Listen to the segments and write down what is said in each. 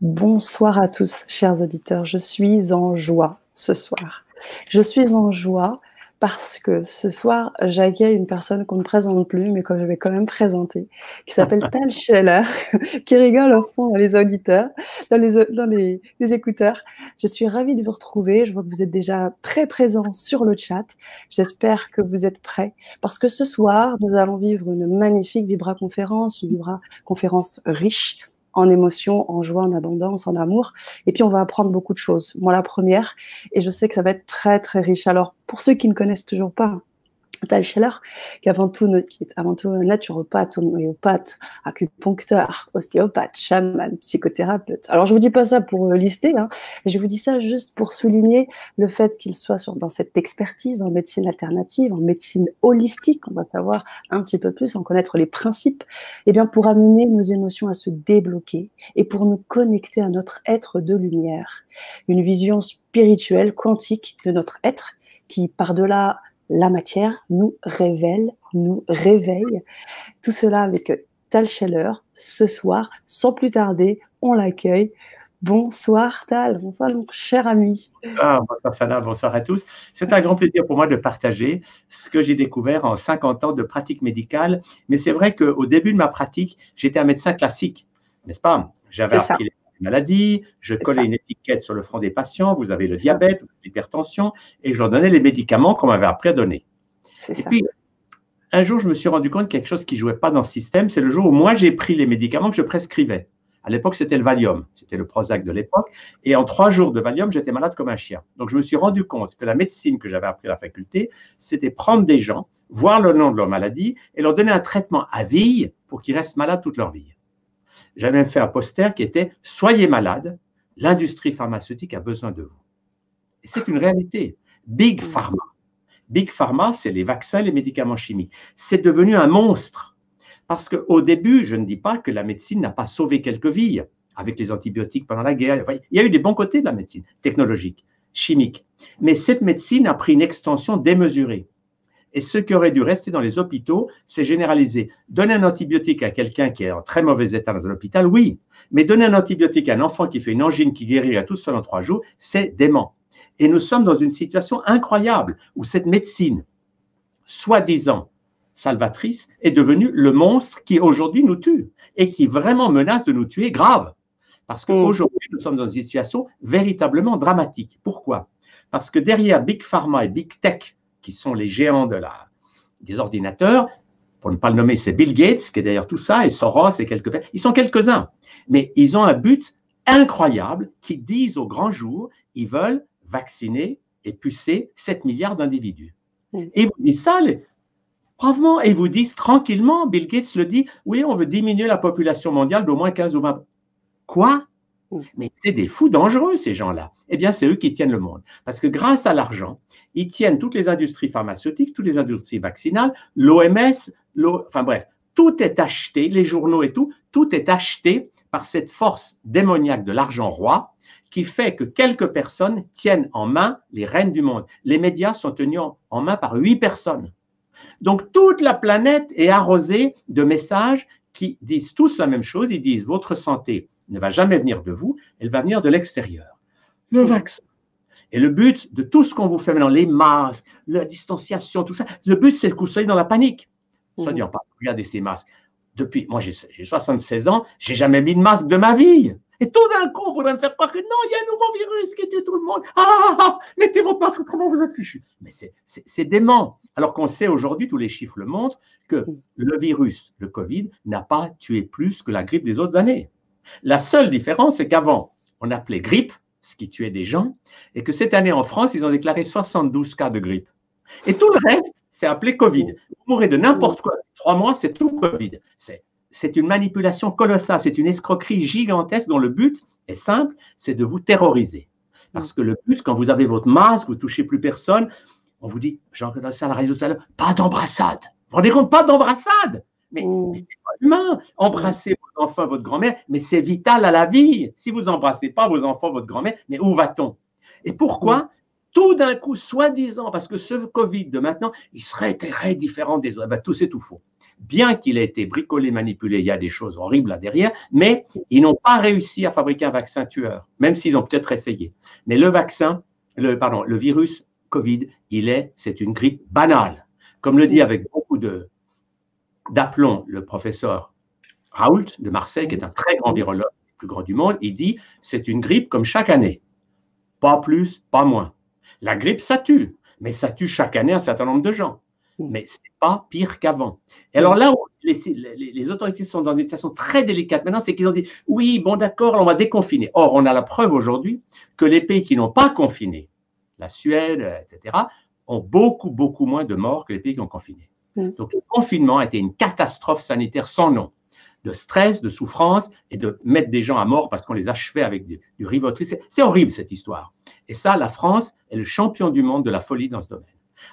Bonsoir à tous, chers auditeurs. Je suis en joie ce soir. Je suis en joie parce que ce soir, j'accueille une personne qu'on ne présente plus, mais que je vais quand même présenter, qui s'appelle Tal Scheller, qui rigole au fond dans les auditeurs, dans, les, dans les, les, écouteurs. Je suis ravie de vous retrouver. Je vois que vous êtes déjà très présents sur le chat. J'espère que vous êtes prêts, parce que ce soir, nous allons vivre une magnifique Vibra conférence, une Vibra conférence riche en émotion, en joie, en abondance, en amour. Et puis, on va apprendre beaucoup de choses. Moi, la première, et je sais que ça va être très, très riche. Alors, pour ceux qui ne connaissent toujours pas, Tal Scheller, qui, avant tout, qui est avant tout naturopathe, homéopathe, acupuncteur, ostéopathe, chaman, psychothérapeute. Alors, je vous dis pas ça pour euh, lister, hein, je vous dis ça juste pour souligner le fait qu'il soit sur, dans cette expertise en médecine alternative, en médecine holistique, on va savoir un petit peu plus, en connaître les principes, et eh bien pour amener nos émotions à se débloquer et pour nous connecter à notre être de lumière. Une vision spirituelle, quantique de notre être qui, par-delà la matière nous révèle, nous réveille. Tout cela avec Tal Scheller ce soir. Sans plus tarder, on l'accueille. Bonsoir Tal, bonsoir mon cher ami. Ah, bonsoir Sana, bonsoir à tous. C'est un grand plaisir pour moi de partager ce que j'ai découvert en 50 ans de pratique médicale. Mais c'est vrai qu'au début de ma pratique, j'étais un médecin classique, n'est-ce pas? J'avais appris maladie, je collais une étiquette sur le front des patients, vous avez le diabète, l'hypertension, et je leur donnais les médicaments qu'on m'avait appris à donner. Et ça. puis, un jour, je me suis rendu compte de quelque chose qui ne jouait pas dans ce système, c'est le jour où moi j'ai pris les médicaments que je prescrivais. À l'époque, c'était le Valium, c'était le Prozac de l'époque. Et en trois jours de Valium, j'étais malade comme un chien. Donc, je me suis rendu compte que la médecine que j'avais appris à la faculté, c'était prendre des gens, voir le nom de leur maladie et leur donner un traitement à vie pour qu'ils restent malades toute leur vie. J'avais même fait un poster qui était Soyez malade, l'industrie pharmaceutique a besoin de vous. Et c'est une réalité. Big Pharma. Big Pharma, c'est les vaccins, les médicaments chimiques. C'est devenu un monstre. Parce qu'au début, je ne dis pas que la médecine n'a pas sauvé quelques vies avec les antibiotiques pendant la guerre. Il y a eu des bons côtés de la médecine, technologique, chimique. Mais cette médecine a pris une extension démesurée. Et ce qui aurait dû rester dans les hôpitaux, c'est généraliser. Donner un antibiotique à quelqu'un qui est en très mauvais état dans un hôpital, oui. Mais donner un antibiotique à un enfant qui fait une angine qui guérit à tout seul en trois jours, c'est dément. Et nous sommes dans une situation incroyable où cette médecine, soi-disant salvatrice, est devenue le monstre qui aujourd'hui nous tue et qui vraiment menace de nous tuer grave. Parce mm. qu'aujourd'hui, nous sommes dans une situation véritablement dramatique. Pourquoi? Parce que derrière Big Pharma et Big Tech, qui sont les géants de la, des ordinateurs. Pour ne pas le nommer, c'est Bill Gates, qui est d'ailleurs tout ça, et Soros et quelques. Ils sont quelques-uns. Mais ils ont un but incroyable qui disent au grand jour, ils veulent vacciner et pucer 7 milliards d'individus. Et vous dites ça, les, bravement, et ils vous disent tranquillement, Bill Gates le dit, oui, on veut diminuer la population mondiale d'au moins 15 ou 20. Quoi? Mais c'est des fous dangereux, ces gens-là. Eh bien, c'est eux qui tiennent le monde. Parce que grâce à l'argent, ils tiennent toutes les industries pharmaceutiques, toutes les industries vaccinales, l'OMS, enfin bref, tout est acheté, les journaux et tout, tout est acheté par cette force démoniaque de l'argent roi qui fait que quelques personnes tiennent en main les rênes du monde. Les médias sont tenus en main par huit personnes. Donc toute la planète est arrosée de messages qui disent tous la même chose. Ils disent votre santé ne va jamais venir de vous, elle va venir de l'extérieur. Le vaccin. Et le but de tout ce qu'on vous fait maintenant, les masques, la distanciation, tout ça, le but, c'est que vous soyez dans la panique. Soit dit en regardez ces masques. Depuis, moi j'ai 76 ans, j'ai jamais mis de masque de ma vie. Et tout d'un coup, on voudrait me faire croire que non, il y a un nouveau virus qui tue tout le monde. Ah, ah, ah, mettez votre masque, autrement vous êtes fichu. Mais c'est dément. Alors qu'on sait aujourd'hui, tous les chiffres le montrent, que le virus, le Covid, n'a pas tué plus que la grippe des autres années. La seule différence, c'est qu'avant, on appelait grippe, ce qui tuait des gens, et que cette année en France, ils ont déclaré 72 cas de grippe. Et tout le reste, c'est appelé Covid. Vous mourrez de n'importe quoi. Trois mois, c'est tout Covid. C'est une manipulation colossale, c'est une escroquerie gigantesque dont le but est simple, c'est de vous terroriser. Parce que le but, quand vous avez votre masque, vous touchez plus personne, on vous dit, j'en ça à la radio tout à l'heure, pas d'embrassade. Vous vous rendez compte, pas d'embrassade? Mais, mais c'est pas humain. Embrasser vos enfants, votre grand-mère, mais c'est vital à la vie. Si vous embrassez pas vos enfants, votre grand-mère, mais où va-t-on? Et pourquoi Tout d'un coup, soi-disant, parce que ce Covid de maintenant, il serait très différent des autres. Ben, tout c'est tout faux. bien qu'il ait été bricolé, manipulé, il y a des choses horribles là derrière, mais ils n'ont pas réussi à fabriquer un vaccin tueur, même s'ils ont peut-être essayé. Mais le vaccin, le, pardon, le virus Covid, il est, c'est une grippe banale. Comme le dit avec beaucoup de d'aplomb le professeur Raoult de Marseille, qui est un très grand virologue, le plus grand du monde, il dit c'est une grippe comme chaque année. Pas plus, pas moins. La grippe, ça tue, mais ça tue chaque année un certain nombre de gens. Mais ce n'est pas pire qu'avant. Et alors là où les, autorités sont dans une situation très délicate maintenant, c'est qu'ils ont dit oui, bon d'accord, on va déconfiner. Or, on a la preuve aujourd'hui que les pays qui n'ont pas confiné, la Suède, etc., ont beaucoup, beaucoup moins de morts que les pays qui ont confiné. Mm. Donc le confinement a été une catastrophe sanitaire sans nom de stress, de souffrance et de mettre des gens à mort parce qu'on les achevait avec du, du. C'est horrible cette histoire. Et ça, la France est le champion du monde de la folie dans ce domaine.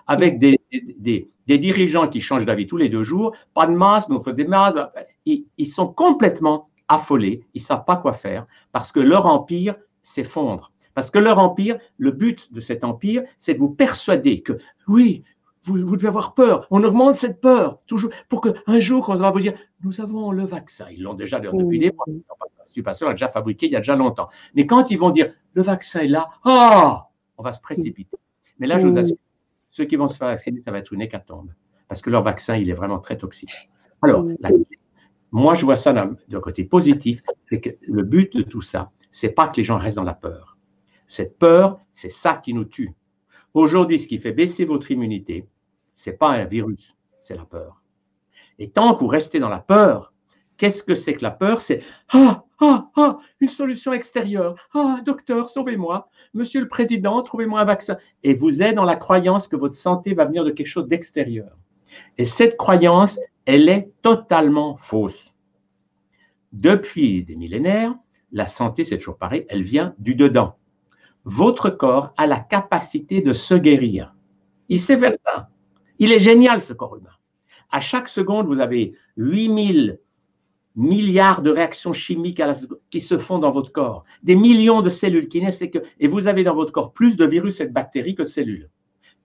Avec des, des, dirigeants qui changent d'avis tous les deux jours, pas de masque, on fait des masques. Ils, ils sont complètement affolés, ils ne savent pas quoi faire parce que leur empire s'effondre. Parce que leur empire, le but de cet empire, c'est de vous persuader que oui, vous, devez avoir peur. On augmente cette peur toujours pour qu'un jour, on va vous dire, nous avons le vaccin. Ils l'ont déjà depuis des mois. On l'a déjà fabriqué il y a déjà longtemps. Mais quand ils vont dire, le vaccin est là, ah, on va se précipiter. Mais là, je vous assure, ceux qui vont se faire vacciner, ça va être une hécatombe. Parce que leur vaccin, il est vraiment très toxique. Alors, moi, je vois ça d'un côté positif, c'est que le but de tout ça, c'est pas que les gens restent dans la peur. Cette peur, c'est ça qui nous tue. Aujourd'hui, ce qui fait baisser votre immunité, c'est pas un virus, c'est la peur. Et tant que vous restez dans la peur, qu'est-ce que c'est que la peur? C'est ah, ah, ah, une solution extérieure. Ah, docteur, sauvez-moi. Monsieur le Président, trouvez-moi un vaccin. Et vous êtes dans la croyance que votre santé va venir de quelque chose d'extérieur. Et cette croyance, elle est totalement fausse. Depuis des millénaires, la santé, c'est toujours pareil, elle vient du dedans. Votre corps a la capacité de se guérir. Il sait faire ça. Il est génial, ce corps humain. À chaque seconde, vous avez 8000 milliards de réactions chimiques qui se font dans votre corps, des millions de cellules qui naissent et, que, et vous avez dans votre corps plus de virus et de bactéries que de cellules.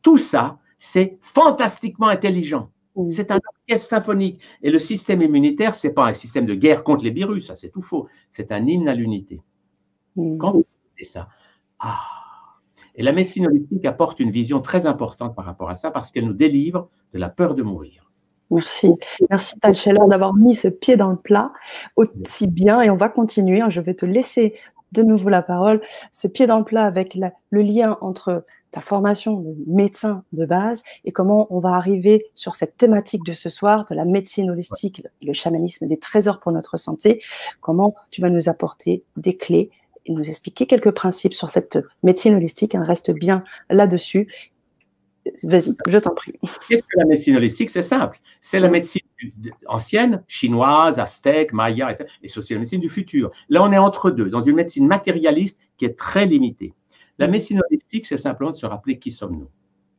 Tout ça, c'est fantastiquement intelligent. C'est un orchestre symphonique. Et le système immunitaire, ce n'est pas un système de guerre contre les virus, ça c'est tout faux. C'est un hymne à l'unité. Quand vous faites ça, ah, et la médecine holistique apporte une vision très importante par rapport à ça parce qu'elle nous délivre de la peur de mourir. Merci. Merci Tal d'avoir mis ce pied dans le plat aussi bien et on va continuer. Je vais te laisser de nouveau la parole. Ce pied dans le plat avec le lien entre ta formation de médecin de base et comment on va arriver sur cette thématique de ce soir de la médecine holistique, le chamanisme des trésors pour notre santé. Comment tu vas nous apporter des clés nous expliquer quelques principes sur cette médecine holistique. On reste bien là-dessus. Vas-y, je t'en prie. Qu'est-ce que la médecine holistique? C'est simple. C'est la médecine ancienne, chinoise, aztèque, maya, etc. Et c'est aussi la médecine du futur. Là, on est entre deux, dans une médecine matérialiste qui est très limitée. La médecine holistique, c'est simplement de se rappeler qui sommes-nous.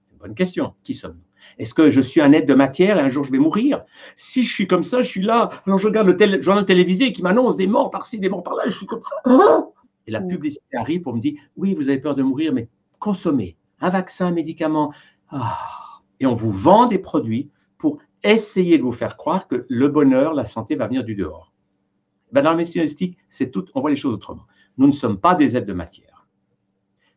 C'est une bonne question. Qui sommes-nous? Est-ce que je suis un être de matière et un jour je vais mourir? Si je suis comme ça, je suis là, alors je regarde le journal télévisé qui m'annonce des morts par-ci, des morts par-là, je suis comme ça. Et la mm. publicité arrive pour me dire oui, vous avez peur de mourir, mais consommez un vaccin, un médicament. Ah. Et on vous vend des produits pour essayer de vous faire croire que le bonheur, la santé va venir du dehors. Ben dans la médecine holistique, c'est tout, on voit les choses autrement. Nous ne sommes pas des êtres de matière.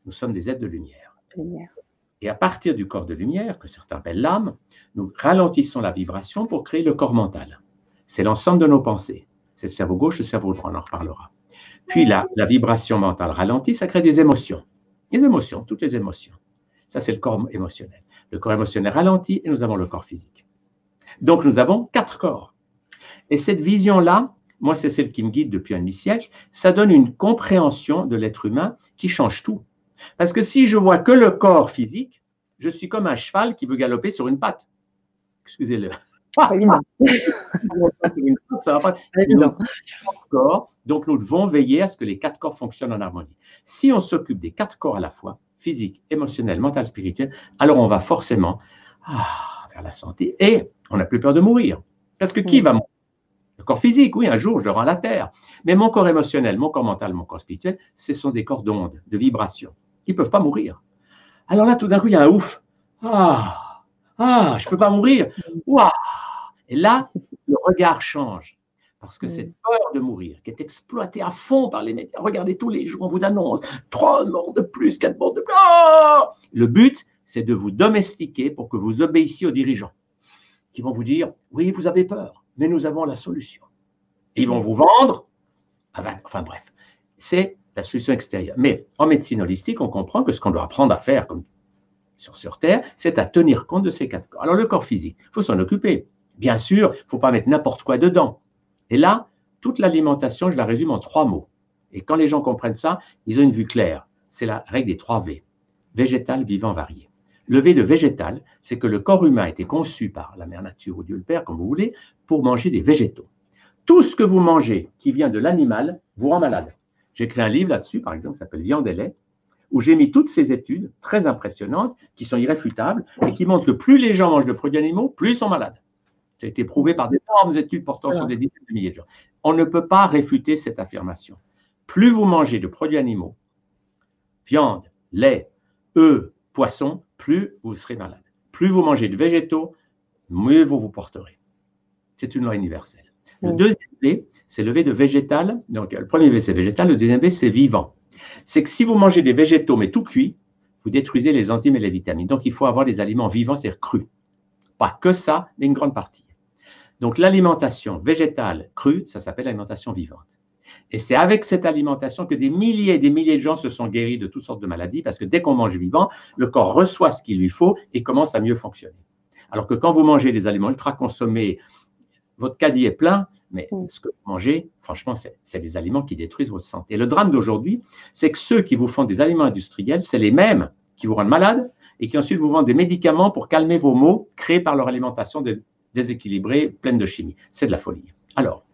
Nous sommes des êtres de lumière. lumière. Et à partir du corps de lumière, que certains appellent l'âme, nous ralentissons la vibration pour créer le corps mental. C'est l'ensemble de nos pensées. C'est le cerveau gauche, le cerveau droit, on en reparlera. Puis la, vibration mentale ralentit, ça crée des émotions. Les émotions, toutes les émotions. Ça, c'est le corps émotionnel. Le corps émotionnel ralentit et nous avons le corps physique. Donc, nous avons quatre corps. Et cette vision-là, moi, c'est celle qui me guide depuis un demi-siècle, ça donne une compréhension de l'être humain qui change tout. Parce que si je vois que le corps physique, je suis comme un cheval qui veut galoper sur une patte. Excusez-le. Donc, nous devons veiller à ce que les quatre corps fonctionnent en harmonie. Si on s'occupe des quatre corps à la fois, physique, émotionnel, mental, spirituel, alors on va forcément ah, vers la santé et on n'a plus peur de mourir. Parce que qui va mourir? Le corps physique, oui, un jour, je le rends à la terre. Mais mon corps émotionnel, mon corps mental, mon corps spirituel, ce sont des corps d'ondes, de vibrations, qui ne peuvent pas mourir. Alors là, tout d'un coup, il y a un ouf. Ah, ah, je ne peux pas mourir. Waouh Et là, le regard change. Parce que Mm. cette peur de mourir, qui est exploitée à fond par les médias, regardez tous les jours, on vous annonce trois morts de plus, quatre morts de plus. Ah le but, c'est de vous domestiquer pour que vous obéissiez aux dirigeants qui vont vous dire Oui, vous avez peur, mais nous avons la solution. Et ils vont vous vendre. avec- Enfin bref, c'est la solution extérieure. Mais en médecine holistique, on comprend que ce qu'on doit apprendre à faire, comme sur, sur Terre, c'est à tenir compte de ces quatre corps. Alors, le corps physique, il faut s'en occuper. Bien sûr, il ne faut pas mettre n'importe quoi dedans. Et là, toute l'alimentation, je la résume en trois mots. Et quand les gens comprennent ça, ils ont une vue claire. C'est la règle des trois V. Végétal, vivant, varié. Le V de végétal, c'est que le corps humain a été conçu par la mère nature ou Dieu le Père, comme vous voulez, pour manger des végétaux. Tout ce que vous mangez qui vient de l'animal vous rend malade. J'ai écrit un livre là-dessus, par exemple, qui s'appelle Viande et lait, où j'ai mis toutes ces études très impressionnantes, qui sont irréfutables, et qui montrent que plus les gens mangent de produits animaux, plus ils sont malades. Ça a été prouvé par d'énormes études portant sur des dizaines de milliers de gens. On ne peut pas réfuter cette affirmation. Plus vous mangez de produits animaux, viande, lait, œufs, poissons, plus vous serez malade. Plus vous mangez de végétaux, mieux vous vous porterez. C'est une loi universelle. Le deuxième V, c'est le V de végétal. Donc, le premier V, c'est végétal. Le deuxième V, c'est vivant. C'est que si vous mangez des végétaux, mais tout cuit, vous détruisez les enzymes et les vitamines. Donc, il faut avoir des aliments vivants, c'est-à-dire crus. Pas que ça, mais une grande partie. Donc, l'alimentation végétale crue, ça s'appelle l'alimentation vivante. Et c'est avec cette alimentation que des milliers et des milliers de gens se sont guéris de toutes sortes de maladies, parce que dès qu'on mange vivant, le corps reçoit ce qu'il lui faut et commence à mieux fonctionner. Alors que quand vous mangez des aliments ultra consommés, votre caddie est plein, mais Mm. ce que vous mangez, franchement, c'est des aliments qui détruisent votre santé. Et le drame d'aujourd'hui, c'est que ceux qui vous font des aliments industriels, c'est les mêmes qui vous rendent malade et qui ensuite vous vendent des médicaments pour calmer vos maux créés par leur alimentation déséquilibrée, pleine de chimie. C'est de la folie. Alors,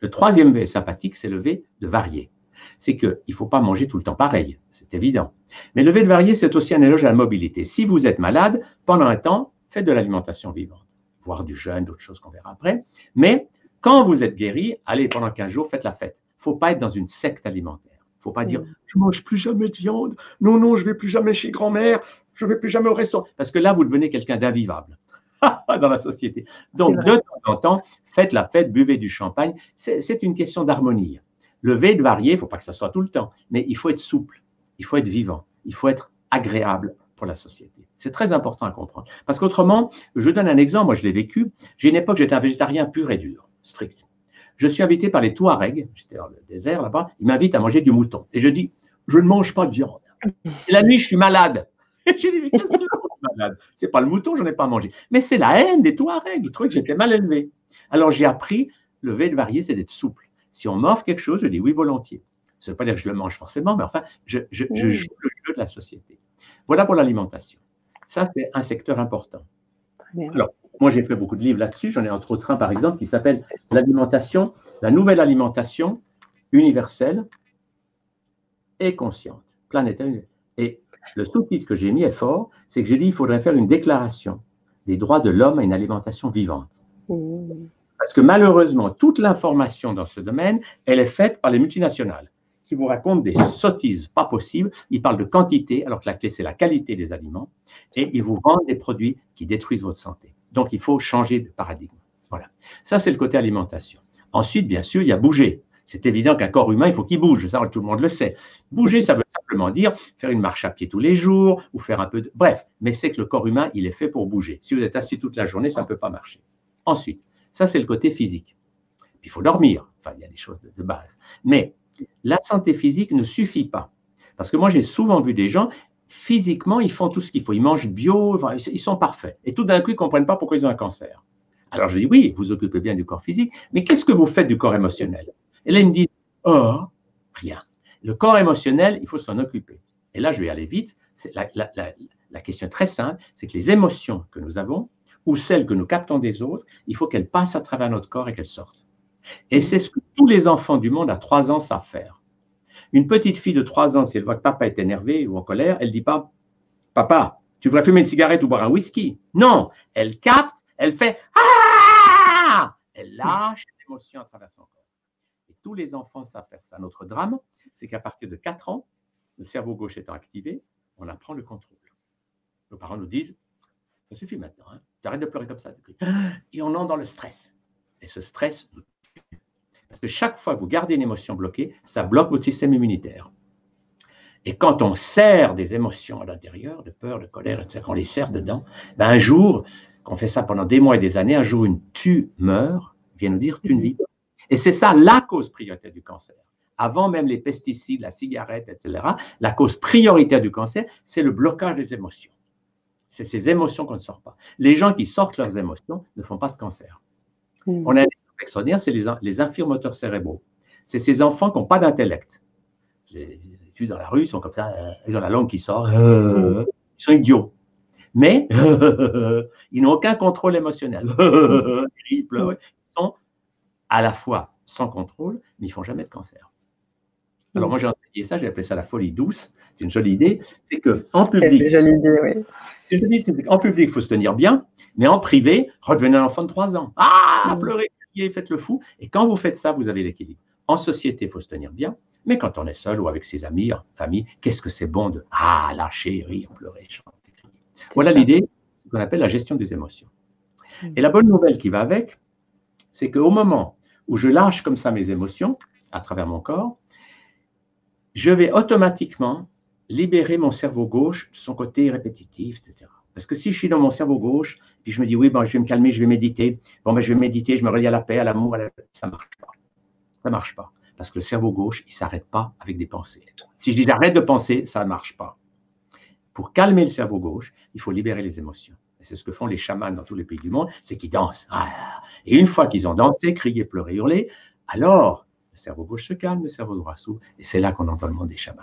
le troisième V sympathique, c'est le V de varié. C'est qu'il ne faut pas manger tout le temps pareil, c'est évident. Mais le V de varié, c'est aussi un éloge à la mobilité. Si vous êtes malade, pendant un temps, faites de l'alimentation vivante, voire du jeûne, d'autres choses qu'on verra après. Mais quand vous êtes guéri, allez, pendant 15 jours, faites la fête. Il ne faut pas être dans une secte alimentaire. Il ne faut pas dire je ne mange plus jamais de viande, non, non, je ne vais plus jamais chez grand-mère, je ne vais plus jamais au restaurant. Parce que là, vous devenez quelqu'un d'invivable dans la société. Donc, de temps en temps, faites la fête, buvez du champagne. C'est une question d'harmonie. Le V de varié, il ne faut pas que ça soit tout le temps, mais il faut être souple, il faut être vivant, il faut être agréable pour la société. C'est très important à comprendre. Parce qu'autrement, je donne un exemple, moi je l'ai vécu. J'ai une époque, j'étais un végétarien pur et dur, strict. Je suis invité par les Touaregs, j'étais dans le désert là-bas, ils m'invitent à manger du mouton. Et je dis, je ne mange pas de viande. Et la nuit, je suis malade. Et j'ai dit, mais qu'est-ce que malade C'est pas le mouton, j'en ai pas mangé. Mais c'est la haine des Touaregs. Ils trouvaient que j'étais mal élevé. Alors j'ai appris, le V de varié, c'est d'être souple. Si on m'offre quelque chose, je dis oui volontiers. Ça ne veut pas dire que je le mange forcément, mais enfin, je, je, je Mm. joue le jeu de la société. Voilà pour l'alimentation. Ça, c'est un secteur important. Alors, Moi, j'ai fait beaucoup de livres là-dessus. J'en ai entre autres un, par exemple, qui s'appelle. L'alimentation, la nouvelle alimentation universelle et consciente, planétaire. Le sous-titre que j'ai mis est fort, c'est que j'ai dit qu'il faudrait faire une déclaration des droits de l'homme à une alimentation vivante. Mm. Parce que malheureusement, toute l'information dans ce domaine, elle est faite par les multinationales qui vous racontent des sottises pas possibles. Ils parlent de quantité, alors que la clé, c'est la qualité des aliments. Et ils vous vendent des produits qui détruisent votre santé. Donc, il faut changer de paradigme. Voilà. Ça, c'est le côté alimentation. Ensuite, bien sûr, il y a bouger. C'est évident qu'un corps humain, il faut qu'il bouge. Ça, tout le monde le sait. Bouger, ça veut simplement dire faire une marche à pied tous les jours ou faire un peu de... Bref, mais c'est que le corps humain, il est fait pour bouger. Si vous êtes assis toute la journée, ça ne peut pas marcher. Ensuite, ça, c'est le côté physique. Puis, il faut dormir. Enfin, il y a des choses de, de base. Mais la santé physique ne suffit pas. Parce que moi, j'ai souvent vu des gens, physiquement, ils font tout ce qu'il faut. Ils mangent bio, ils sont parfaits. Et tout d'un coup, ils ne comprennent pas pourquoi ils ont un cancer. Alors, je dis, oui, vous occupez bien du corps physique, mais qu'est-ce que vous faites du corps émotionnel? Et là, ils me disent, oh, rien. Le corps émotionnel, il faut s'en occuper. Et là, je vais aller vite. La, question très simple, c'est que les émotions que nous avons, ou celles que nous captons des autres, il faut qu'elles passent à travers notre corps et qu'elles sortent. Et c'est ce que tous les enfants du monde à 3 ans savent faire. Une petite fille de 3 ans, si elle voit que papa est énervé ou en colère, elle ne dit pas Papa, tu voudrais fumer une cigarette ou boire un whisky? Non, elle capte, elle fait Ah Elle lâche l'émotion à travers son corps. Et tous les enfants savent faire ça. Notre drame, c'est qu'à partir de 4 ans, le cerveau gauche étant activé, on apprend le contrôle. Nos parents nous disent Ça suffit maintenant. Hein. De pleurer comme ça. Et on entre dans le stress. Et ce stress. Parce que chaque fois que vous gardez une émotion bloquée, ça bloque votre système immunitaire. Et quand on serre des émotions à l'intérieur, de peur, de colère, etc., on les serre dedans, ben un jour, qu'on fait ça pendant des mois et des années, un jour une tumeur vient nous dire tu ne vis pas. Et c'est ça la cause prioritaire du cancer. Avant même les pesticides, la cigarette, etc., la cause prioritaire du cancer, c'est le blocage des émotions. C'est ces émotions qu'on ne sort pas. Les gens qui sortent leurs émotions ne font pas de cancer. Mm. On a un exemple extraordinaire, c'est les, les infirmateurs cérébraux. C'est ces enfants qui n'ont pas d'intellect. J'ai vu dans la rue, ils sont comme ça, euh, ils ont la langue qui sort, euh, ils sont idiots. Mais ils n'ont aucun contrôle émotionnel. ils sont à la fois sans contrôle, mais ils ne font jamais de cancer. Alors moi j'ai enseigné ça, j'ai appelé ça la folie douce. C'est une jolie idée. C'est que en public, c'est une jolie idée, oui. En public, il faut se tenir bien, mais en privé, redevenez un enfant de 3 ans. Ah, pleurez, criez, faites le fou. Et quand vous faites ça, vous avez l'équilibre. En société, il faut se tenir bien, mais quand on est seul ou avec ses amis, en famille, qu'est-ce que c'est bon de ah lâcher, rire, pleurer, chanter, crier. Voilà l'idée, qu'on appelle la gestion des émotions. Mm. Et la bonne nouvelle qui va avec, c'est qu'au moment où je lâche comme ça mes émotions à travers mon corps, je vais automatiquement libérer mon cerveau gauche de son côté répétitif, etc. Parce que si je suis dans mon cerveau gauche, puis je me dis, oui, bon, je vais me calmer, je vais méditer, bon, ben, je vais méditer, je me relie à la paix, à l'amour, ça ne marche pas. Ça ne marche pas. Parce que le cerveau gauche, il ne s'arrête pas avec des pensées. Si je dis j'arrête de penser, ça ne marche pas. Pour calmer le cerveau gauche, il faut libérer les émotions. C'est ce que font les chamans dans tous les pays du monde, c'est qu'ils dansent. Ah, et une fois qu'ils ont dansé, crié, pleuré, hurlé, alors le cerveau gauche se calme, le cerveau droit s'ouvre, et c'est là qu'on entend le monde des chamans.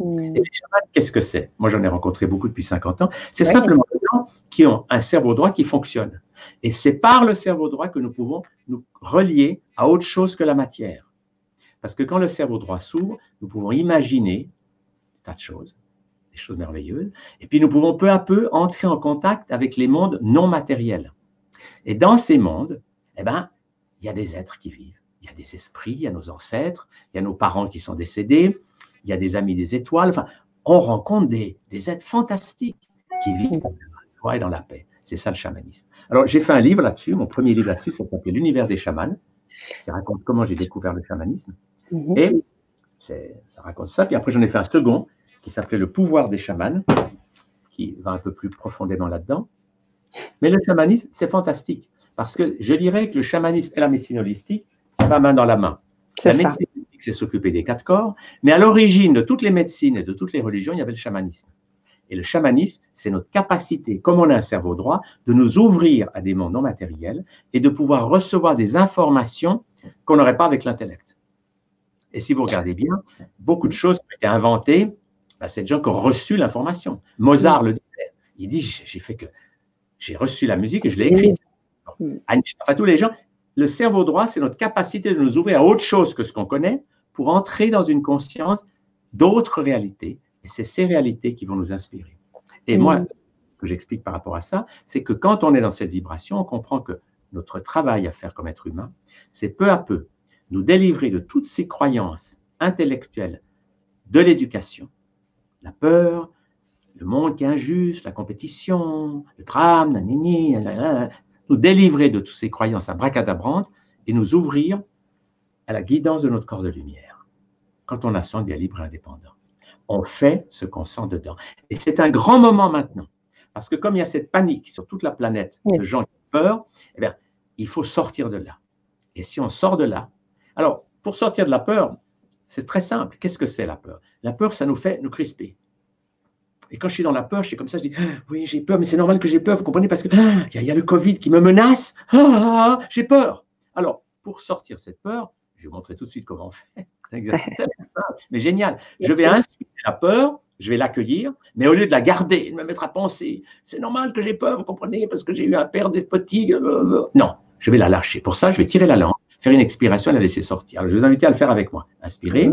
Hmm. Et les chamans, qu'est-ce que c'est? Moi, j'en ai rencontré beaucoup depuis 50 ans. C'est simplement des gens qui ont un cerveau droit qui fonctionne. Et c'est par le cerveau droit que nous pouvons nous relier à autre chose que la matière. Parce que quand le cerveau droit s'ouvre, nous pouvons imaginer des tas de choses, des choses merveilleuses, et puis nous pouvons peu à peu entrer en contact avec les mondes non matériels. Et dans ces mondes, eh ben, il y a des êtres qui vivent il y a des esprits, il y a nos ancêtres, il y a nos parents qui sont décédés, il y a des amis des étoiles. Enfin, on rencontre des, êtres fantastiques qui vivent dans la joie et dans la paix. C'est ça le chamanisme. Alors, j'ai fait un livre là-dessus, mon premier livre là-dessus, ça s'appelle L'univers des chamans, qui raconte comment j'ai découvert le chamanisme. Mhm. Et ça raconte ça. Puis après, j'en ai fait un second qui s'appelait Le pouvoir des chamans, qui va un peu plus profondément là-dedans. Mais le chamanisme, c'est fantastique. Parce que je dirais que le chamanisme et la médecine holistique, main dans la main. La médecine, c'est s'occuper des quatre corps, mais à l'origine de toutes les médecines et de toutes les religions, il y avait le chamanisme. Et le chamanisme, c'est notre capacité, comme on a un cerveau droit, de nous ouvrir à des mondes non matériels et de pouvoir recevoir des informations qu'on n'aurait pas avec l'intellect. Et si vous regardez bien, beaucoup de choses qui ont été inventées, bah, c'est des gens qui ont reçu l'information. Mozart le disait. Il dit, j'ai fait que j'ai reçu la musique et je l'ai écrite. Enfin, tous les gens, le cerveau droit, c'est notre capacité de nous ouvrir à autre chose que ce qu'on connaît pour entrer dans une conscience d'autres réalités. Et c'est ces réalités qui vont nous inspirer. Et moi, mm. ce que j'explique par rapport à ça, c'est que quand on est dans cette vibration, on comprend que notre travail à faire comme être humain, c'est peu à peu nous délivrer de toutes ces croyances intellectuelles de l'éducation, la peur, le monde qui est injuste, la compétition, le drame, la, nous délivrer de toutes ces croyances abracadabrantes et nous ouvrir à la guidance de notre corps de lumière. Quand on a sent bien libre et indépendant, on fait ce qu'on sent dedans. Et c'est un grand moment maintenant, parce que comme il y a cette panique sur toute la planète de gens qui ont peur, eh bien, il faut sortir de là. Et si on sort de là, alors pour sortir de la peur, c'est très simple. Qu'est-ce que c'est la peur? La peur, ça nous fait nous crisper. Et quand je suis dans la peur, je suis comme ça, je dis ah, Oui, j'ai peur, mais c'est normal que j'ai peur, vous comprenez Parce qu'il ah, y, a le Covid qui me menace, ah, j'ai peur. Alors, pour sortir cette peur, je vais vous montrer tout de suite comment on fait. mais génial. Je vais inspirer la peur, je vais l'accueillir, mais au lieu de la garder, de me mettre à penser, c'est normal que j'ai peur, vous comprenez, parce que j'ai eu un père despotique. Non, je vais la lâcher. Pour ça, je vais tirer la langue, faire une expiration et la laisser sortir. Alors, je vais vous inviter à le faire avec moi. Inspirez.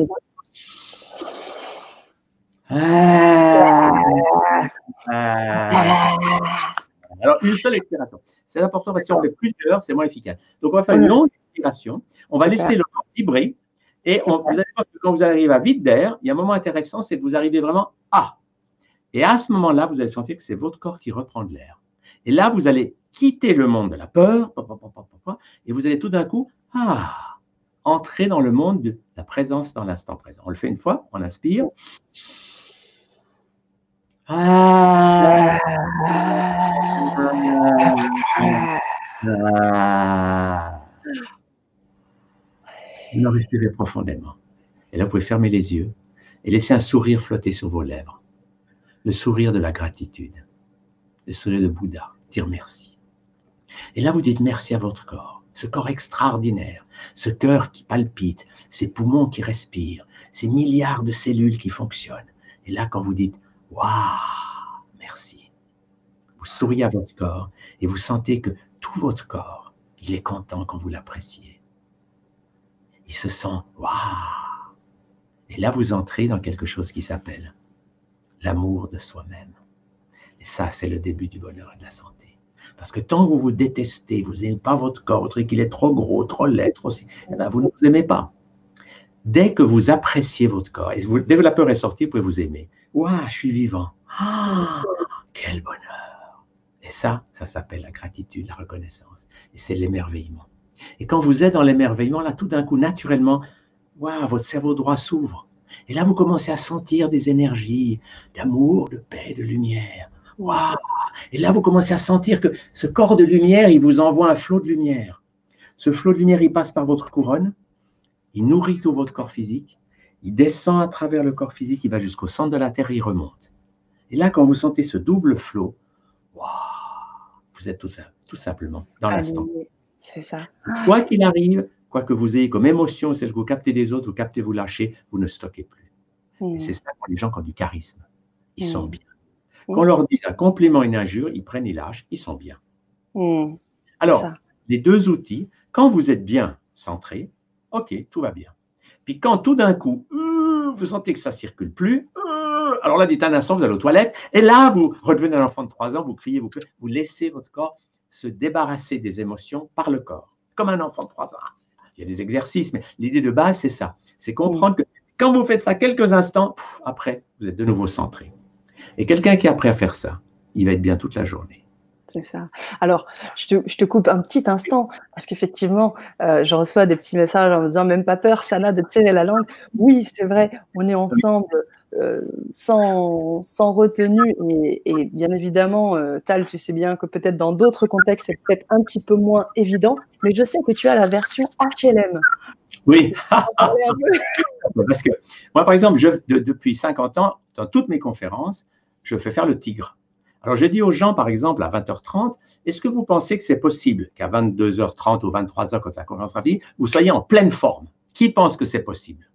Ah. Alors, une seule expiration. C'est important parce que si on fait plusieurs, c'est moins efficace. Donc, on va faire une longue expiration. On va laisser le corps vibrer. Et on, vous allez voir que quand vous arrivez à vide d'air, il y a un moment intéressant, c'est que vous arrivez vraiment à. Et à ce moment-là, vous allez sentir que c'est votre corps qui reprend de l'air. Et là, vous allez quitter le monde de la peur, et vous allez tout d'un coup, ah, entrer dans le monde de la présence dans l'instant présent. On le fait une fois, on inspire. Ah. Vous respirez profondément. Et là, vous pouvez fermer les yeux et laisser un sourire flotter sur vos lèvres. Le sourire de la gratitude. Le sourire de Bouddha. Dire merci. Et là, vous dites merci à votre corps. Ce corps extraordinaire. Ce cœur qui palpite. Ces poumons qui respirent. Ces milliards de cellules qui fonctionnent. Et là, quand vous dites Waouh, merci. Vous souriez à votre corps et vous sentez que tout votre corps, il est content quand vous l'appréciez. Il se sent Waouh. Et là, vous entrez dans quelque chose qui s'appelle l'amour de soi-même. Et ça, c'est le début du bonheur et de la santé. Parce que tant que vous vous détestez, vous n'aimez pas votre corps, vous qu'il est trop gros, trop laid, trop... Eh ben, vous ne vous aimez pas. Dès que vous appréciez votre corps, et dès que la peur est sortie, vous pouvez vous aimer. Waouh, je suis vivant. Ah, quel bonheur. Et ça, ça s'appelle la gratitude, la reconnaissance. Et c'est l'émerveillement. Et quand vous êtes dans l'émerveillement, là, tout d'un coup, naturellement, waouh, votre cerveau droit s'ouvre. Et là, vous commencez à sentir des énergies d'amour, de paix, de lumière. Waouh Et là, vous commencez à sentir que ce corps de lumière, il vous envoie un flot de lumière. Ce flot de lumière, il passe par votre couronne, il nourrit tout votre corps physique, il descend à travers le corps physique, il va jusqu'au centre de la Terre, il remonte. Et là, quand vous sentez ce double flot, vous êtes tout, simplement dans l'instant. C'est ça. Quoi qu'il arrive, quoi que vous ayez comme émotion, celle que vous captez des autres, vous captez, vous lâchez, vous ne stockez plus. Et mm. c'est ça pour les gens qui ont du charisme. Ils sont mm. bien. Quand on leur dit un compliment, une injure, ils prennent, ils lâchent, ils sont bien. Alors, les deux outils, quand vous êtes bien centré, ok, tout va bien. Puis quand tout d'un coup, euh, vous sentez que ça ne circule plus, euh, alors là, dites un instant, vous allez aux toilettes, et là, vous redevenez un enfant de 3 ans, vous criez, vous, vous laissez votre corps se débarrasser des émotions par le corps, comme un enfant de 3 ans. Il y a des exercices, mais l'idée de base, c'est ça. C'est comprendre que quand vous faites ça quelques instants, après, vous êtes de nouveau centré. Et quelqu'un qui est prêt à faire ça, il va être bien toute la journée. C'est ça. Alors, je te, coupe un petit instant, parce qu'effectivement, euh, je reçois des petits messages en me disant même pas peur, Sana, de tirer la langue. Oui, c'est vrai, on est ensemble euh, sans, sans retenue. Et, bien évidemment, euh, Tal, tu sais bien que peut-être dans d'autres contextes, c'est peut-être un petit peu moins évident, mais je sais que tu as la version HLM. Oui. parce que moi, par exemple, je, depuis 50 ans, dans toutes mes conférences, je fais faire le tigre. Alors, je dis aux gens, par exemple, à 20h30, est-ce que vous pensez que c'est possible qu'à 22h30 ou 23h, quand la conférence sera finie, vous soyez en pleine forme? Qui pense que c'est possible?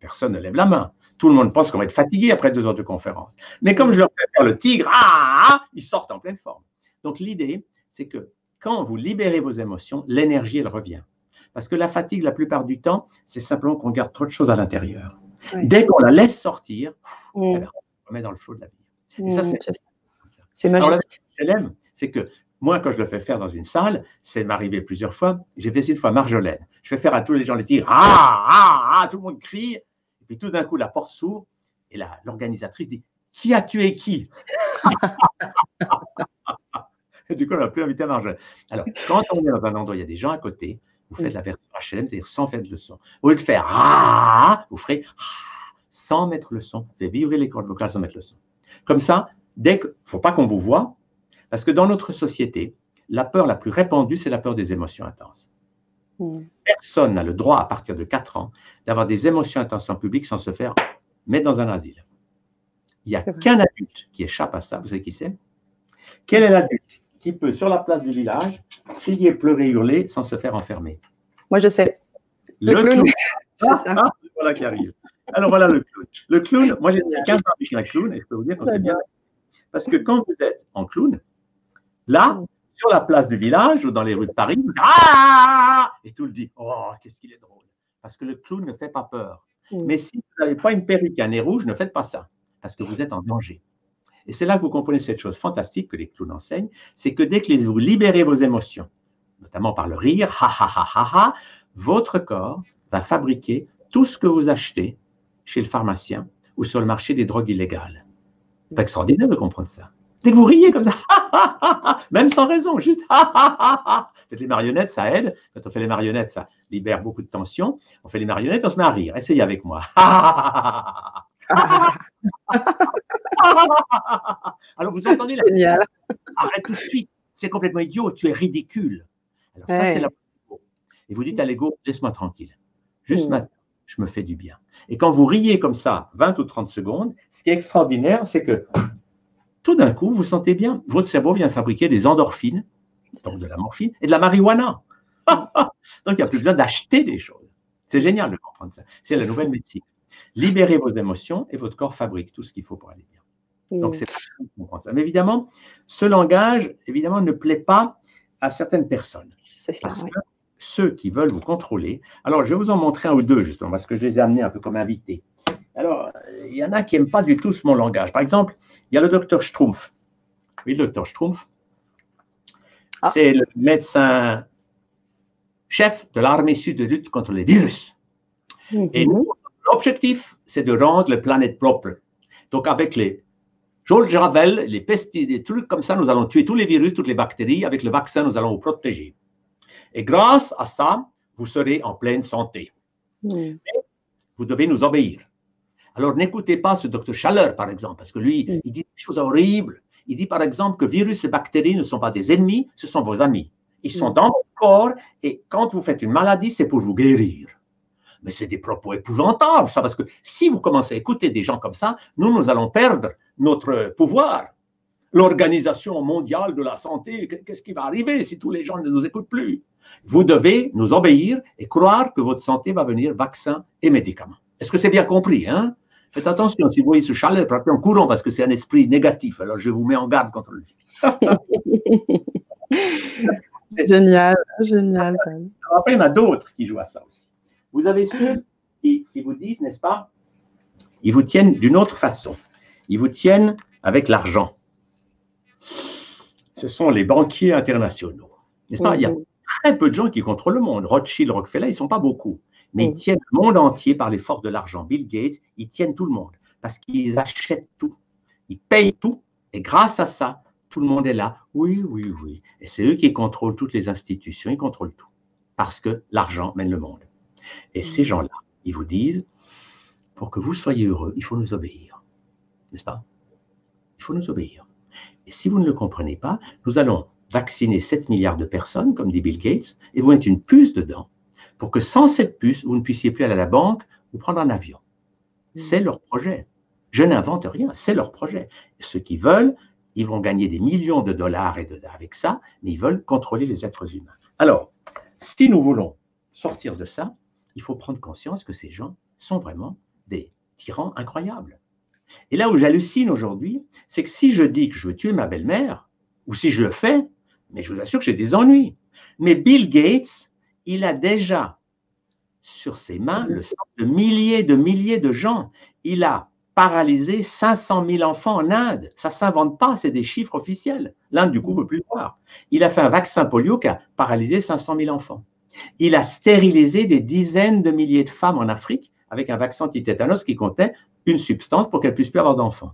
Personne ne lève la main. Tout le monde pense qu'on va être fatigué après deux heures de conférence. Mais comme je leur fais faire le tigre, ah, ah, ah ils sortent en pleine forme. Donc, l'idée, c'est que quand vous libérez vos émotions, l'énergie, elle revient. Parce que la fatigue, la plupart du temps, c'est simplement qu'on garde trop de choses à l'intérieur. Dès qu'on la laisse sortir, on remet dans le flot de la vie. Et ça, c'est c'est magique. c'est que moi, quand je le fais faire dans une salle, c'est m'arriver plusieurs fois. J'ai fait une fois Marjolaine. Je fais faire à tous les gens les tirs. Ah, ah, ah, tout le monde crie. Et puis tout d'un coup, la porte s'ouvre et l'organisatrice dit Qui a tué qui? Et Du coup, on n'a plus invité à Marjolaine. Alors, quand on est dans un endroit, il y a des gens à côté, vous faites la version HLM, c'est-à-dire sans faire le son. Au lieu de faire Ah, vous ferez Ah, sans mettre le son. Vous faites vibrer les cordes vocales sans mettre le son. Comme ça, dès que, faut pas qu'on vous voit, parce que dans notre société, la peur la plus répandue, c'est la peur des émotions intenses. Hmm. Personne n'a le droit, à partir de 4 ans, d'avoir des émotions intenses en public sans se faire mettre dans un asile. Il n'y a qu'un adulte qui échappe à ça. Vous savez qui c'est? Quel est l'adulte qui peut, sur la place du village, crier, pleurer, hurler sans se faire enfermer? Moi, je sais. Le, clown. Ça. Ah, voilà qui arrive. Alors voilà le clown. Le clown, moi j'ai 15 ans avec un clown et je peux vous dire qu'on s'est bien parce que quand vous êtes en clown, là, sur la place du village ou dans les rues de Paris, vous ah et tout le dit Oh, qu'est-ce qu'il est drôle. Parce que le clown ne fait pas peur. Mais si vous n'avez pas une perruque et un nez rouge, ne faites pas ça. Parce que vous êtes en danger. Et c'est là que vous comprenez cette chose fantastique que les clowns enseignent c'est que dès que vous libérez vos émotions, notamment par le rire, ha ha ha ha ha, votre corps va fabriquer tout ce que vous achetez chez le pharmacien ou sur le marché des drogues illégales. C'est extraordinaire de comprendre ça. Dès que vous riez comme ça, même sans raison, juste Faites les marionnettes, ça aide. Quand on fait les marionnettes, ça libère beaucoup de tension. On fait les marionnettes, on se met à rire. Essayez avec moi. Alors vous entendez la Arrête tout de suite. C'est complètement idiot. Tu es ridicule. Alors ça, c'est la Et vous dites à l'ego, laisse-moi tranquille. Juste mm. maintenant, je me fais du bien. Et quand vous riez comme ça, 20 ou 30 secondes, ce qui est extraordinaire, c'est que tout d'un coup, vous sentez bien. Votre cerveau vient fabriquer des endorphines, donc de la morphine, et de la marijuana. donc, il n'y a plus besoin d'acheter des choses. C'est génial de comprendre ça. C'est la nouvelle médecine. Libérez vos émotions et votre corps fabrique tout ce qu'il faut pour aller bien. Donc, c'est comprendre ça. Mais évidemment, ce langage, évidemment, ne plaît pas à certaines personnes. C'est parce que ceux qui veulent vous contrôler. Alors, je vais vous en montrer un ou deux, justement, parce que je les ai amenés un peu comme invités. Alors, il y en a qui n'aiment pas du tout mon langage. Par exemple, il y a le docteur Strumpf. Oui, le docteur Strumpf. Ah. C'est le médecin chef de l'armée sud de lutte contre les virus. Et mhm. l'objectif, c'est de rendre la planète propre. Donc, avec les George Ravel, les pesticides, des trucs comme ça, nous allons tuer tous les virus, toutes les bactéries. Avec le vaccin, nous allons vous protéger. Et grâce à ça, vous serez en pleine santé. Mais vous devez nous obéir. Alors n'écoutez pas ce docteur Chaleur, par exemple, parce que lui, il dit des choses horribles. Il dit, par exemple, que virus et bactéries ne sont pas des ennemis, ce sont vos amis. Ils sont dans votre corps et quand vous faites une maladie, c'est pour vous guérir. Mais c'est des propos épouvantables, ça, parce que si vous commencez à écouter des gens comme ça, nous, nous allons perdre notre pouvoir. L'Organisation mondiale de la santé, qu'est-ce qui va arriver si tous les gens ne nous écoutent plus? Vous devez nous obéir et croire que votre santé va venir vaccin et médicaments. Est-ce que c'est bien compris hein? Faites attention, si vous voyez ce chalet, frappez en courant parce que c'est un esprit négatif. Alors je vous mets en garde contre lui. génial, génial. Après, il y en a d'autres qui jouent à ça aussi. Vous avez ceux qui, qui vous disent, n'est-ce pas, ils vous tiennent d'une autre façon. Ils vous tiennent avec l'argent. Ce sont les banquiers internationaux. N'est-ce pas? Il y a très peu de gens qui contrôlent le monde. Rothschild, Rockefeller, ils ne sont pas beaucoup mais ils tiennent le monde entier par les forces de l'argent. Bill Gates, ils tiennent tout le monde parce qu'ils achètent tout, ils payent tout, et grâce à ça, tout le monde est là. Oui, oui, oui. Et c'est eux qui contrôlent toutes les institutions, ils contrôlent tout parce que l'argent mène le monde. Et mm. ces gens-là, ils vous disent, pour que vous soyez heureux, il faut nous obéir. N'est-ce pas? Il faut nous obéir. Et si vous ne le comprenez pas, nous allons vacciner 7 milliards de personnes, comme dit Bill Gates, et vous mettez une puce dedans pour que sans cette puce, vous ne puissiez plus aller à la banque ou prendre un avion. Mm. C'est leur projet. Je n'invente rien, c'est leur projet. Ceux qui veulent, ils vont gagner des millions de dollars et avec ça, mais ils veulent contrôler les êtres humains. Alors, si nous voulons sortir de ça, il faut prendre conscience que ces gens sont vraiment des tyrans incroyables. Et là où j'hallucine aujourd'hui, c'est que si je dis que je veux tuer ma belle-mère, ou si je le fais, mais je vous assure que j'ai des ennuis. Mais Bill Gates, il a déjà sur ses mains le sang de milliers de milliers de gens. Il a paralysé 500 000 enfants en Inde. Ça ne s'invente pas, c'est des chiffres officiels. L'Inde, du coup, ne veut plus le voir. Il a fait un vaccin polio qui a paralysé 500 000 enfants. Il a stérilisé des dizaines de milliers de femmes en Afrique avec un vaccin anti-tétanos qui contenait une substance pour qu'elles ne puissent plus avoir d'enfants.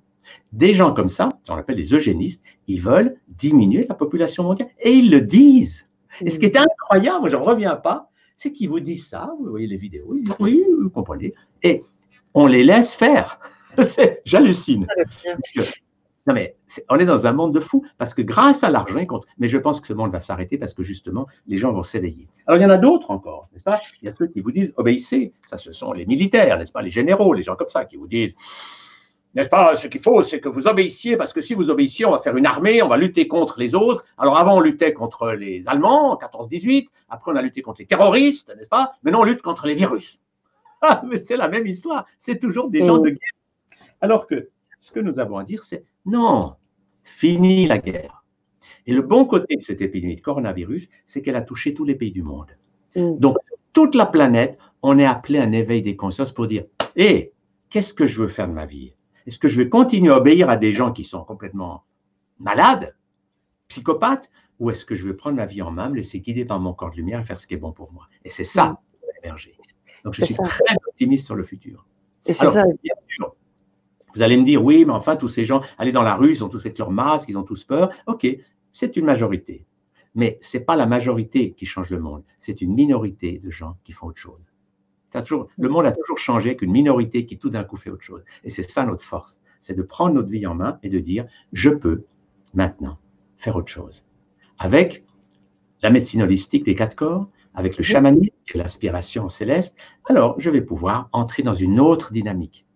Des gens comme ça, on appelle les eugénistes, ils veulent diminuer la population mondiale. Et ils le disent. Et ce qui est incroyable, je ne reviens pas, c'est qu'ils vous disent ça, vous voyez les vidéos, ils disent, oui, vous comprenez, et on les laisse faire. J'hallucine. Non, mais on est dans un monde de fous, parce que grâce à l'argent, mais je pense que ce monde va s'arrêter parce que justement, les gens vont s'éveiller. Alors, il y en a d'autres encore, n'est-ce pas? Il y a ceux qui vous disent obéissez, ça, ce sont les militaires, n'est-ce pas? Les généraux, les gens comme ça, qui vous disent n'est-ce pas? Ce qu'il faut, c'est que vous obéissiez, parce que si vous obéissiez, on va faire une armée, on va lutter contre les autres. Alors avant, on luttait contre les Allemands en 14-18, après on a lutté contre les terroristes, n'est-ce pas? Maintenant, on lutte contre les virus. Ah, mais c'est la même histoire, c'est toujours des gens de guerre. Alors que ce que nous avons à dire, c'est non, fini la guerre. Et le bon côté de cette épidémie de coronavirus, c'est qu'elle a touché tous les pays du monde. Mm. Donc, toute la planète, on est appelé à un éveil des consciences pour dire, hé, qu'est-ce que je veux faire de ma vie? Est-ce que je vais continuer à obéir à des gens qui sont complètement malades, psychopathes, ou est-ce que je vais prendre ma vie en main, me laisser guider par mon corps de lumière et faire ce qui est bon pour moi? Et c'est ça qui va émerger. Donc je suis très optimiste sur le futur. Et c'est ça. Bien Vous allez me dire, oui, mais enfin, tous ces gens, aller dans la rue, ils ont tous fait leur masque, ils ont tous peur. OK, c'est une majorité. Mais ce n'est pas la majorité qui change le monde, c'est une minorité de gens qui font autre chose. Toujours, le monde a toujours changé qu'une minorité qui tout d'un coup fait autre chose. Et c'est ça notre force, c'est de prendre notre vie en main et de dire, je peux maintenant faire autre chose. Avec la médecine holistique des quatre corps, avec le chamanisme et l'aspiration céleste, alors je vais pouvoir entrer dans une autre dynamique.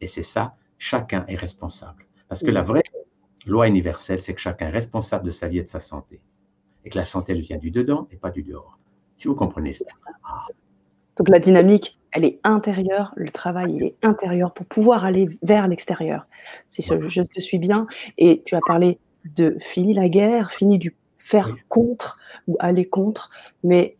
Et c'est ça, chacun est responsable. Parce que la vraie loi universelle, c'est que chacun est responsable de sa vie et de sa santé. Et que la santé, elle vient du dedans et pas du dehors. Si vous comprenez ça. Donc la dynamique, elle est intérieure, le travail, il est intérieur pour pouvoir aller vers l'extérieur. Si je te suis bien, et tu as parlé de fini la guerre, fini du faire contre ou aller contre, mais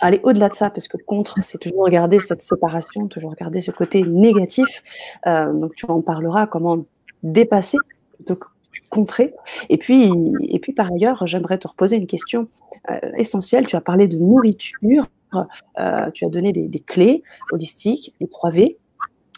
aller au-delà de ça, parce que contre, c'est toujours regarder cette séparation, toujours regarder ce côté négatif. Euh, donc tu en parleras, comment dépasser plutôt que contrer. Et puis, et puis par ailleurs, j'aimerais te reposer une question euh, essentielle. Tu as parlé de nourriture, euh, tu as donné des, clés holistiques, les 3 V.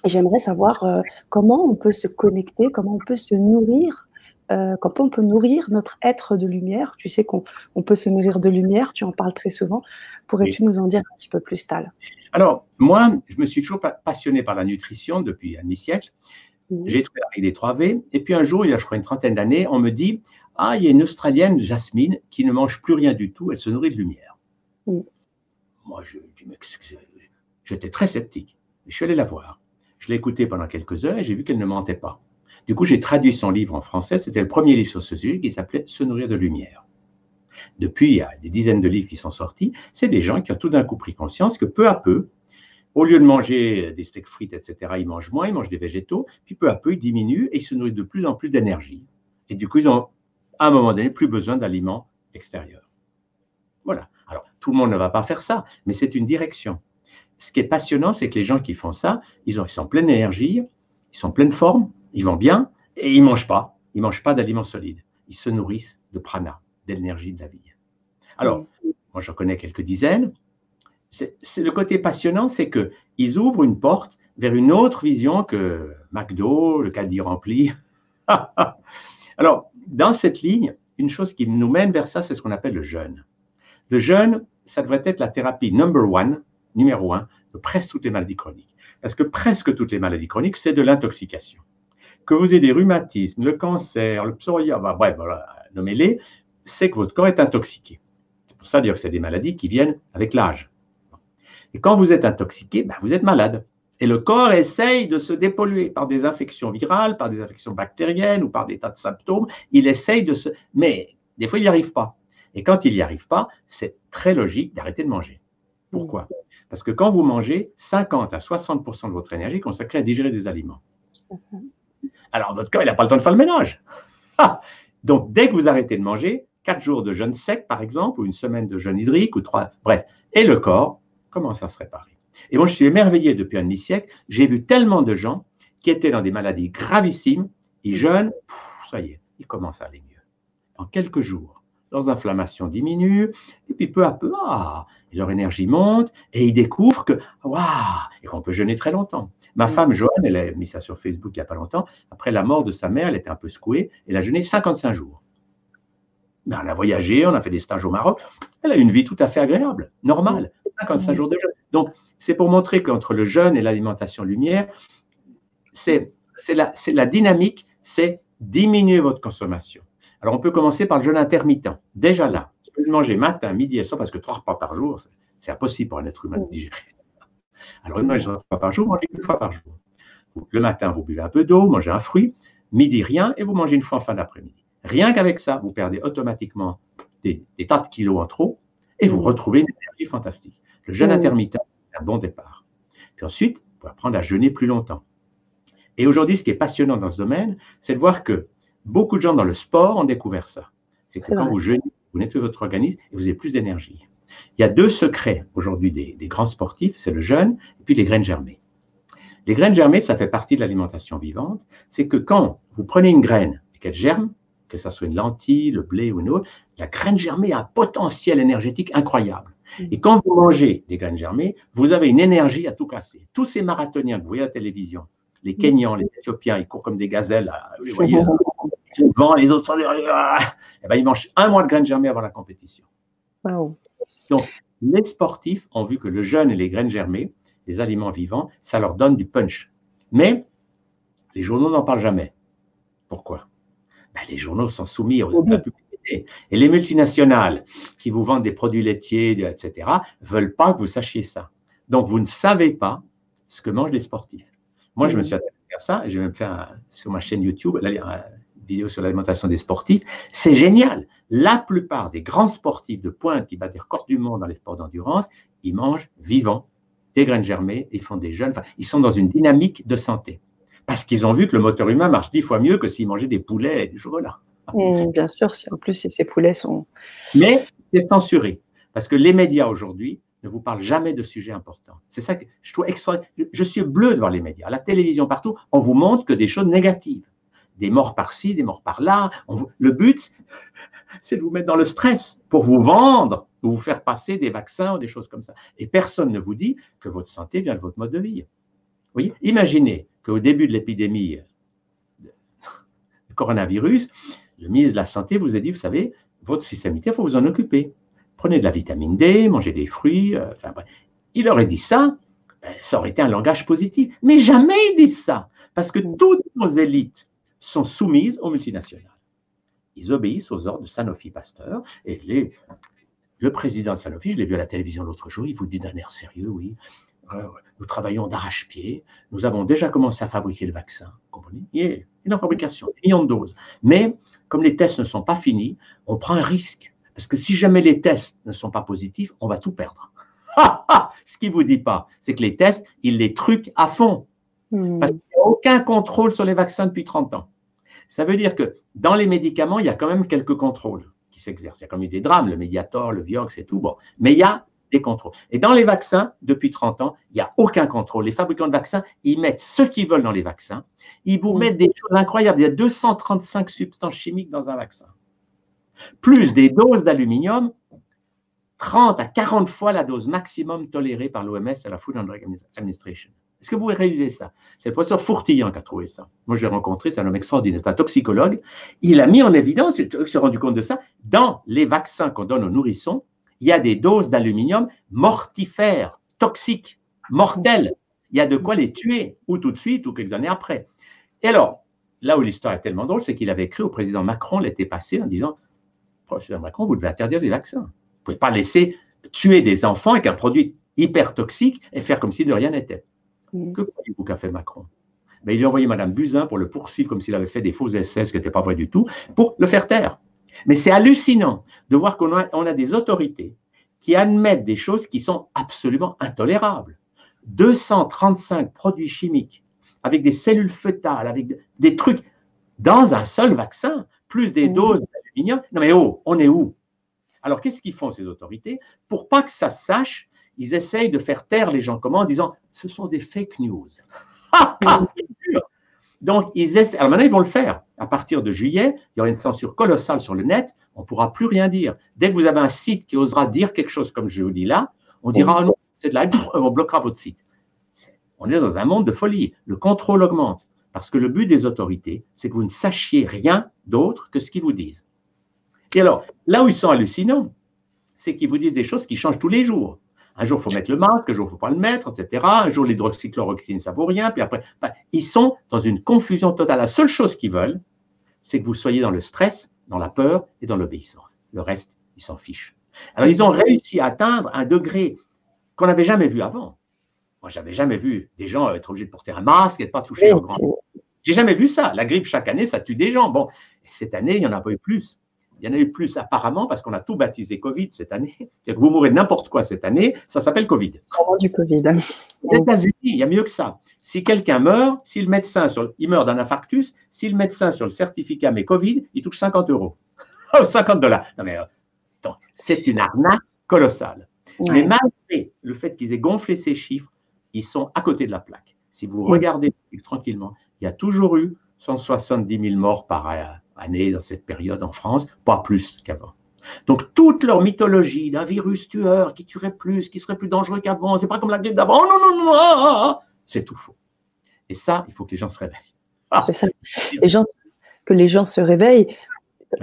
Et j'aimerais savoir comment on peut se connecter, comment on peut se nourrir euh, quand on peut nourrir notre être de lumière. Tu sais qu'on peut se nourrir de lumière, tu en parles très souvent. Pourrais-tu nous en dire un petit peu plus, Tal? Alors, moi, je me suis toujours passionné par la nutrition depuis un demi-siècle. J'ai trouvé la des 3V. Et puis un jour, il y a, je crois, une trentaine d'années, on me dit Ah, il y a une Australienne, Jasmine, qui ne mange plus rien du tout, elle se nourrit de lumière. Moi, je j'étais très sceptique. Je suis allé la voir. Je l'ai écoutée pendant quelques heures et j'ai vu qu'elle ne mentait pas. Du coup, j'ai traduit son livre en français. C'était le premier livre sur ce sujet qui s'appelait Se nourrir de lumière. Depuis, il y a des dizaines de livres qui sont sortis. C'est des gens qui ont tout d'un coup pris conscience que peu à peu, au lieu de manger des steaks frites, etc., ils mangent moins, ils mangent des végétaux, puis peu à peu, ils diminuent et ils se nourrissent de plus en plus d'énergie. Et du coup, ils ont, à un moment donné, plus besoin d'aliments extérieurs. Voilà. Alors, tout le monde ne va pas faire ça, mais c'est une direction. Ce qui est passionnant, c'est que les gens qui font ça, ils, ont, ils sont pleins d'énergie, ils sont pleins de forme, ils vont bien et ils ne mangent pas. Ils ne mangent pas d'aliments solides. Ils se nourrissent de prana, d'énergie de la vie. Alors, moi, j'en connais quelques dizaines. C'est le côté passionnant, c'est qu'ils ouvrent une porte vers une autre vision que McDo, le caddie rempli. Alors, dans cette ligne, une chose qui nous mène vers ça, c'est ce qu'on appelle le jeûne. Le jeûne, ça devrait être la thérapie number one, numéro un, de presque toutes les maladies chroniques. Parce que presque toutes les maladies chroniques, c'est de l'intoxication que vous ayez des rhumatismes, le cancer, le psoriasis, bref, voilà, nommez-les, c'est que votre corps est intoxiqué. C'est pour ça dire que c'est des maladies qui viennent avec l'âge. Et quand vous êtes intoxiqué, ben, vous êtes malade. Et le corps essaye de se dépolluer par des infections virales, par des infections bactériennes ou par des tas de symptômes. Il essaye de se... Mais des fois, il n'y arrive pas. Et quand il n'y arrive pas, c'est très logique d'arrêter de manger. Pourquoi? Parce que quand vous mangez, 50 à 60% de votre énergie est consacrée à digérer des aliments. Alors, votre corps, il n'a pas le temps de faire le ménage. Donc, dès que vous arrêtez de manger, quatre jours de jeûne sec, par exemple, ou une semaine de jeûne hydrique, ou trois, bref, et le corps commence à se réparer. Et moi, je suis émerveillé depuis un demi-siècle. J'ai vu tellement de gens qui étaient dans des maladies gravissimes, ils jeûnent, ça y est, ils commencent à aller mieux. En quelques jours, leurs inflammations diminuent, et puis peu à peu, ah, leur énergie monte, et ils découvrent que, waouh, et qu'on peut jeûner très longtemps. Ma mm. femme, Joanne, elle a mis ça sur Facebook il n'y a pas longtemps. Après la mort de sa mère, elle était un peu secouée. Elle a jeûné 55 jours. Ben, elle a voyagé, on a fait des stages au Maroc. Elle a une vie tout à fait agréable, normale. 55 mm. jours de jeûne. Donc, c'est pour montrer qu'entre le jeûne et l'alimentation lumière, c'est la, la dynamique, c'est diminuer votre consommation. Alors, on peut commencer par le jeûne intermittent. Déjà là, vous manger matin, midi et soir, parce que trois repas par jour, c'est impossible pour un être humain de digérer. Alors, une fois par jour, mangez une fois par jour. Le matin, vous buvez un peu d'eau, mangez un fruit, midi rien, et vous mangez une fois en fin d'après-midi. Rien qu'avec ça, vous perdez automatiquement des, tas de kilos en trop, et vous retrouvez une énergie fantastique. Le jeûne intermittent, c'est un bon départ. Puis ensuite, vous pouvez apprendre à jeûner plus longtemps. Et aujourd'hui, ce qui est passionnant dans ce domaine, c'est de voir que beaucoup de gens dans le sport ont découvert ça. C'est que quand vous jeûnez, vous nettoyez votre organisme et vous avez plus d'énergie. Il y a deux secrets aujourd'hui des, grands sportifs, c'est le jeûne et puis les graines germées. Les graines germées, ça fait partie de l'alimentation vivante. C'est que quand vous prenez une graine et qu'elle germe, que ce soit une lentille, le blé ou une autre, la graine germée a un potentiel énergétique incroyable. Mm. Et quand vous mangez des graines germées, vous avez une énergie à tout casser. Tous ces marathoniens que vous voyez à la télévision, Les Kenyans, les Éthiopiens, ils courent comme des gazelles. Vous les voyez, ils vent, les autres sont derrière. Et eh ben, ils mangent un mois de graines germées avant la compétition. Donc, les sportifs ont vu que le jeûne et les graines germées, les aliments vivants, ça leur donne du punch. Mais les journaux n'en parlent jamais. Pourquoi? Ben, Les journaux sont soumis à la publicité. Et les multinationales qui vous vendent des produits laitiers, etc., veulent pas que vous sachiez ça. Donc, vous ne savez pas ce que mangent les sportifs. Moi, je me suis intéressé à ça et je vais même faire sur ma chaîne YouTube une vidéo sur l'alimentation des sportifs. C'est génial. La plupart des grands sportifs de pointe qui battent des records du monde dans les sports d'endurance, ils mangent vivants, des graines germées, ils font des jeunes, enfin, ils sont dans une dynamique de santé. Parce qu'ils ont vu que le moteur humain marche dix fois mieux que s'ils mangeaient des poulets et du chocolat. Mmh, bien sûr, si en plus ces poulets sont. Mais c'est censuré. Parce que les médias aujourd'hui ne vous parlent jamais de sujets importants. C'est ça que je trouve extraordinaire. Je suis bleu devant les médias. la télévision, partout, on vous montre que des choses négatives. Des morts par-ci, des morts par-là. Le but, c'est de vous mettre dans le stress pour vous vendre ou vous faire passer des vaccins ou des choses comme ça. Et personne ne vous dit que votre santé vient de votre mode de vie. Vous voyez Imaginez qu'au début de l'épidémie de coronavirus, le ministre de la Santé vous a dit, vous savez, votre système immunitaire, il faut vous en occuper. Prenez de la vitamine D, mangez des fruits, euh, enfin bref. Il aurait dit ça, ben, ça aurait été un langage positif. Mais jamais ils disent ça, parce que toutes nos élites sont soumises aux multinationales. Ils obéissent aux ordres de Sanofi Pasteur, et les, le président de Sanofi, je l'ai vu à la télévision l'autre jour, il vous dit d'un air sérieux, oui, euh, nous travaillons d'arrache-pied, nous avons déjà commencé à fabriquer le vaccin, comprenez? Il est en fabrication, des millions de doses. Mais comme les tests ne sont pas finis, on prend un risque. Parce que si jamais les tests ne sont pas positifs, on va tout perdre. Ce qu'il ne vous dit pas, c'est que les tests, ils les truquent à fond. Hmm. Parce qu'il n'y a aucun contrôle sur les vaccins depuis 30 ans. Ça veut dire que dans les médicaments, il y a quand même quelques contrôles qui s'exercent. Il y a quand même des drames, le Mediator, le Vioxx et tout. Bon. Mais il y a des contrôles. Et dans les vaccins, depuis 30 ans, il n'y a aucun contrôle. Les fabricants de vaccins, ils mettent ce qu'ils veulent dans les vaccins. Ils vous mm. mettent des choses incroyables. Il y a 235 substances chimiques dans un vaccin. Plus des doses d'aluminium, 30 à 40 fois la dose maximum tolérée par l'OMS et la Food and Drug Administration. Est-ce que vous réalisez ça? C'est le professeur Fourtillan qui a trouvé ça. Moi, j'ai rencontré, c'est un homme extraordinaire, c'est un toxicologue. Il a mis en évidence, il s'est rendu compte de ça, dans les vaccins qu'on donne aux nourrissons, il y a des doses d'aluminium mortifères, toxiques, mortelles. Il y a de quoi les tuer, ou tout de suite, ou quelques années après. Et alors, là où l'histoire est tellement drôle, c'est qu'il avait écrit au président Macron l'été passé en disant Président Macron, vous devez interdire les vaccins. Vous ne pouvez pas laisser tuer des enfants avec un produit hyper toxique et faire comme si de rien n'était. Mm. Que croyez-vous qu'a fait Macron? Ben, Il a envoyé Mme Buzyn pour le poursuivre comme s'il avait fait des faux essais, ce qui n'était pas vrai du tout, pour le faire taire. Mais c'est hallucinant de voir qu'on a, des autorités qui admettent des choses qui sont absolument intolérables. 235 produits chimiques avec des cellules fœtales, avec des trucs dans un seul vaccin, plus des doses d'aluminium. Non mais oh, on est où? Alors qu'est-ce qu'ils font ces autorités? Pour pas que ça se sache, ils essayent de faire taire les gens comment en disant ce sont des fake news. Donc, ils essaient. Alors maintenant, ils vont le faire. À partir de juillet, il y aura une censure colossale sur le net. On ne pourra plus rien dire. Dès que vous avez un site qui osera dire quelque chose comme je vous dis là, on dira ah non, c'est de la. On bloquera votre site. On est dans un monde de folie. Le contrôle augmente. Parce que le but des autorités, c'est que vous ne sachiez rien d'autre que ce qu'ils vous disent. Et alors, là où ils sont hallucinants, c'est qu'ils vous disent des choses qui changent tous les jours. Un jour, il faut mettre le masque, un jour, il ne faut pas le mettre, etc. Un jour, l'hydroxychloroquine, ça ne vaut rien. Puis après, ils sont dans une confusion totale. La seule chose qu'ils veulent, c'est que vous soyez dans le stress, dans la peur et dans l'obéissance. Le reste, ils s'en fichent. Alors, ils ont réussi à atteindre un degré qu'on n'avait jamais vu avant. Moi, j'avais jamais vu des gens être obligés de porter un masque et de ne pas toucher leur grand. J'ai jamais vu ça. La grippe, chaque année, ça tue des gens. Bon, cette année, il n'y en a pas eu plus il y en a eu plus apparemment parce qu'on a tout baptisé Covid cette année. C'est-à-dire que vous mourrez n'importe quoi cette année, ça s'appelle Covid. du Covid. Aux États-Unis, il y a mieux que ça. Si quelqu'un meurt, si le médecin sur, il meurt d'un infarctus, si le médecin sur le certificat met Covid, il touche 50 euros. 50 dollars. Non mais euh, c'est une arnaque colossale. Mais malgré le fait qu'ils aient gonflé ces chiffres, ils sont à côté de la plaque. Si vous regardez tranquillement, il y a toujours eu 170 000 morts par, année dans cette période en France, pas plus qu'avant. Donc toute leur mythologie d'un virus tueur qui tuerait plus, qui serait plus dangereux qu'avant, c'est pas comme la grippe d'avant, oh non, non, non, ah, ah, ah, c'est tout faux. Et ça, il faut que les gens se réveillent. C'est ça. Les gens, que les gens se réveillent,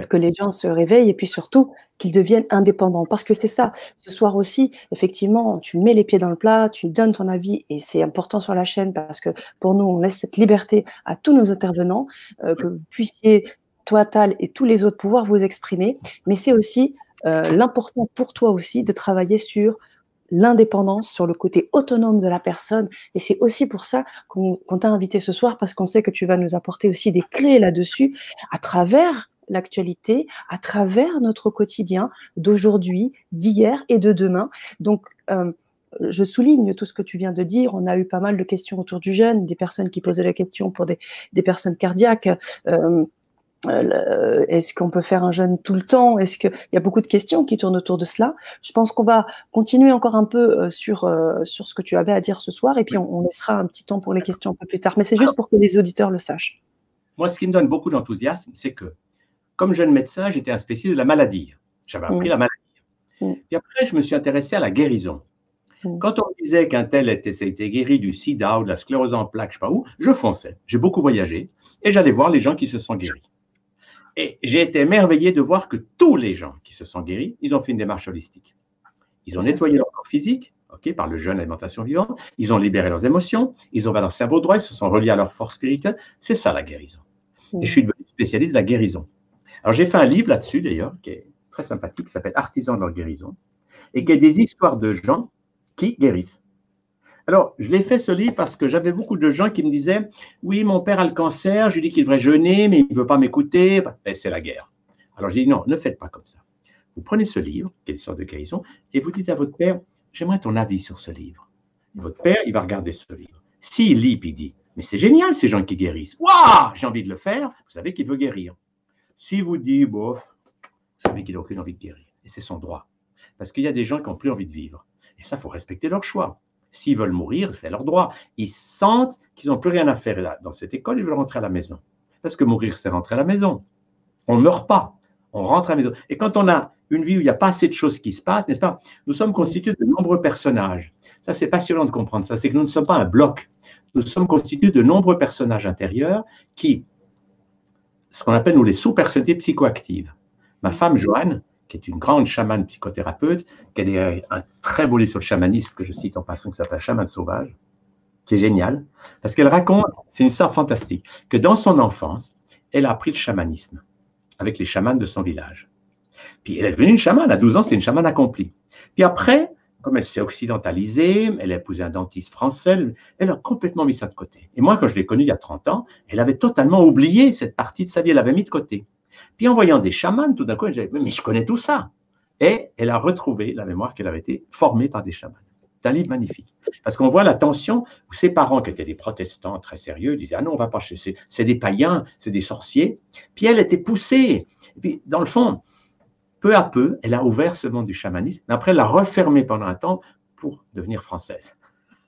que les gens se réveillent et puis surtout qu'ils deviennent indépendants. Parce que c'est ça, ce soir aussi, effectivement, tu mets les pieds dans le plat, tu donnes ton avis et c'est important sur la chaîne parce que pour nous, on laisse cette liberté à tous nos intervenants, euh, que vous puissiez, toi, Tal, et tous les autres, pouvoir vous exprimer. Mais c'est aussi euh, l'important pour toi aussi de travailler sur l'indépendance, sur le côté autonome de la personne. Et c'est aussi pour ça qu'on t'a invité ce soir, parce qu'on sait que tu vas nous apporter aussi des clés là-dessus, à travers l'actualité, à travers notre quotidien d'aujourd'hui, d'hier et de demain. Donc, euh, je souligne tout ce que tu viens de dire. On a eu pas mal de questions autour du jeûne, des personnes qui posaient la question pour des, des personnes cardiaques. Euh, euh, est-ce qu'on peut faire un jeûne tout le temps? Est-ce qu'il y a beaucoup de questions qui tournent autour de cela Je pense qu'on va continuer encore un peu euh, sur, euh, sur ce que tu avais à dire ce soir et puis on, laissera un petit temps pour les questions un peu plus tard. Mais c'est juste pour que les auditeurs le sachent. Moi, ce qui me donne beaucoup d'enthousiasme, c'est que comme jeune médecin, j'étais un spécialiste de la maladie. J'avais appris mm. la maladie. Mm. Et après, je me suis intéressé à la guérison. Mm. Quand on disait qu'un tel était, été guéri du sida ou de la sclérose en plaques, je ne sais pas où, je fonçais. J'ai beaucoup voyagé et j'allais voir les gens qui se sont guéris. Et j'ai été émerveillé de voir que tous les gens qui se sont guéris, ils ont fait une démarche holistique. Ils ont nettoyé leur corps physique, ok, par le jeûne, l'alimentation vivante. Ils ont libéré leurs émotions. Ils ont ouvert leur cerveau droit. Ils se sont reliés à leur force spirituelle. C'est ça la guérison. Et je suis devenu spécialiste de la guérison. Alors j'ai fait un livre là-dessus d'ailleurs, qui est très sympathique, qui s'appelle Artisans de leur guérison, et qui est des histoires de gens qui guérissent. Alors, je l'ai fait ce livre parce que j'avais beaucoup de gens qui me disaient Oui, mon père a le cancer, je lui dis qu'il devrait jeûner, mais il ne veut pas m'écouter. Ben, c'est la guerre. Alors, j'ai dit Non, ne faites pas comme ça. Vous prenez ce livre, qui est l'histoire de guérison, et vous dites à votre père J'aimerais ton avis sur ce livre. votre père, il va regarder ce livre. S'il lit, puis il dit Mais c'est génial ces gens qui guérissent. Waouh, j'ai envie de le faire. Vous savez qu'il veut guérir. Si vous dites Bof, vous savez qu'il n'a aucune envie de guérir. Et c'est son droit. Parce qu'il y a des gens qui n'ont plus envie de vivre. Et ça, il faut respecter leur choix. S'ils veulent mourir, c'est leur droit. Ils sentent qu'ils n'ont plus rien à faire là. Dans cette école, ils veulent rentrer à la maison. Parce que mourir, c'est rentrer à la maison. On ne meurt pas. On rentre à la maison. Et quand on a une vie où il n'y a pas assez de choses qui se passent, n'est-ce pas Nous sommes constitués de nombreux personnages. Ça, c'est passionnant de comprendre ça. C'est que nous ne sommes pas un bloc. Nous sommes constitués de nombreux personnages intérieurs qui, ce qu'on appelle nous les sous-personnalités psychoactives. Ma femme, Joanne, qui est une grande chamane psychothérapeute, qui a un très beau livre sur le chamanisme que je cite en passant, qui s'appelle Chaman sauvage, qui est génial, parce qu'elle raconte, c'est une histoire fantastique, que dans son enfance, elle a appris le chamanisme avec les chamans de son village. Puis elle est devenue une chamane, à 12 ans, c'est une chamane accomplie. Puis après, comme elle s'est occidentalisée, elle a épousé un dentiste français, elle a complètement mis ça de côté. Et moi, quand je l'ai connue il y a 30 ans, elle avait totalement oublié cette partie de sa vie, elle l'avait mis de côté. Puis en voyant des chamans, tout d'un coup, elle dit Mais je connais tout ça. Et elle a retrouvé la mémoire qu'elle avait été formée par des chamans. C'est un livre magnifique. Parce qu'on voit la tension où ses parents, qui étaient des protestants très sérieux, disaient Ah non, on va pas chez c'est des païens, c'est des sorciers. Puis elle était poussée. Et puis, dans le fond, peu à peu, elle a ouvert ce monde du chamanisme. Mais après, elle l'a refermé pendant un temps pour devenir française,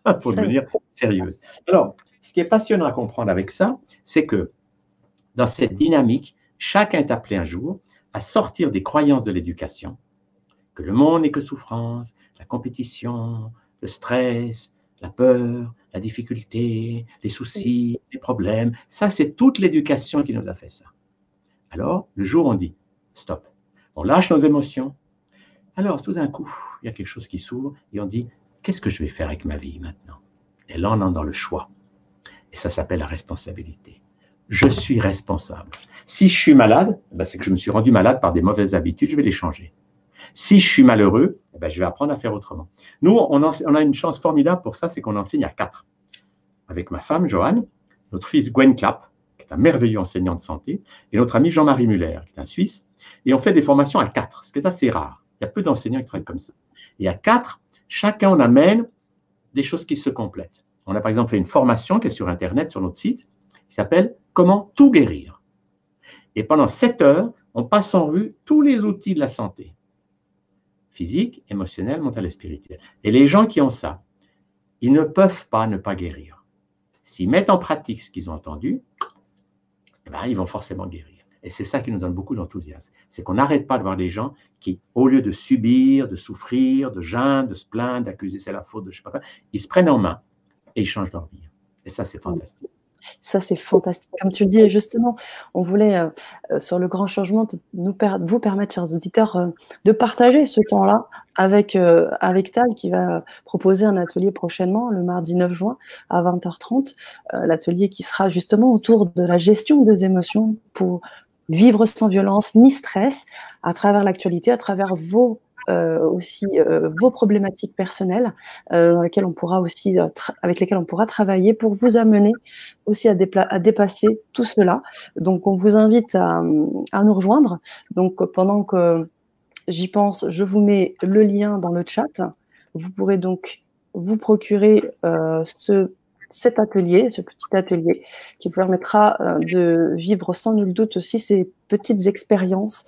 pour devenir sérieuse. Alors, ce qui est passionnant à comprendre avec ça, c'est que dans cette dynamique, Chacun est appelé un jour à sortir des croyances de l'éducation, que le monde n'est que souffrance, la compétition, le stress, la peur, la difficulté, les soucis, les problèmes. Ça, c'est toute l'éducation qui nous a fait ça. Alors, le jour on dit stop, on lâche nos émotions. Alors, tout d'un coup, il y a quelque chose qui s'ouvre et on dit qu'est-ce que je vais faire avec ma vie maintenant? Et là, on est dans le choix. Et ça s'appelle la responsabilité je suis responsable. Si je suis malade, ben, c'est que je me suis rendu malade par des mauvaises habitudes, je vais les changer. Si je suis malheureux, eh ben je vais apprendre à faire autrement. Nous, on, a une chance formidable pour ça, c'est qu'on enseigne à quatre. Avec ma femme, Joanne, notre fils Gwen Clapp, qui est un merveilleux enseignant de santé, et notre ami Jean-Marie Muller, qui est un Suisse. Et on fait des formations à quatre, ce qui est assez rare. Il y a peu d'enseignants qui travaillent comme ça. Et à quatre, chacun on amène des choses qui se complètent. On a par exemple fait une formation qui est sur Internet, sur notre site, qui s'appelle comment tout guérir. Et pendant sept heures, on passe en revue tous les outils de la santé, physique, émotionnelle, mentale et spirituelle. Et les gens qui ont ça, ils ne peuvent pas ne pas guérir. S'ils mettent en pratique ce qu'ils ont entendu, eh ben, ils vont forcément guérir. Et c'est ça qui nous donne beaucoup d'enthousiasme. C'est qu'on n'arrête pas de voir des gens qui, au lieu de subir, de souffrir, de geindre, de se plaindre, d'accuser c'est la faute de je sais pas quoi, ils se prennent en main et ils changent leur vie. Et ça, c'est fantastique. Ça, c'est fantastique. Comme tu le dis, justement, on voulait, euh, euh, sur le grand changement, nous vous permettre, chers auditeurs, euh, de partager ce temps-là avec, avec Tal, qui va proposer un atelier prochainement, le mardi 9 juin à 20h30. L'atelier qui sera justement autour de la gestion des émotions pour vivre sans violence ni stress à travers l'actualité, à travers vos aussi euh, vos problématiques personnelles euh, dans lesquelles on pourra aussi avec lesquelles on pourra travailler pour vous amener aussi à, dépasser tout cela. Donc on vous invite à, à nous rejoindre. Donc pendant que j'y pense, je vous mets le lien dans le chat. Vous pourrez donc vous procurer ce cet atelier, ce petit atelier, qui vous permettra de vivre sans nul doute aussi ces petites expériences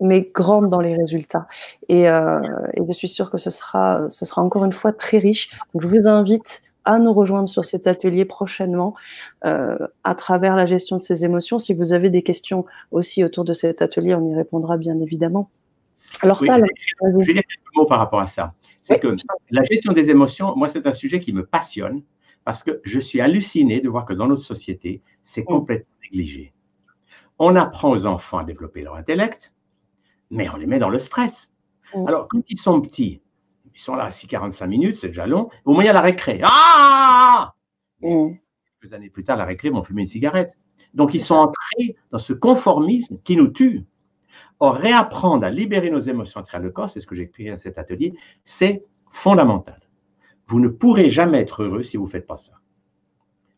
mais grande dans les résultats. Euh, et, je suis sûre que ce sera, ce sera encore une fois très riche. Donc, je vous invite à nous rejoindre sur cet atelier prochainement euh, à travers la gestion de ces émotions. Si vous avez des questions aussi autour de cet atelier, on y répondra bien évidemment. Alors, je, vais, dire quelques mots par rapport à ça. C'est que la gestion des émotions, moi, c'est un sujet qui me passionne parce que je suis halluciné de voir que dans notre société, c'est complètement négligé. On apprend aux enfants à développer leur intellect, mais on les met dans le stress. Mm. Alors, quand ils sont petits, ils sont là 6-45 minutes, c'est déjà long. Au moins, il y a la récré. Ah mm. Quelques années plus tard, la récré vont fumer une cigarette. Donc, ils sont entrés dans ce conformisme qui nous tue. Or, réapprendre à libérer nos émotions à travers le corps, c'est ce que j'ai écrit à cet atelier, c'est fondamental. Vous ne pourrez jamais être heureux si vous ne faites pas ça.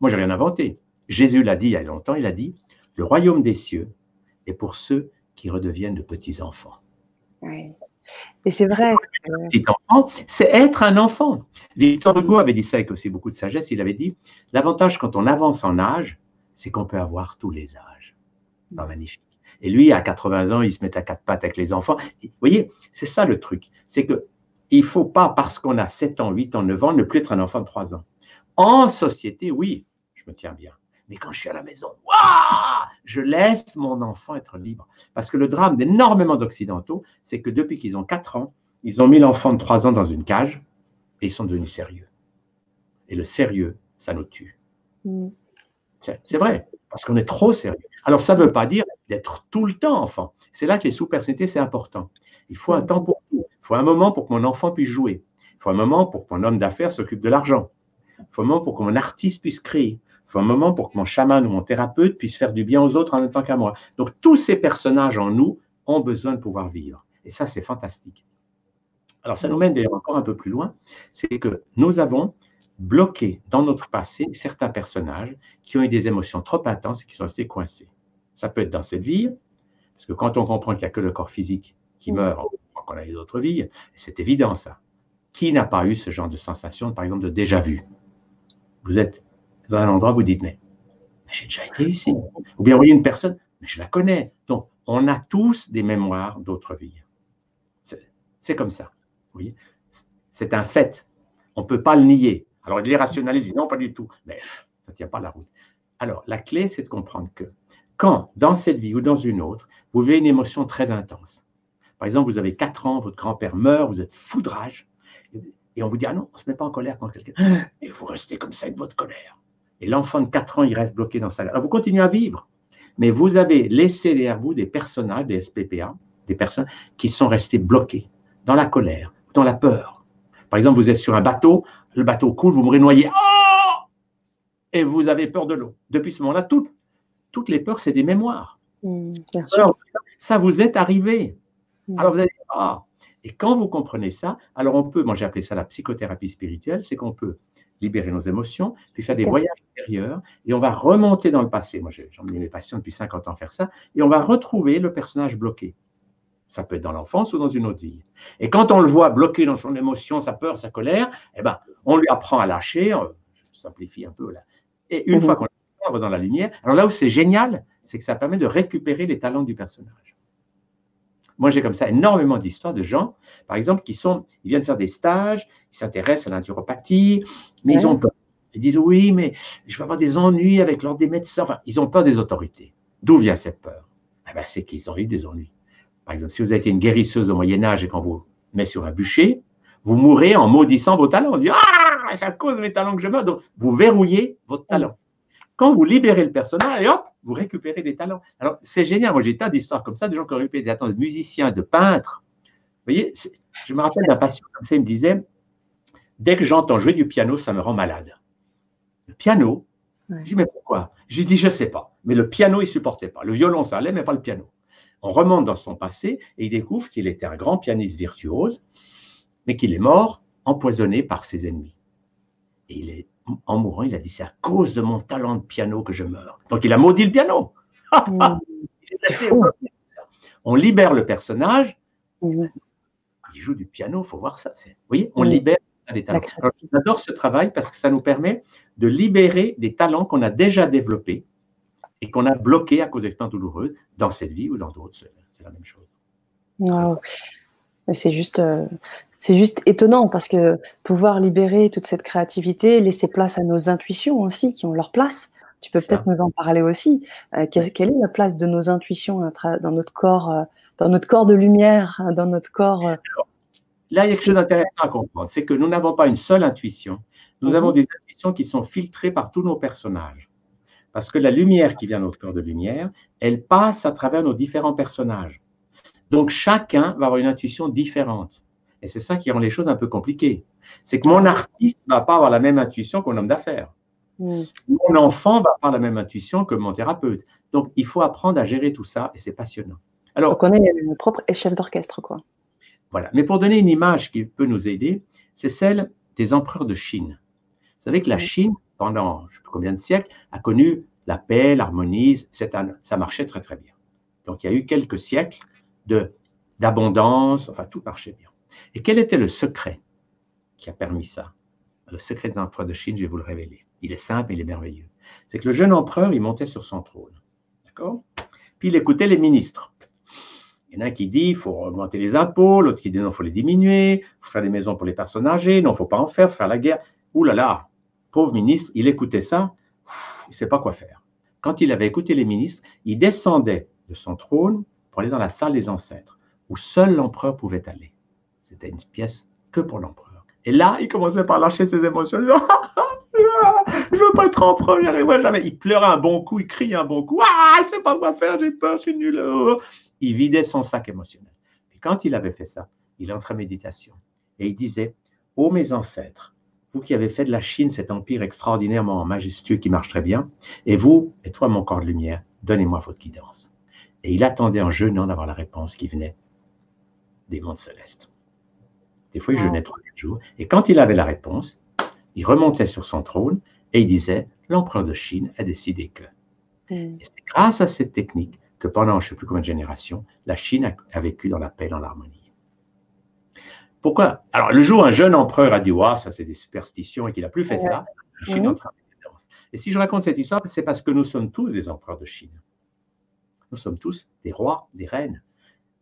Moi, je n'ai rien inventé. Jésus l'a dit il y a longtemps, il a dit, le royaume des cieux est pour ceux qui redeviennent de petits enfants. Oui. Et c'est vrai. Petit enfant, c'est être un enfant. Victor Hugo avait dit ça avec aussi beaucoup de sagesse. Il avait dit l'avantage quand on avance en âge, c'est qu'on peut avoir tous les âges. magnifique. Et lui, à 80 ans, il se met à quatre pattes avec les enfants. Vous voyez, c'est ça le truc. C'est que il faut pas, parce qu'on a 7 ans, 8 ans, 9 ans, ne plus être un enfant de 3 ans. En société, oui, je me tiens bien. Mais quand je suis à la maison, je laisse mon enfant être libre. Parce que le drame d'énormément d'Occidentaux, c'est que depuis qu'ils ont 4 ans, ils ont mis l'enfant de 3 ans dans une cage et ils sont devenus sérieux. Et le sérieux, ça nous tue. Mm. C'est vrai, parce qu'on est trop sérieux. Alors, ça ne veut pas dire d'être tout le temps enfant. C'est là que les sous-personnalités, c'est important. Il faut un temps pour tout. Il faut un moment pour que mon enfant puisse jouer. Il faut un moment pour que mon homme d'affaires s'occupe de l'argent. Il faut un moment pour que mon artiste puisse créer. Il faut un moment pour que mon chaman ou mon thérapeute puisse faire du bien aux autres en même temps qu'à moi. Donc, tous ces personnages en nous ont besoin de pouvoir vivre. Et ça, c'est fantastique. Alors, ça nous mène d'ailleurs encore un peu plus loin. C'est que nous avons bloqué dans notre passé certains personnages qui ont eu des émotions trop intenses et qui sont restés coincés. Ça peut être dans cette vie, parce que quand on comprend qu'il n'y a que le corps physique qui meurt, on comprend qu'on a eu d'autres vies, c'est évident ça. Qui n'a pas eu ce genre de sensation, par exemple, de déjà vu Vous êtes dans un endroit, vous dites, mais, j'ai déjà été ici. Ou bien vous voyez une personne, mais je la connais. Donc, on a tous des mémoires d'autres vies. C'est comme ça. C'est un fait. On ne peut pas le nier. Alors, il les rationalise, non, pas du tout. Mais ça ne tient pas la route. Alors, la clé, c'est de comprendre que quand, dans cette vie ou dans une autre, vous vivez une émotion très intense, par exemple, vous avez 4 ans, votre grand-père meurt, vous êtes foudrage, et on vous dit, ah non, on ne se met pas en colère quand quelqu'un... Et vous restez comme ça avec votre colère. Et l'enfant de 4 ans, il reste bloqué dans sa... Alors vous continuez à vivre, mais vous avez laissé derrière vous des personnages, des SPPA, des personnes qui sont restées bloquées dans la colère, dans la peur. Par exemple, vous êtes sur un bateau, le bateau coule, vous mourrez noyé, oh et vous avez peur de l'eau. Depuis ce moment-là, toutes, toutes les peurs, c'est des mémoires. Mmh, alors, ça vous est arrivé. Mmh. Alors vous allez ah. Et quand vous comprenez ça, alors on peut, moi j'ai appelé ça la psychothérapie spirituelle, c'est qu'on peut libérer nos émotions, puis faire des voyages intérieurs, et on va remonter dans le passé. Moi, j'ai emmené mes patients depuis 50 ans faire ça, et on va retrouver le personnage bloqué. Ça peut être dans l'enfance ou dans une autre vie. Et quand on le voit bloqué dans son émotion, sa peur, sa colère, eh ben, on lui apprend à lâcher, je simplifie un peu là. Et une mhm. fois qu'on est dans la lumière, alors là où c'est génial, c'est que ça permet de récupérer les talents du personnage. Moi, j'ai comme ça énormément d'histoires de gens, par exemple, qui sont, ils viennent faire des stages, ils s'intéressent à la naturopathie, mais ils ont peur. Ils disent oui, mais je vais avoir des ennuis avec l'ordre des médecins. Enfin, ils ont peur des autorités. D'où vient cette peur? Eh ben, C'est qu'ils ont eu des ennuis. Par exemple, si vous avez été une guérisseuse au Moyen-Âge et qu'on vous met sur un bûcher, vous mourrez en maudissant vos talents. On dit Ah c'est à cause de mes talents que je meurs. Donc, vous verrouillez votre talent. Quand vous libérez le personnage, et hop, vous récupérez des talents. Alors, c'est génial. Moi, j'ai tas d'histoires comme ça, des gens qui ont récupéré des talents de musiciens, de peintres. Vous voyez, je me rappelle d'un patient comme ça, il me disait, dès que j'entends jouer du piano, ça me rend malade. Le piano, je dis, mais pourquoi? J'ai dit, je ne sais pas. Mais le piano, il ne supportait pas. Le violon, ça allait, mais pas le piano. On remonte dans son passé et il découvre qu'il était un grand pianiste virtuose, mais qu'il est mort empoisonné par ses ennemis. Et il est, en mourant, il a dit, c'est à cause de mon talent de piano que je meurs. Donc il a maudit le piano. Mmh. on libère le personnage, il joue du piano, il faut voir ça. Vous voyez, on libère des talents. J'adore ce travail parce que ça nous permet de libérer des talents qu'on a déjà développés et qu'on a bloqués à cause d'expériences douloureuses dans cette vie ou dans d'autres. C'est la même chose. C'est juste, euh, c'est juste étonnant parce que pouvoir libérer toute cette créativité, laisser place à nos intuitions aussi qui ont leur place. Tu peux peut-être nous en parler aussi. Euh, quelle est la place de nos intuitions dans notre corps, euh, dans notre corps de lumière, hein, dans notre corps Là, il y a quelque chose d'intéressant à comprendre, c'est que nous n'avons pas une seule intuition. Nous avons mhm. des intuitions qui sont filtrées par tous nos personnages. Parce que la lumière qui vient de notre corps de lumière, elle passe à travers nos différents personnages. Donc chacun va avoir une intuition différente. Et c'est ça qui rend les choses un peu compliquées. C'est que mon artiste ne va pas avoir la même intuition qu'un homme d'affaires. Mon enfant va avoir la même intuition que mon thérapeute. Donc il faut apprendre à gérer tout ça et c'est passionnant. Alors, Donc on est le propre chef d'orchestre, quoi. Voilà. Mais pour donner une image qui peut nous aider, c'est celle des empereurs de Chine. Vous savez que la Chine, pendant je ne sais plus combien de siècles, a connu la paix, l'harmonie, ça marchait très très bien. Donc il y a eu quelques siècles d'abondance, enfin tout marchait bien. Et quel était le secret qui a permis ça? Le secret de l'empereur de Chine, je vais vous le révéler. Il est simple, il est merveilleux. C'est que le jeune empereur, il montait sur son trône. D'accord? Puis il écoutait les ministres. Il y en a un qui dit il faut augmenter les impôts, l'autre qui dit non, il faut les diminuer, il faut faire des maisons pour les personnes âgées, non, il ne faut pas en faire, faire la guerre. Ouh là là, pauvre ministre, il écoutait ça, il ne sait pas quoi faire. Quand il avait écouté les ministres, il descendait de son trône pour aller dans la salle des ancêtres, où seul l'empereur pouvait aller. C'était une pièce que pour l'empereur. Et là, il commençait par lâcher ses émotions. Je ne veux pas être empereur, jamais. Il pleurait un bon coup, il criait un bon coup. Ah, je sais pas quoi faire, j'ai peur, je suis nul. Il vidait son sac émotionnel. Puis quand il avait fait ça, il entrait en méditation. Et il disait, ô mes ancêtres, vous qui avez fait de la Chine cet empire extraordinairement majestueux qui marche très bien, et vous, et toi mon corps de lumière, donnez-moi votre guidance. Et il attendait en jeûnant d'avoir la réponse qui venait des mondes célestes. Des fois, il jeûnait trois jours. Et quand il avait la réponse, il remontait sur son trône et il disait L'empereur de Chine a décidé que. Hmm. Et c'est grâce à cette technique que pendant je ne sais plus combien de générations, la Chine a, vécu dans la paix, dans l'harmonie. Pourquoi? Alors, le jour où un jeune empereur a dit Waouh, ça c'est des superstitions et qu'il n'a plus fait ça, la Chine est en train de Et si je raconte cette histoire, c'est parce que nous sommes tous des empereurs de Chine. Nous sommes tous des rois, des reines.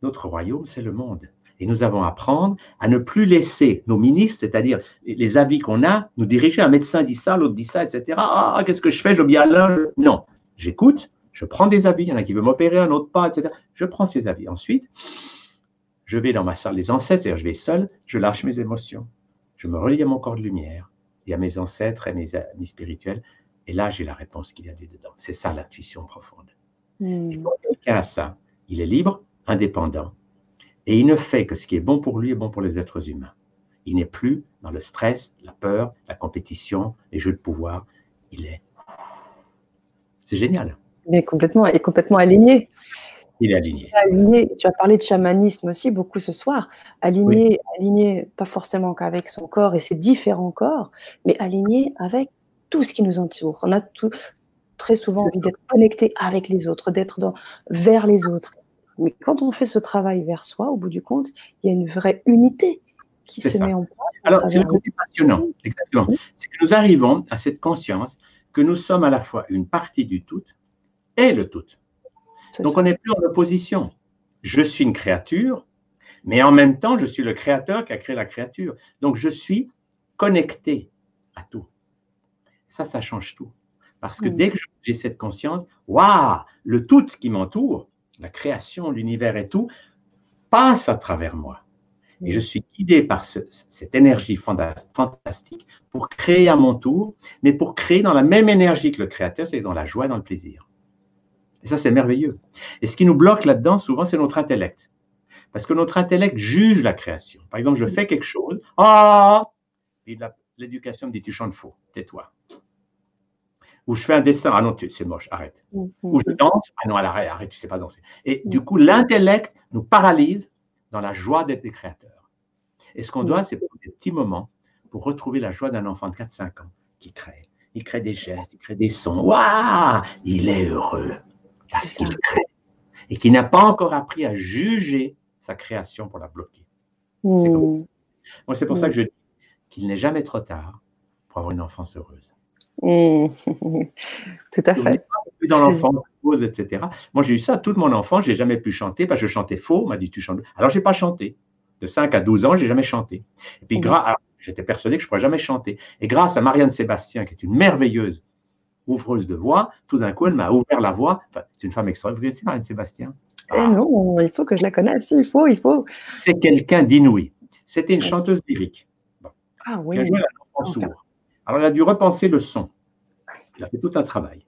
Notre royaume, c'est le monde. Et nous avons à apprendre à ne plus laisser nos ministres, c'est-à-dire les avis qu'on a, nous diriger. Un médecin dit ça, l'autre dit ça, etc. Ah, qu'est-ce que je fais? Je bien l'un. Non, j'écoute, je prends des avis. Il y en a qui veulent m'opérer, un autre pas, etc. Je prends ces avis. Ensuite, je vais dans ma salle des ancêtres, je vais seul, je lâche mes émotions. Je me relie à mon corps de lumière et à mes ancêtres et mes amis spirituels. Et là, j'ai la réponse qui vient du dedans. C'est ça l'intuition profonde. Hmm. Quand quelqu'un a ça, il est libre, indépendant, et il ne fait que ce qui est bon pour lui et bon pour les êtres humains. Il n'est plus dans le stress, la peur, la compétition, les jeux de pouvoir. Il est. C'est génial. Il est complètement, complètement aligné. Il est aligné. Tu as parlé de chamanisme aussi beaucoup ce soir. Aligné, aligné pas forcément qu'avec son corps et ses différents corps, mais aligné avec tout ce qui nous entoure. On a tout, très souvent envie d'être connecté avec les autres, d'être vers les autres. Mais quand on fait ce travail vers soi, au bout du compte, il y a une vraie unité qui se met en place. Alors, c'est le côté passionnant, exactement. C'est que nous arrivons à cette conscience que nous sommes à la fois une partie du tout et le tout. Donc, on n'est plus en opposition. Je suis une créature, mais en même temps, je suis le créateur qui a créé la créature. Donc, je suis connecté à tout. Ça, ça change tout. Parce que dès que j'ai cette conscience, waouh, le tout qui m'entoure, la création, l'univers et tout, passe à travers moi. Et je suis guidé par cette énergie fantastique pour créer à mon tour, mais pour créer dans la même énergie que le créateur, c'est dans la joie, dans le plaisir. Et ça, c'est merveilleux. Et ce qui nous bloque là-dedans, souvent, c'est notre intellect. Parce que notre intellect juge la création. Par exemple, je fais quelque chose. Ah L'éducation me dit tu chantes faux, tais-toi. Ou je fais un dessin, ah non, c'est moche, arrête. Mm-hmm. Ou je danse, ah non, arrête, arrête, tu sais pas danser. Et du coup, l'intellect nous paralyse dans la joie d'être des créateurs. Et ce qu'on doit, c'est prendre des petits moments pour retrouver la joie d'un enfant de 4-5 ans qui crée. Il crée des gestes, il crée des sons. Waouh Il est heureux parce qu'il crée. Et qui n'a pas encore appris à juger sa création pour la bloquer. C'est c'est pour ça que je dis qu'il n'est jamais trop tard pour avoir une enfance heureuse. Mmh. Tout à fait. Dans l'enfance, etc. Moi, j'ai eu ça toute mon enfance, j'ai jamais pu chanter parce que je chantais faux. On m'a dit, tu chantes. Alors, j'ai pas chanté. De 5 à 12 ans, j'ai jamais chanté. Et puis, grâce, j'étais persuadé que je ne pourrais jamais chanter. Et grâce à Marianne Sébastien, qui est une merveilleuse ouvreuse de voix, tout d'un coup, elle m'a ouvert la voix. c'est une femme extraordinaire. Marianne Sébastien? Eh non, il faut que je la connaisse. Il faut, il faut. C'est quelqu'un d'inouï. C'était une chanteuse lyrique. Ah oui. Qui a joué à sourd. Alors, elle a dû repenser le son. Elle a fait tout un travail.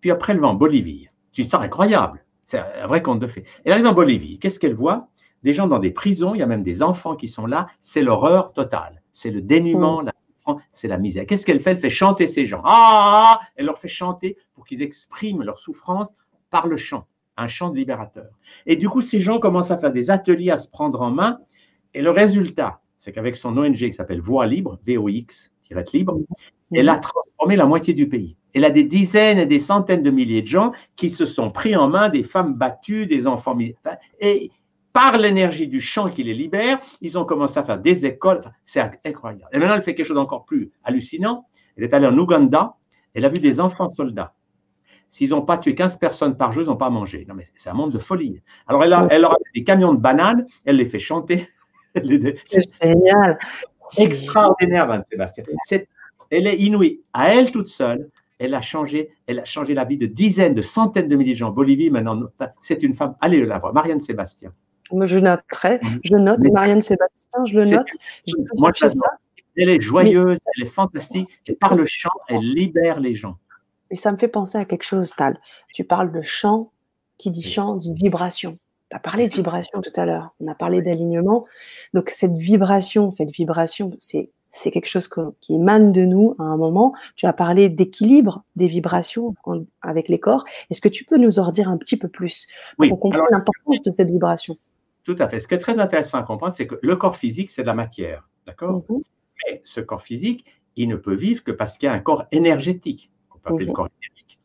Puis après, elle va en Bolivie. Tu sens incroyable. C'est un vrai conte de fées. Elle arrive en Bolivie. Qu'est-ce qu'elle voit? Des gens dans des prisons, il y a même des enfants qui sont là. C'est l'horreur totale. C'est le dénuement, mm. c'est la misère. Qu'est-ce qu'elle fait? Elle fait chanter ces gens. Ah Elle leur fait chanter pour qu'ils expriment leur souffrance par le chant, un chant de libérateur. Et du coup, ces gens commencent à faire des ateliers, à se prendre en main. Et le résultat, c'est qu'avec son ONG qui s'appelle Voix Libre, VOX, libre, mm. elle a transformé la moitié du pays. Elle a des dizaines et des centaines de milliers de gens qui se sont pris en main, des femmes battues, des enfants. Et par l'énergie du chant qui les libère, ils ont commencé à faire des écoles. c'est incroyable. Et maintenant, elle fait quelque chose d'encore plus hallucinant. Elle est allée en Ouganda, elle a vu des enfants soldats. S'ils n'ont pas tué 15 personnes par jour, ils n'ont pas mangé. Non, mais c'est un monde de folie. Alors, elle, a, elle leur a des camions de bananes, elle les fait chanter. C'est génial. Extraordinaire, Van Sébastien. Elle est inouïe. À elle toute seule, elle a changé, elle a changé la vie de dizaines, de centaines de milliers de gens. Bolivie, maintenant, c'est une femme. Allez la voir, Marianne Sébastien. Je noterai, mhm. je note Marianne Sébastien, je le note. moi, ça. Elle est joyeuse, elle est fantastique, et par le chant, elle libère les gens. Et ça me fait penser à quelque chose, Tal. Tu parles de chant, qui dit chant, dit vibration. Tu as parlé de vibration tout à l'heure, on a parlé d'alignement. Donc cette vibration, cette vibration, c'est c'est quelque chose qui émane de nous à un moment. Tu as parlé d'équilibre des vibrations avec les corps. Est-ce que tu peux nous en dire un petit peu plus pour qu'on comprenne l'importance de cette vibration? Tout à fait. Ce qui est très intéressant à comprendre, c'est que le corps physique, c'est de la matière. D'accord? Mhm. Mais ce corps physique, il ne peut vivre que parce qu'il y a un corps énergétique, qu'on peut appeler le mhm. corps énergétique.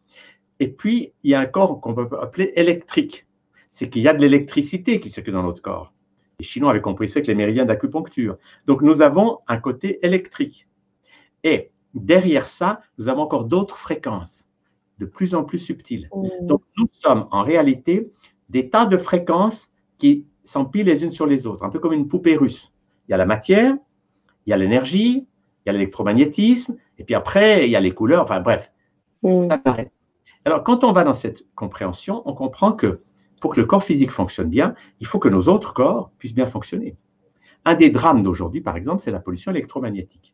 Et puis, il y a un corps qu'on peut appeler électrique. C'est qu'il y a de l'électricité qui circule dans notre corps. Les Chinois avaient compris ça avec les méridiens d'acupuncture. Donc nous avons un côté électrique. Et derrière ça, nous avons encore d'autres fréquences, de plus en plus subtiles. Mmh. Donc nous sommes en réalité des tas de fréquences qui s'empilent les unes sur les autres, un peu comme une poupée russe. Il y a la matière, il y a l'énergie, il y a l'électromagnétisme, et puis après, il y a les couleurs, enfin bref, mmh. ça Alors quand on va dans cette compréhension, on comprend que pour que le corps physique fonctionne bien, il faut que nos autres corps puissent bien fonctionner. Un des drames d'aujourd'hui, par exemple, c'est la pollution électromagnétique.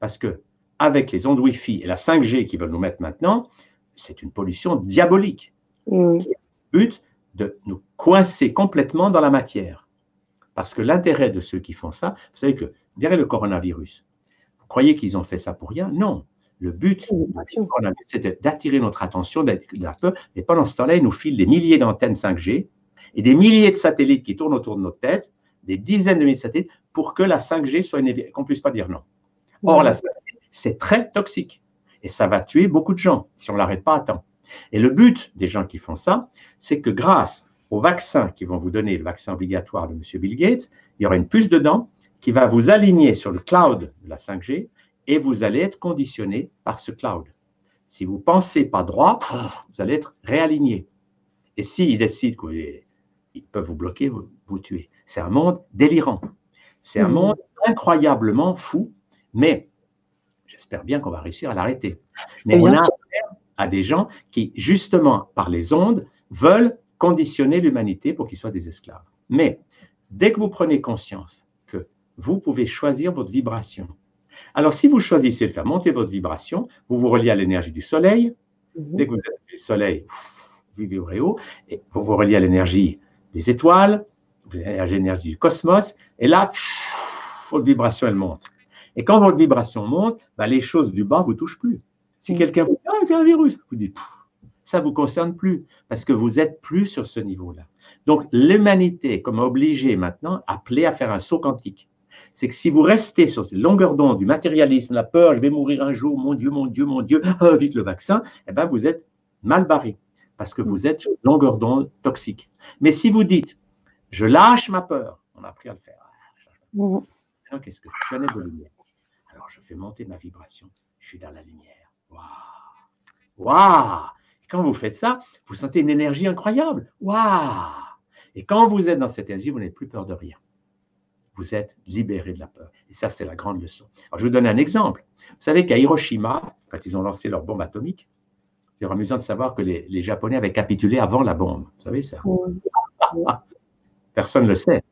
Parce que avec les ondes Wi-Fi et la 5G qui veulent nous mettre maintenant, c'est une pollution diabolique. Mm. le but de nous coincer complètement dans la matière. Parce que l'intérêt de ceux qui font ça, vous savez que derrière le coronavirus, vous croyez qu'ils ont fait ça pour rien? Non. Le but, c'est d'attirer notre attention, d'être la peur. Et pendant ce temps-là, ils nous filent des milliers d'antennes 5G et des milliers de satellites qui tournent autour de notre tête, des dizaines de milliers de satellites, pour que la 5G soit qu'on ne puisse pas dire non. Or, la 5G, c'est très toxique. Et ça va tuer beaucoup de gens si on ne l'arrête pas à temps. Et le but des gens qui font ça, c'est que grâce au vaccin qui vont vous donner, le vaccin obligatoire de M. Bill Gates, il y aura une puce dedans qui va vous aligner sur le cloud de la 5G et vous allez être conditionné par ce cloud. Si vous pensez pas droit, vous allez être réaligné. Et s'ils décident qu'ils peuvent vous bloquer, vous, vous tuer. C'est un monde délirant. C'est un hmm. monde incroyablement fou, mais j'espère bien qu'on va réussir à l'arrêter. Mais on a affaire à des gens qui, justement, par les ondes, veulent conditionner l'humanité pour qu'ils soient des esclaves. Mais dès que vous prenez conscience que vous pouvez choisir votre vibration. Alors, si vous choisissez de faire monter votre vibration, vous vous reliez à l'énergie du soleil. Mhm. Dès que vous êtes du soleil, vous vibrez haut, et vous vous reliez à l'énergie des étoiles, vous avez l'énergie du cosmos, et là, votre vibration, elle monte. Et quand votre vibration monte, bah, les choses du bas ne vous touchent plus. Si mhm. quelqu'un vous dit, ah, j'ai un virus, vous dites, ça ne vous concerne plus, parce que vous n'êtes plus sur ce niveau-là. Donc, l'humanité, comme obligée maintenant, appelée à faire un saut quantique c'est que si vous restez sur cette longueur d'onde du matérialisme, la peur, je vais mourir un jour, mon Dieu, mon Dieu, mon Dieu, ah, vite le vaccin, eh ben vous êtes mal barré parce que vous êtes sur une longueur d'onde toxique. Mais si vous dites, je lâche ma peur, on a appris à le faire. Maintenant, qu'est-ce que je de lumière? Alors, je fais monter ma vibration, je suis dans la lumière. Waouh Waouh Quand vous faites ça, vous sentez une énergie incroyable. Waouh Et quand vous êtes dans cette énergie, vous n'avez plus peur de rien vous êtes libéré de la peur. Et ça, c'est la grande leçon. Alors, je vous donner un exemple. Vous savez qu'à Hiroshima, quand ils ont lancé leur bombe atomique, c'est amusant de savoir que les, Japonais avaient capitulé avant la bombe. Vous savez ça? Personne ne le sait.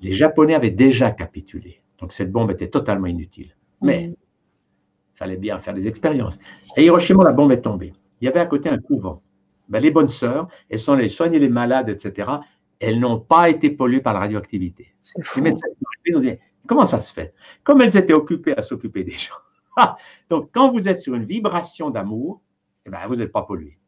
Les Japonais avaient déjà capitulé. Donc, cette bombe était totalement inutile. Mais il fallait bien faire des expériences. À Hiroshima, la bombe est tombée. Il y avait à côté un couvent. Ben, les bonnes sœurs, elles sont allées soigner les malades, etc elles n'ont pas été polluées par la radioactivité. Les médecins ont dit, comment ça se fait? Comme elles étaient occupées à s'occuper des gens. Ah, donc, quand vous êtes sur une vibration d'amour, eh ben, vous n'êtes pas pollué.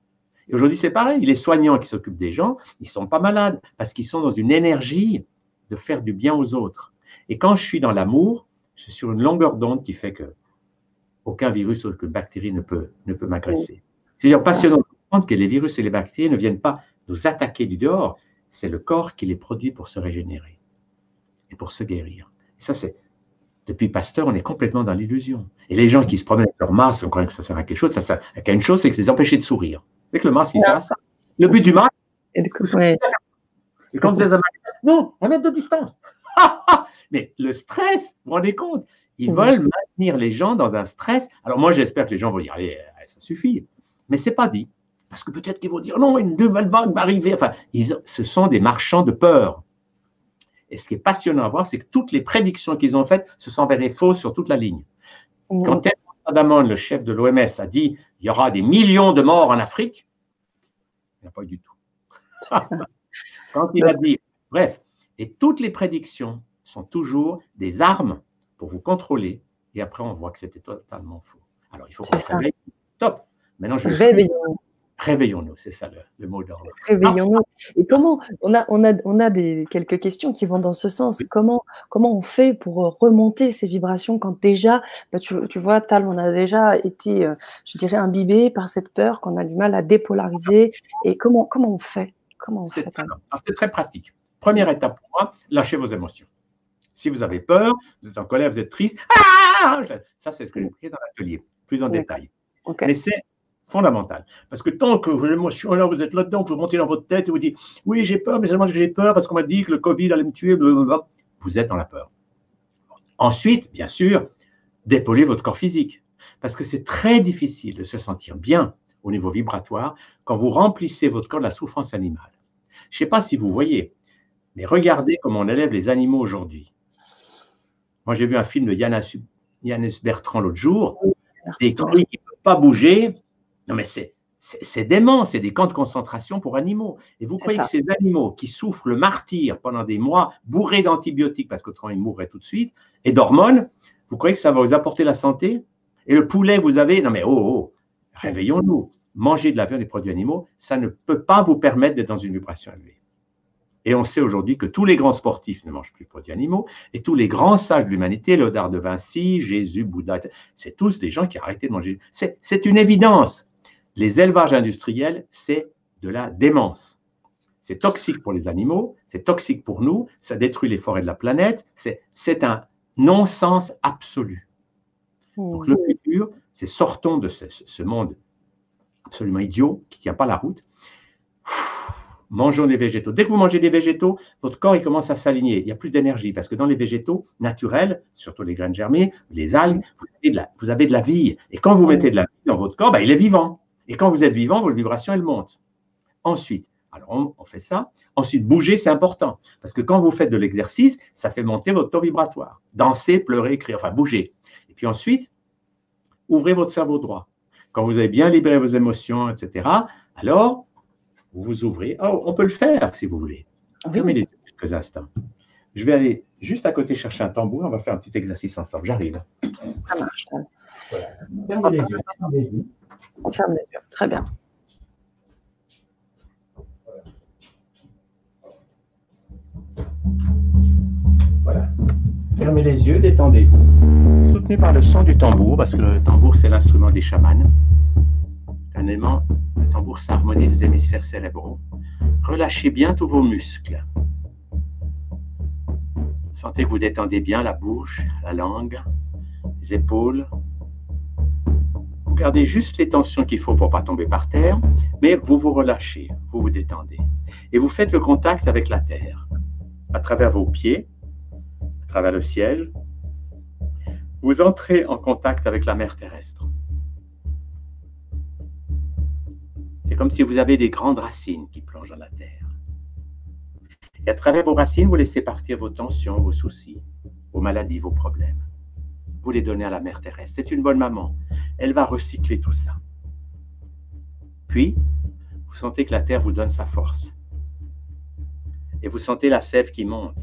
Et aujourd'hui, c'est pareil. Les soignants qui s'occupent des gens, ils ne sont pas malades parce qu'ils sont dans une énergie de faire du bien aux autres. Et quand je suis dans l'amour, je suis sur une longueur d'onde qui fait que aucun virus ou aucune bactérie ne peut, ne peut m'agresser. C'est dire passionnant de comprendre que les virus et les bactéries ne viennent pas nous attaquer du dehors, c'est le corps qui les produit pour se régénérer et pour se guérir. Et ça, c'est depuis Pasteur, on est complètement dans l'illusion. Et les gens qui se promènent avec leur masque, on croit que ça sert à quelque chose, ça sert à une chose, c'est que les empêcher de sourire. C'est que le masque, il sert à ça. Le but du masque, et, et quand vous êtes à non, on est de distance. Mais le stress, vous vous rendez compte, ils veulent maintenir les gens dans un stress. Alors moi, j'espère que les gens vont dire, allez, ça suffit. Mais c'est pas dit. Parce que peut-être qu'ils vont dire non, une nouvelle vague va arriver. Enfin, ce sont des marchands de peur. Et ce qui est passionnant à voir, c'est que toutes les prédictions qu'ils ont faites se sont avérées fausses sur toute la ligne. Quand Adamon, le chef de l'OMS, a dit il y aura des millions de morts en Afrique, il n'y a pas eu du tout. Quand il a dit, bref, et toutes les prédictions sont toujours des armes pour vous contrôler, et après on voit que c'était totalement faux. Alors il faut réveille. Stop. Maintenant, je Réveillons-nous, c'est ça le, mot d'ordre. Réveillons-nous. Et comment on a, on a, on a des, quelques questions qui vont dans ce sens. Comment, comment on fait pour euh, remonter ces vibrations quand déjà, bah, tu, tu, vois, Tal, on a déjà été, euh, je dirais, imbibé par cette peur qu'on a du mal à dépolariser. Et comment, comment on fait? Comment on fait C'est très pratique. Première étape pour moi, lâchez vos émotions. Si vous avez peur, vous êtes en colère, vous êtes triste, ah ça c'est ce que j'ai pris dans l'atelier, plus en détail. Mais c'est fondamental. Parce que tant que l'émotion, là, vous êtes là-dedans, vous montez dans votre tête et vous dites Oui, j'ai peur, mais seulement que j'ai peur parce qu'on m'a dit que le Covid allait me tuer. Vous êtes dans la peur. Ensuite, bien sûr, dépolluez votre corps physique. Parce que c'est très difficile de se sentir bien au niveau vibratoire quand vous remplissez votre corps de la souffrance animale. Je ne sais pas si vous voyez, mais regardez comment on élève les animaux aujourd'hui. Moi, j'ai vu un film de Yannis Bertrand l'autre jour. Des cris qui ne peuvent pas bouger, non, mais c'est, c'est, dément, c'est des camps de concentration pour animaux. Et vous croyez que ces animaux qui souffrent le martyr pendant des mois, bourrés d'antibiotiques, parce qu'autrement ils mourraient tout de suite, et d'hormones, vous croyez que ça va vous apporter la santé? Et le poulet, vous avez. Non, mais oh, oh, réveillons-nous. Manger de la viande des produits animaux, ça ne peut pas vous permettre d'être dans une vibration élevée. Et on sait aujourd'hui que tous les grands sportifs ne mangent plus de produits animaux, et tous les grands sages de l'humanité, Léonard de Vinci, Jésus, Bouddha, c'est tous des gens qui ont arrêté de manger. c'est une évidence les élevages industriels, c'est de la démence. C'est toxique pour les animaux, c'est toxique pour nous, ça détruit les forêts de la planète, c'est un non-sens absolu. Donc le futur, c'est sortons de ce, monde absolument idiot qui ne tient pas la route. mangeons des végétaux. Dès que vous mangez des végétaux, votre corps il commence à s'aligner. Il n'y a plus d'énergie parce que dans les végétaux naturels, surtout les graines germées, les algues, vous avez de la, vous avez de la vie. Et quand vous mettez de la vie dans votre corps, ben, il est vivant. Et quand vous êtes vivant, vos vibrations, elles montent. Ensuite, Alors, on, fait ça. Ensuite, bouger, c'est important. Parce que quand vous faites de l'exercice, ça fait monter votre taux vibratoire. Danser, pleurer, écrire, enfin, bouger. Et puis ensuite, ouvrez votre cerveau droit. Quand vous avez bien libéré vos émotions, etc., alors, vous vous ouvrez. Oh, on peut le faire si vous voulez. Fermez les yeux quelques instants. Je vais aller juste à côté chercher un tambour. On va faire un petit exercice ensemble. J'arrive. Ça marche. Voilà. Fermez les yeux. On ferme les yeux. Très bien. Voilà. Fermez les yeux, détendez-vous. Soutenu par le son du tambour, parce que le tambour, c'est l'instrument des chamans. Un le tambour, ça harmonise les hémisphères cérébraux. Relâchez bien tous vos muscles. Sentez que vous détendez bien la bouche, la langue, les épaules. Vous gardez juste les tensions qu'il faut pour ne pas tomber par terre, mais vous vous relâchez, vous vous détendez. Et vous faites le contact avec la terre, à travers vos pieds, à travers le ciel, vous entrez en contact avec la mer terrestre. C'est comme si vous avez des grandes racines qui plongent dans la terre. Et à travers vos racines, vous laissez partir vos tensions, vos soucis, vos maladies, vos problèmes. Vous les donnez à la mer terrestre. C'est une bonne maman. Elle va recycler tout ça. Puis, vous sentez que la terre vous donne sa force. Et vous sentez la sève qui monte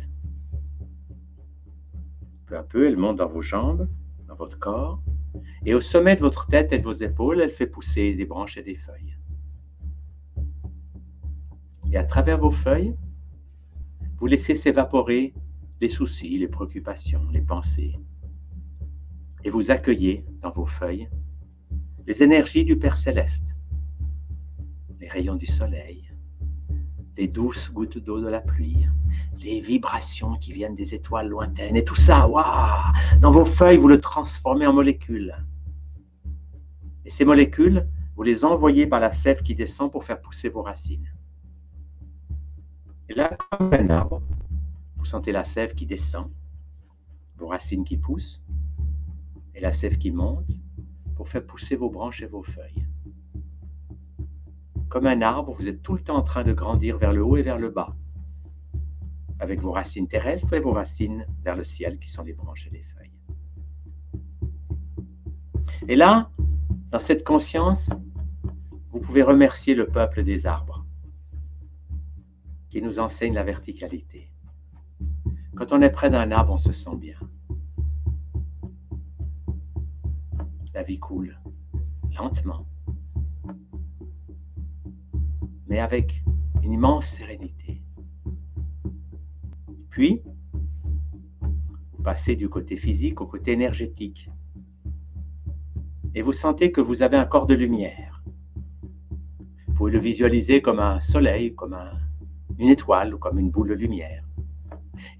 peu à peu, elle monte dans vos jambes, dans votre corps, et au sommet de votre tête et de vos épaules, elle fait pousser des branches et des feuilles. Et à travers vos feuilles, vous laissez s'évaporer les soucis, les préoccupations, les pensées. Et vous accueillez dans vos feuilles les énergies du Père céleste, les rayons du soleil, les douces gouttes d'eau de la pluie, les vibrations qui viennent des étoiles lointaines et tout ça, waouh Dans vos feuilles, vous le transformez en molécules. Et ces molécules, vous les envoyez par la sève qui descend pour faire pousser vos racines. Et là, comme un arbre, vous sentez la sève qui descend, vos racines qui poussent, et la sève qui monte pour faire pousser vos branches et vos feuilles. Comme un arbre, vous êtes tout le temps en train de grandir vers le haut et vers le bas avec vos racines terrestres et vos racines vers le ciel qui sont les branches et les feuilles. Et là, dans cette conscience, vous pouvez remercier le peuple des arbres qui nous enseigne la verticalité. Quand on est près d'un arbre, on se sent bien. La vie coule lentement, mais avec une immense sérénité. Puis, vous passez du côté physique au côté énergétique. Et vous sentez que vous avez un corps de lumière. Vous pouvez le visualiser comme un soleil, comme une étoile ou comme une boule de lumière.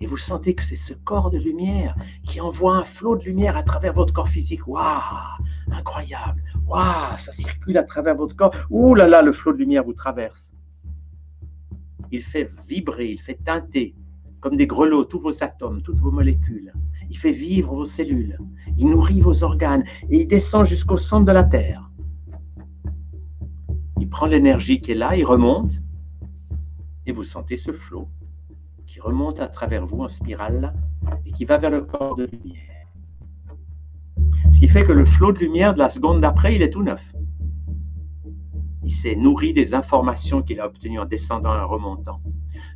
Et vous sentez que c'est ce corps de lumière qui envoie un flot de lumière à travers votre corps physique. Waouh Incroyable Waouh Ça circule à travers votre corps. Ouh là là, le flot de lumière vous traverse. Il fait vibrer, il fait teinter comme des grelots, tous vos atomes, toutes vos molécules. Il fait vivre vos cellules, il nourrit vos organes et il descend jusqu'au centre de la Terre. Il prend l'énergie qui est là, il remonte et vous sentez ce flot qui remonte à travers vous en spirale et qui va vers le corps de lumière. Ce qui fait que le flot de lumière de la seconde d'après, il est tout neuf. Il s'est nourri des informations qu'il a obtenues en descendant et en remontant.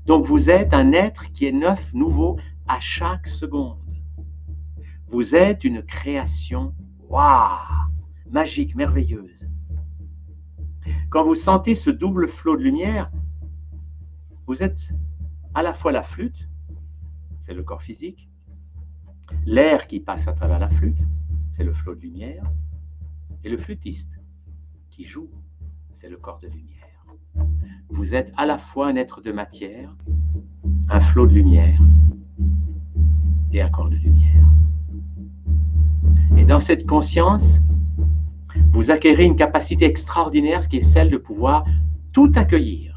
Donc vous êtes un être qui est neuf, nouveau à chaque seconde. Vous êtes une création, waouh, magique, merveilleuse. Quand vous sentez ce double flot de lumière, vous êtes à la fois la flûte, c'est le corps physique, l'air qui passe à travers la flûte, c'est le flot de lumière, et le flûtiste qui joue, c'est le corps de lumière. Vous êtes à la fois un être de matière, un flot de lumière et un corps de lumière. Et dans cette conscience, vous acquérez une capacité extraordinaire qui est celle de pouvoir tout accueillir.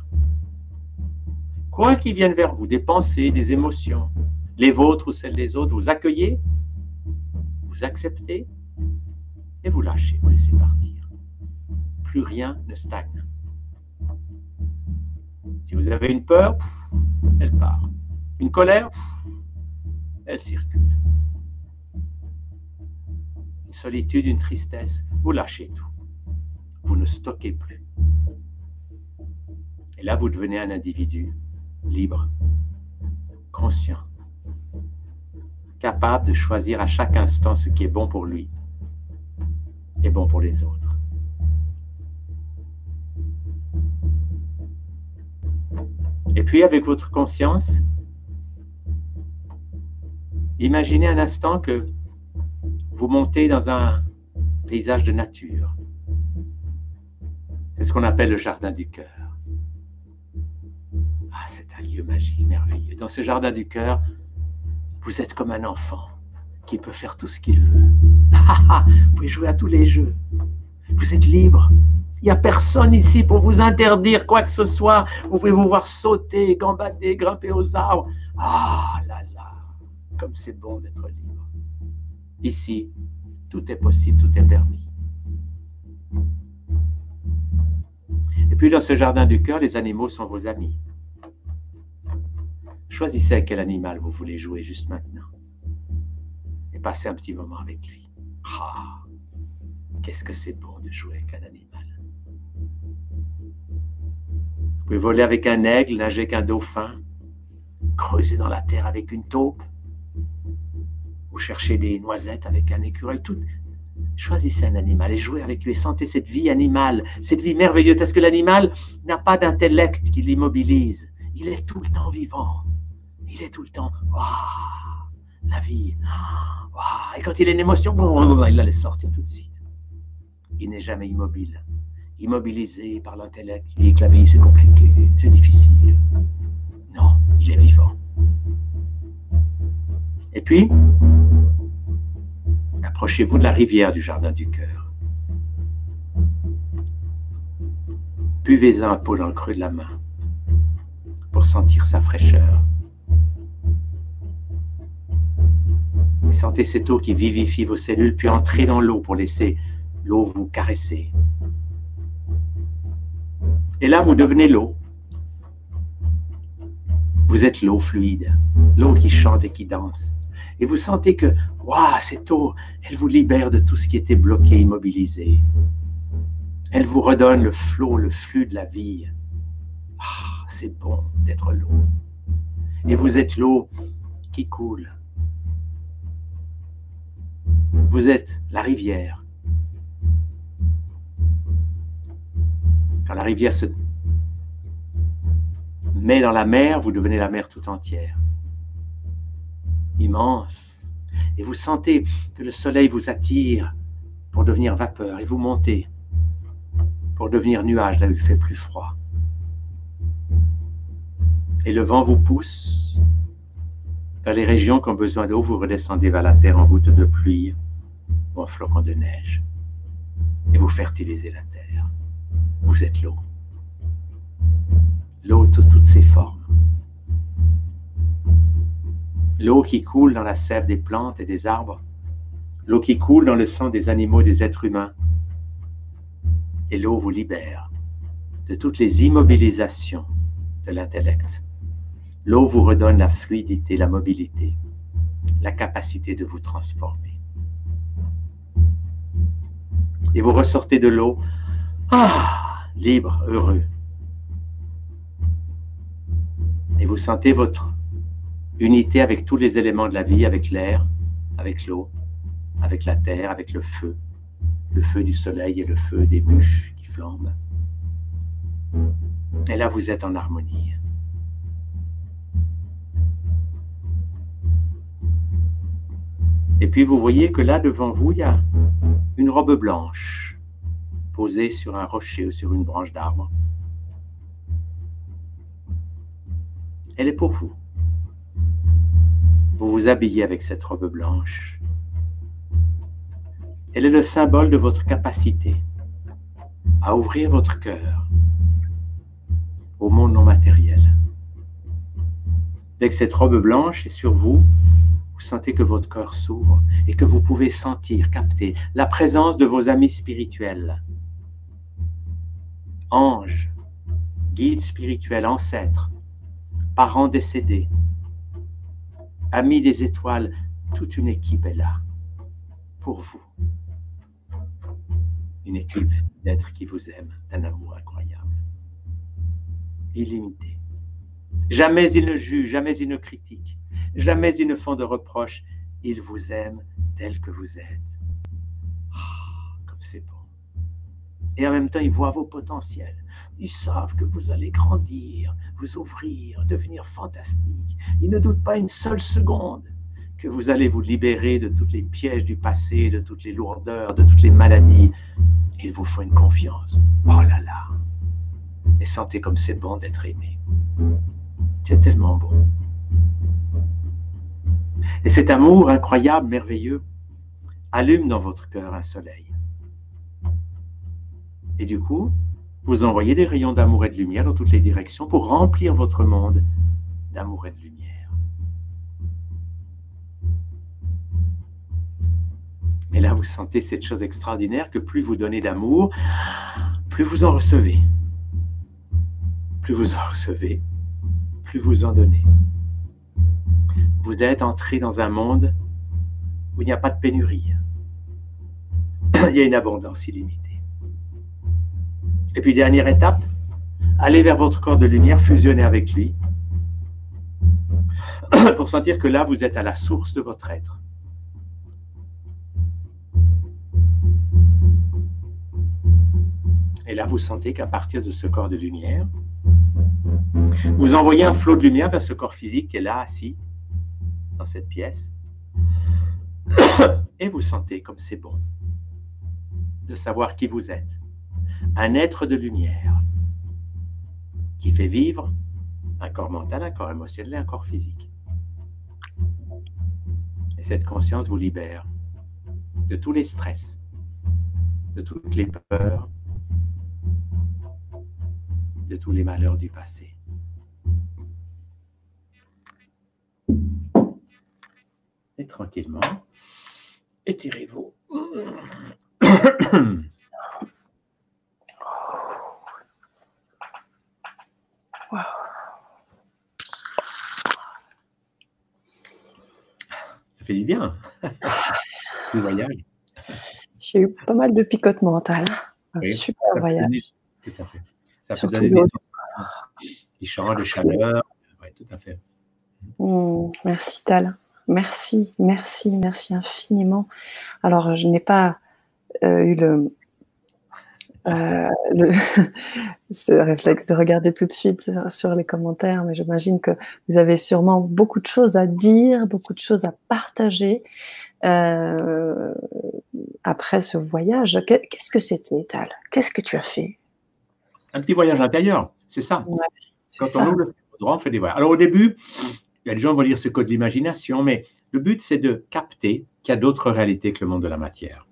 Quoi qu'il vienne vers vous, des pensées, des émotions, les vôtres ou celles des autres, vous accueillez, vous acceptez et vous lâchez, vous laissez partir. Plus rien ne stagne. Si vous avez une peur, elle part. Une colère, elle circule. Une solitude, une tristesse, vous lâchez tout. Vous ne stockez plus. Et là, vous devenez un individu libre, conscient, capable de choisir à chaque instant ce qui est bon pour lui et bon pour les autres. Et puis avec votre conscience, imaginez un instant que vous montez dans un paysage de nature. C'est ce qu'on appelle le jardin du cœur. Ah, c'est un lieu magique, merveilleux. Dans ce jardin du cœur, vous êtes comme un enfant qui peut faire tout ce qu'il veut. vous pouvez jouer à tous les jeux. Vous êtes libre. Il n'y a personne ici pour vous interdire quoi que ce soit. Vous pouvez vous voir sauter, gambader, grimper aux arbres. Ah là là, comme c'est bon d'être libre. Ici, tout est possible, tout est permis. Et puis dans ce jardin du cœur, les animaux sont vos amis. Choisissez à quel animal vous voulez jouer juste maintenant. Et passez un petit moment avec lui. Ah, qu'est-ce que c'est bon de jouer avec un animal. Vous pouvez voler avec un aigle, nager avec un dauphin, creuser dans la terre avec une taupe, ou chercher des noisettes avec un écureuil. Tout. Choisissez un animal et jouez avec lui et sentez cette vie animale, cette vie merveilleuse, parce que l'animal n'a pas d'intellect qui l'immobilise? Il est tout le temps vivant. Il est tout le temps, la vie. et quand il a une émotion, il la laisse sortir tout de suite. Il n'est jamais immobile immobilisé par l'intellect qui dit que la vie c'est compliqué, c'est difficile. Non, il est vivant. Et puis, approchez-vous de la rivière du jardin du cœur. Buvez-en un pot dans le creux de la main pour sentir sa fraîcheur. Sentez cette eau qui vivifie vos cellules, puis entrez dans l'eau pour laisser l'eau vous caresser, et là, vous devenez l'eau. Vous êtes l'eau fluide, l'eau qui chante et qui danse. Et vous sentez que, waouh, cette eau, elle vous libère de tout ce qui était bloqué, immobilisé. Elle vous redonne le flot, le flux de la vie. Ah, c'est bon d'être l'eau. Et vous êtes l'eau qui coule. Vous êtes la rivière Quand la rivière se met dans la mer, vous devenez la mer tout entière. Immense. Et vous sentez que le soleil vous attire pour devenir vapeur et vous montez pour devenir nuage là où il fait plus froid. Et le vent vous pousse vers les régions qui ont besoin d'eau, vous redescendez vers la terre en gouttes de pluie ou en flocons de neige et vous fertilisez la terre. Vous êtes l'eau. L'eau sous toutes ses formes. L'eau qui coule dans la sève des plantes et des arbres. L'eau qui coule dans le sang des animaux et des êtres humains. Et l'eau vous libère de toutes les immobilisations de l'intellect. L'eau vous redonne la fluidité, la mobilité, la capacité de vous transformer. Et vous ressortez de l'eau. Ah libre, heureux. Et vous sentez votre unité avec tous les éléments de la vie, avec l'air, avec l'eau, avec la terre, avec le feu, le feu du soleil et le feu des bûches qui flambent. Et là, vous êtes en harmonie. Et puis vous voyez que là, devant vous, il y a une robe blanche posée sur un rocher ou sur une branche d'arbre. Elle est pour vous. Vous vous habillez avec cette robe blanche. Elle est le symbole de votre capacité à ouvrir votre cœur au monde non matériel. Dès que cette robe blanche est sur vous, vous sentez que votre cœur s'ouvre et que vous pouvez sentir, capter la présence de vos amis spirituels guides spirituels, ancêtres, parents décédés, amis des étoiles, toute une équipe est là pour vous. Une équipe d'êtres qui vous aiment d'un amour incroyable, illimité. Jamais ils ne jugent, jamais ils ne critiquent, jamais ils ne font de reproches. Ils vous aiment tel que vous êtes. Ah, comme c'est bon. Et en même temps, ils voient vos potentiels. Ils savent que vous allez grandir, vous ouvrir, devenir fantastique. Ils ne doutent pas une seule seconde que vous allez vous libérer de tous les pièges du passé, de toutes les lourdeurs, de toutes les maladies. Il vous faut une confiance. Oh là là. Et sentez comme c'est bon d'être aimé. C'est tellement bon. Et cet amour incroyable, merveilleux, allume dans votre cœur un soleil. Et du coup, vous envoyez des rayons d'amour et de lumière dans toutes les directions pour remplir votre monde d'amour et de lumière. Mais là, vous sentez cette chose extraordinaire que plus vous donnez d'amour, plus vous en recevez. Plus vous en recevez, plus vous en donnez. Vous êtes entré dans un monde où il n'y a pas de pénurie. Il y a une abondance illimitée. Et puis, dernière étape, allez vers votre corps de lumière, fusionnez avec lui, pour sentir que là, vous êtes à la source de votre être. Et là, vous sentez qu'à partir de ce corps de lumière, vous envoyez un flot de lumière vers ce corps physique qui est là, assis, dans cette pièce. Et vous sentez comme c'est bon de savoir qui vous êtes un être de lumière qui fait vivre un corps mental, un corps émotionnel et un corps physique. Et cette conscience vous libère de tous les stress, de toutes les peurs, de tous les malheurs du passé. Et tranquillement, étirez-vous. Ça fait du bien. Le voyage. J'ai eu pas mal de picotements mental. Un super voyage. Tout à fait. Ça Surtout fait donner des, champs de chaleur. Oui, tout à fait. Mmh, merci Tal. Merci, merci, merci infiniment. Alors, je n'ai pas euh, eu le, euh, le, ce réflexe de regarder tout de suite sur les commentaires, mais j'imagine que vous avez sûrement beaucoup de choses à dire, beaucoup de choses à partager euh, après ce voyage. Qu'est-ce que c'était, Tal? Qu'est-ce que tu as fait? Un petit voyage intérieur, c'est ça. Quand on ouvre le on fait des voyages. Alors au début, il y a des gens qui vont dire ce code de l'imagination, mais le but c'est de capter qu'il y a d'autres réalités que le monde de la matière.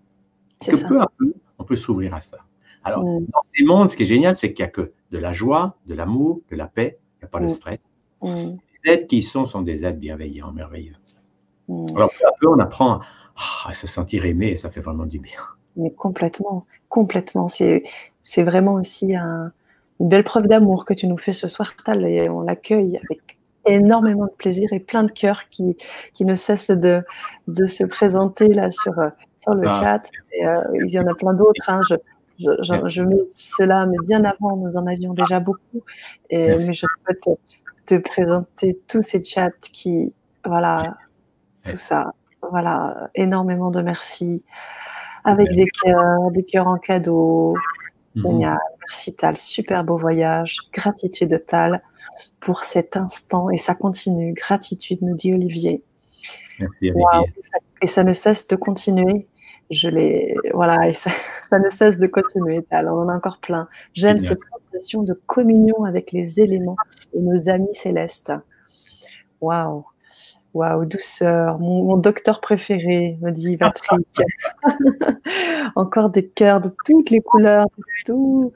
Que peu à peu, on peut s'ouvrir à ça. Alors, mm. dans ces mondes, ce qui est génial, c'est qu'il n'y a que de la joie, de l'amour, de la paix, il n'y a pas de stress. Mm. Les êtres qui y sont sont des êtres bienveillants, merveilleux. Alors, peu à peu, on apprend à se sentir aimé et ça fait vraiment du bien. Mais complètement, complètement. C'est, c'est vraiment aussi une belle preuve d'amour que tu nous fais ce soir, Tal, et on l'accueille avec énormément de plaisir et plein de cœurs qui, qui ne cessent de, de se présenter là sur, sur le ah. chat. Et, euh, il y en a plein d'autres. Hein. Je, je, mets cela, mais bien avant, nous en avions déjà beaucoup. Et, mais je souhaite te présenter tous ces chats qui, voilà, tout ça. Voilà, énormément de merci. Avec des cœurs, des cœurs en cadeau. Mhm. Merci Tal, super beau voyage. Gratitude Tal pour cet instant et ça continue. Gratitude, nous dit Olivier. Merci, Et ça ne cesse de continuer je les voilà et ça, ne cesse de continuer. Alors on en a encore plein. J'aime cette sensation de communion avec les éléments et nos amis célestes. Waouh, waouh, douceur. Mon, docteur préféré me dit Patrick. encore des cœurs de toutes les couleurs, tout.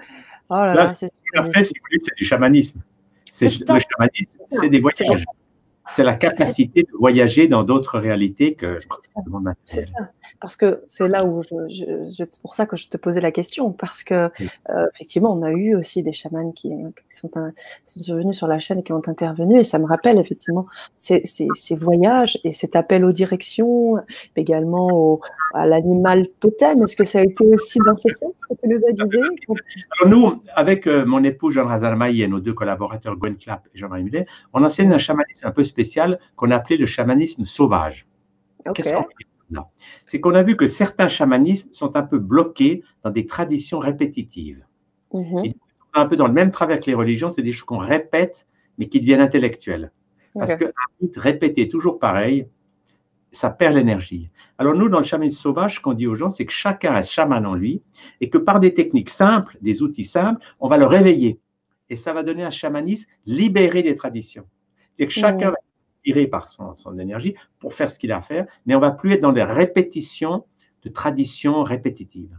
Oh là là, c'est c'est du chamanisme. C'est le chamanisme, c'est des voyages. C'est la capacité de voyager dans d'autres réalités que C'est ça, parce que c'est là où je, c'est pour ça que je te posais la question, parce que euh, effectivement, on a eu aussi des chamans qui, sont, sont, venus sur la chaîne et qui ont intervenu, et ça me rappelle effectivement ces, ces, ces voyages et cet appel aux directions, également au, à l'animal totem. Est-ce que ça a été aussi dans ce sens que tu nous as guidés? Alors nous, avec euh, mon époux Jean Razalmaï et nos deux collaborateurs Gwen Clapp et Jean-Marie Mulet, on enseigne un chamanisme un peu spécial qu'on appelait le chamanisme sauvage. Qu'est-ce qu'on C'est qu'on a vu que certains chamanismes sont un peu bloqués dans des traditions répétitives. Mm un peu dans le même travers que les religions, c'est des choses qu'on répète, mais qui deviennent intellectuelles. Parce que répéter toujours pareil, ça perd l'énergie. Alors nous, dans le chamanisme sauvage, ce qu'on dit aux gens, c'est que chacun a chaman en lui et que par des techniques simples, des outils simples, on va le réveiller. Et ça va donner un chamanisme libéré des traditions. C'est que chacun va être tiré par son, son, énergie pour faire ce qu'il a à faire, mais on va plus être dans des répétitions de traditions répétitives.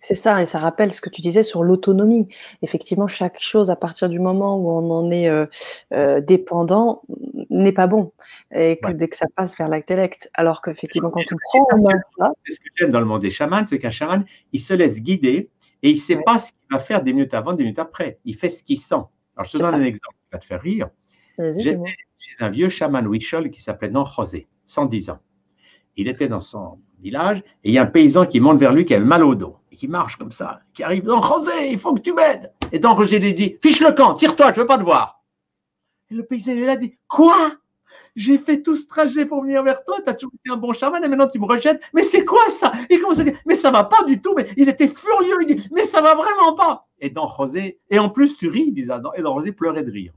C'est ça, et ça rappelle ce que tu disais sur l'autonomie. Effectivement, chaque chose, à partir du moment où on en est euh, euh, dépendant, n'est pas bon. Et que dès que ça passe vers l'intellect, alors qu'effectivement, quand on prend en main ça. C'est ce que j'aime dans le monde des chamans, c'est qu'un chaman, il se laisse guider et il ne sait pas ce qu'il va faire des minutes avant, des minutes après. Il fait ce qu'il sent. Alors, je te donne un exemple qui va te faire rire. J'ai un vieux chaman Huichol qui s'appelait Non José, 110 ans. Il était dans son village et il y a un paysan qui monte vers lui qui a mal au dos et qui marche comme ça, qui arrive Don José, il faut que tu m'aides. Et Don José lui dit Fiche le camp, tire-toi, je veux pas te voir. Et le paysan il a dit Quoi j'ai fait tout ce trajet pour venir vers toi, tu as toujours été un bon chaman et maintenant tu me rejettes. Mais c'est quoi ça? Il commence à dire, mais ça va pas du tout. Mais il était furieux, il dit, mais ça va vraiment pas. Et Don José, et en plus tu ris, il dit, et Don José pleurait de rire.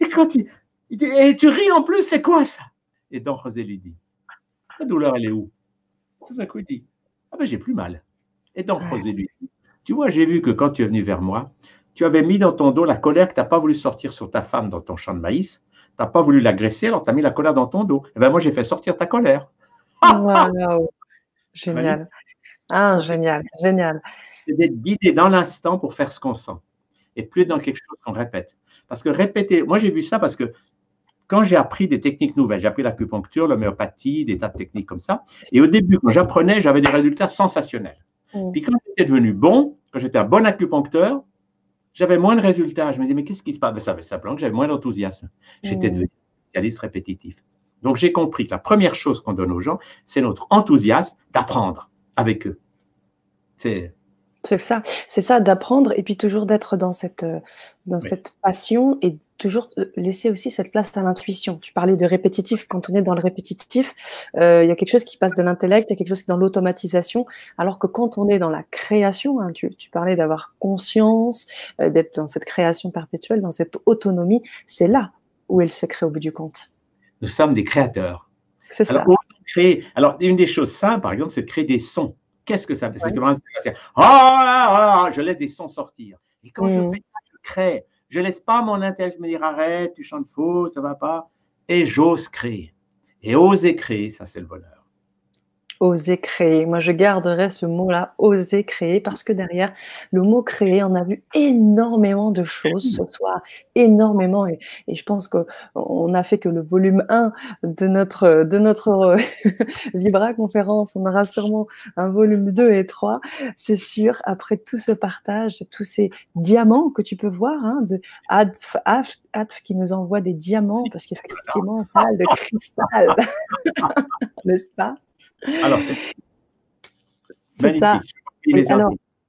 Et quand il, il dit, et tu ris en plus, c'est quoi ça? Et Don José lui dit, la douleur, elle est où? Tout d'un coup, il dit Ah ben, j'ai plus mal. Et donc, José lui dit Tu vois, j'ai vu que quand tu es venu vers moi, tu avais mis dans ton dos la colère que tu n'as pas voulu sortir sur ta femme dans ton champ de maïs. Tu n'as pas voulu l'agresser, alors tu as mis la colère dans ton dos. Et eh ben moi, j'ai fait sortir ta colère. Wow. Génial. Ah, génial, génial. C'est d'être guidé dans l'instant pour faire ce qu'on sent et plus dans quelque chose qu'on répète. Parce que répéter, moi j'ai vu ça parce que quand j'ai appris des techniques nouvelles, j'ai appris l'acupuncture, l'homéopathie, des tas de techniques comme ça. Et au début, quand j'apprenais, j'avais des résultats sensationnels. Mm. Puis quand j'étais devenu bon, quand j'étais un bon acupuncteur, j'avais moins de résultats. Je me disais, mais qu'est-ce qui se passe? Ben, Ça veut simplement que j'avais moins d'enthousiasme. J'étais mm. devenu spécialiste répétitif. Donc j'ai compris que la première chose qu'on donne aux gens, c'est notre enthousiasme d'apprendre avec eux. C'est c'est ça, c'est ça d'apprendre et puis toujours d'être dans cette euh, dans cette passion et toujours laisser aussi cette place à l'intuition. Tu parlais de répétitif. Quand on est dans le répétitif, euh, il y a quelque chose qui passe de l'intellect, il y a quelque chose qui est dans l'automatisation. Alors que quand on est dans la création, hein, tu, tu, parlais d'avoir conscience, euh, d'être dans cette création perpétuelle, dans cette autonomie, c'est là où elle se crée au bout du compte. Nous sommes des créateurs. C'est ça. Créer, alors, une des choses simples, par exemple, c'est de créer des sons. Qu'est-ce que ça fait? C'est que ah, je laisse des sons sortir. Et quand je mmh. fais ça, je crée. Je laisse pas mon intellect me dire arrête, tu chantes faux, ça va pas. Et j'ose créer. Et oser créer, ça c'est le bonheur oser créer. Moi, je garderai ce mot-là, oser créer, parce que derrière le mot créer, on a vu énormément de choses ce soir, énormément. Et, je pense qu'on a fait que le volume 1 de notre, de notre euh, Vibra conférence. On aura sûrement un volume 2 et 3, c'est sûr, après tout ce partage, tous ces diamants que tu peux voir, hein, de Adf, Adf, qui nous envoie des diamants, parce qu'effectivement, on parle de cristal, n'est-ce pas? Alors, c'est ça.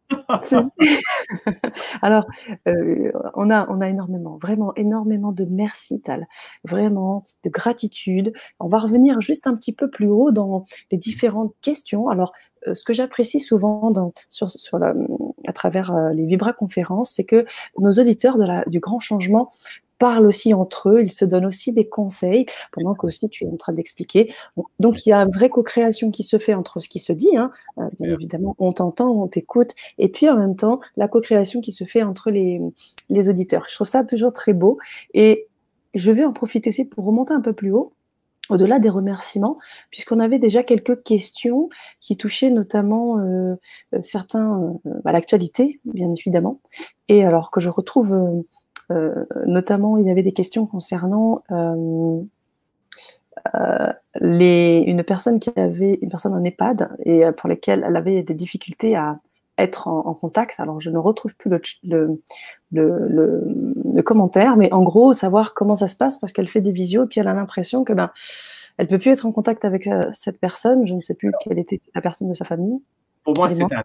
Alors, euh, on, a, on a énormément, vraiment énormément de merci, Tal, vraiment de gratitude. On va revenir juste un petit peu plus haut dans les différentes questions. Alors, euh, ce que j'apprécie souvent dans, sur, sur à travers euh, les Vibra conférences, c'est que nos auditeurs de la, du grand changement parlent aussi entre eux, ils se donnent aussi des conseils, pendant que aussi tu es en train d'expliquer. Donc il y a une vraie co-création qui se fait entre ce qui se dit, hein, euh, bien évidemment, on t'entend, on t'écoute, et puis en même temps, la co-création qui se fait entre les, les auditeurs. Je trouve ça toujours très beau, et je vais en profiter aussi pour remonter un peu plus haut au-delà des remerciements, puisqu'on avait déjà quelques questions qui touchaient notamment euh, euh, certains à l'actualité, bien évidemment, et alors que je retrouve euh, notamment, il y avait des questions concernant euh, les, une personne qui avait une personne en EHPAD et pour laquelle elle avait des difficultés à être en, contact. Alors, je ne retrouve plus le, le, commentaire, mais en gros, savoir comment ça se passe parce qu'elle fait des visios et puis elle a l'impression que ben, elle peut plus être en contact avec euh, cette personne. Je ne sais plus quelle était la personne de sa famille. Pour moi, c'est un drame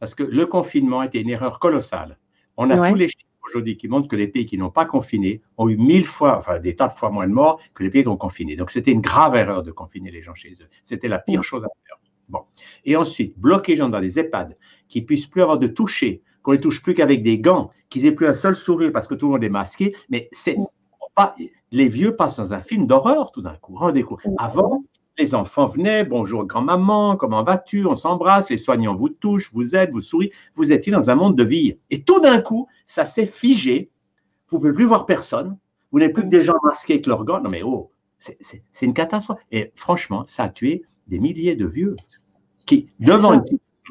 parce que le confinement était une erreur colossale. On a tous les chiffres aujourd'hui qui montrent que les pays qui n'ont pas confiné ont eu mille fois, enfin des tas de fois moins de morts que les pays qui ont confiné. Donc, c'était une grave erreur de confiner les gens chez eux. C'était la pire chose à faire. Bon. Et ensuite, bloquer les gens dans les EHPAD, qui puissent plus avoir de toucher, qu'on les touche plus qu'avec des gants, qu'ils aient plus un seul sourire parce que tout le monde est masqué. Mais c'est pas, les vieux passent dans un film d'horreur tout d'un coup. Rendez vous Avant, les enfants venaient, bonjour grand-maman, comment vas-tu? On s'embrasse, les soignants vous touchent, vous aident, vous sourient. Vous étiez dans un monde de vie. Et tout d'un coup, ça s'est figé. Vous ne pouvez plus voir personne. Vous n'êtes plus que des gens masqués avec leurs gants. Non mais oh, c'est une catastrophe. Et franchement, ça a tué des milliers de vieux qui, devant une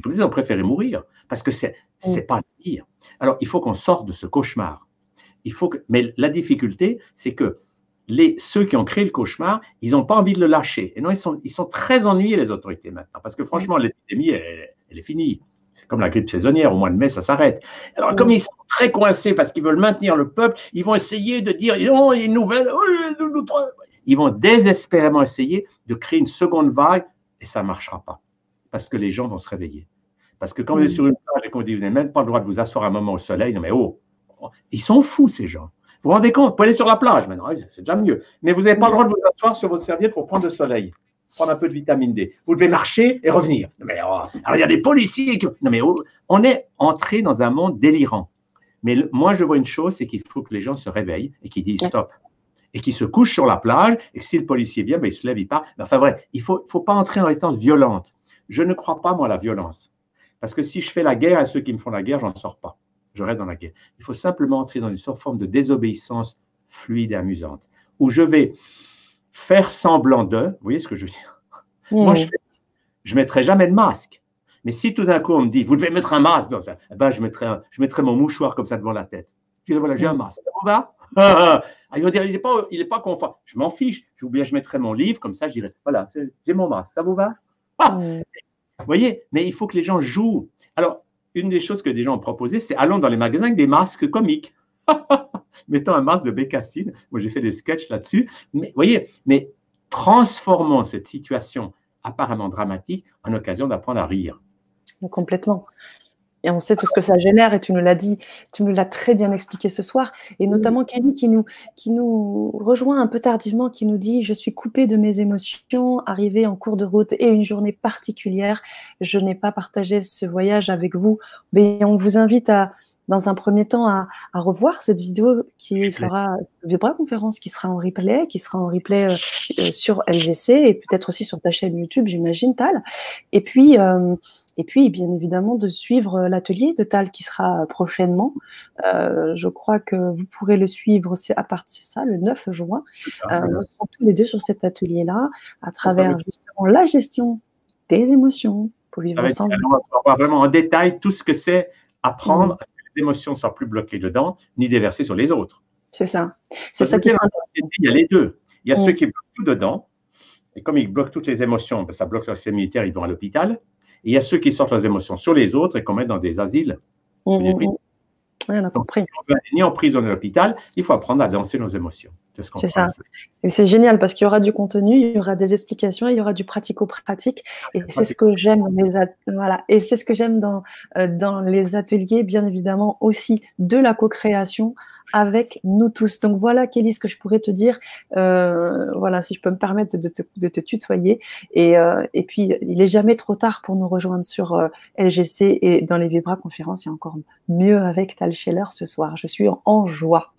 ils ont préféré mourir parce que c'est n'est pas pire. Alors, il faut qu'on sorte de ce cauchemar. Il faut que, mais la difficulté, c'est que les, ceux qui ont créé le cauchemar, ils n'ont pas envie de le lâcher. Et non, ils sont, ils sont très ennuyés, les autorités maintenant, parce que franchement, l'épidémie, elle, est finie. C'est comme la grippe saisonnière, au mois de mai, ça s'arrête. Alors, comme ils sont très coincés parce qu'ils veulent maintenir le peuple, ils vont essayer de dire, non, il y a une nouvelle. Ils vont désespérément essayer de créer une seconde vague et ça ne marchera pas parce que les gens vont se réveiller. Parce que quand vous êtes sur une plage et qu'on dit, vous n'avez même pas le droit de vous asseoir un moment au soleil, non mais oh, ils sont fous ces gens. Vous vous rendez compte, vous pouvez aller sur la plage maintenant, c'est déjà mieux. Mais vous n'avez pas le droit de vous asseoir sur votre serviette pour prendre le soleil, prendre un peu de vitamine D. Vous devez marcher et revenir. mais, oh, il y a des policiers qui... Non mais oh, on est entré dans un monde délirant. Mais moi, je vois une chose, c'est qu'il faut que les gens se réveillent et qu'ils disent stop et qui se couchent sur la plage, et si le policier vient, ben, il se lève, il part. Enfin vrai, il ne faut, faut pas entrer en résistance violente. Je ne crois pas, moi, à la violence. Parce que si je fais la guerre à ceux qui me font la guerre, j'en sors pas. Je reste dans la guerre. Il faut simplement entrer dans une forme de désobéissance fluide et amusante, où je vais faire semblant de, vous voyez ce que je veux dire? Moi, je ne mettrai jamais de masque. Mais si tout d'un coup on me dit, vous devez mettre un masque, dans ça, eh ben, je, mettrai je mettrai mon mouchoir comme ça devant la tête. Je dis, voilà, j'ai un masque. Ça va? Ah, Il va dire, il n'est pas, il est pas conforme. Je m'en fiche. Je, je mettrai mon livre, comme ça, je dirai, voilà, j'ai mon masque. Ça vous va? Ah, vous voyez, mais il faut que les gens jouent. Alors, une des choses que des gens ont proposé, c'est allons dans les magasins avec des masques comiques. Mettons un masque de bécassine. Moi, j'ai fait des sketchs là-dessus. Mais, voyez, mais transformons cette situation apparemment dramatique en occasion d'apprendre à rire. Complètement. Et on sait tout ce que ça génère, et tu nous l'as dit, tu nous l'as très bien expliqué ce soir, et notamment Kelly qui nous, qui nous rejoint un peu tardivement, qui nous dit Je suis coupée de mes émotions, arrivée en cours de route et une journée particulière. Je n'ai pas partagé ce voyage avec vous. Mais on vous invite à, dans un premier temps à, à revoir cette vidéo qui sera, cette conférence qui sera en replay, qui sera en replay euh, euh, sur LGC et peut-être aussi sur ta chaîne YouTube, j'imagine, Tal. Et puis, euh, et puis, bien évidemment, de suivre l'atelier de Tal qui sera prochainement. Euh, je crois que vous pourrez le suivre aussi à partir de ça, le 9 juin. Nous serons tous les deux sur cet atelier-là, à travers justement la gestion des émotions pour vivre ensemble. On va voir vraiment en détail tout ce que c'est apprendre mmh émotions ne soient plus bloquées dedans, ni déversées sur les autres. C'est ça. C'est ça qui Il y a les deux. Il y a ceux qui bloquent tout dedans, et comme ils bloquent toutes les émotions, ben, ça bloque leur système immunitaire, ils vont à l'hôpital. Et il y a ceux qui sortent leurs émotions sur les autres et qu'on met dans des asiles. Mmh, mmh, on a compris. ni en prison ni à l'hôpital, il faut apprendre à danser nos émotions. C'est ça. Et c'est génial parce qu'il y aura du contenu, il y aura des explications, il y aura du pratico-pratique. Et c'est ce que j'aime dans les voilà. Et c'est ce que j'aime dans, euh, dans les ateliers, bien évidemment aussi de la co-création avec nous tous. Donc voilà, Kelly, ce que je pourrais te dire. Euh, voilà, si je peux me permettre de te, de te tutoyer. Et, euh, et, puis, il est jamais trop tard pour nous rejoindre sur euh, LGC et dans les Vibra conférences. Il y a encore mieux avec Tal Scheller ce soir. Je suis en, joie.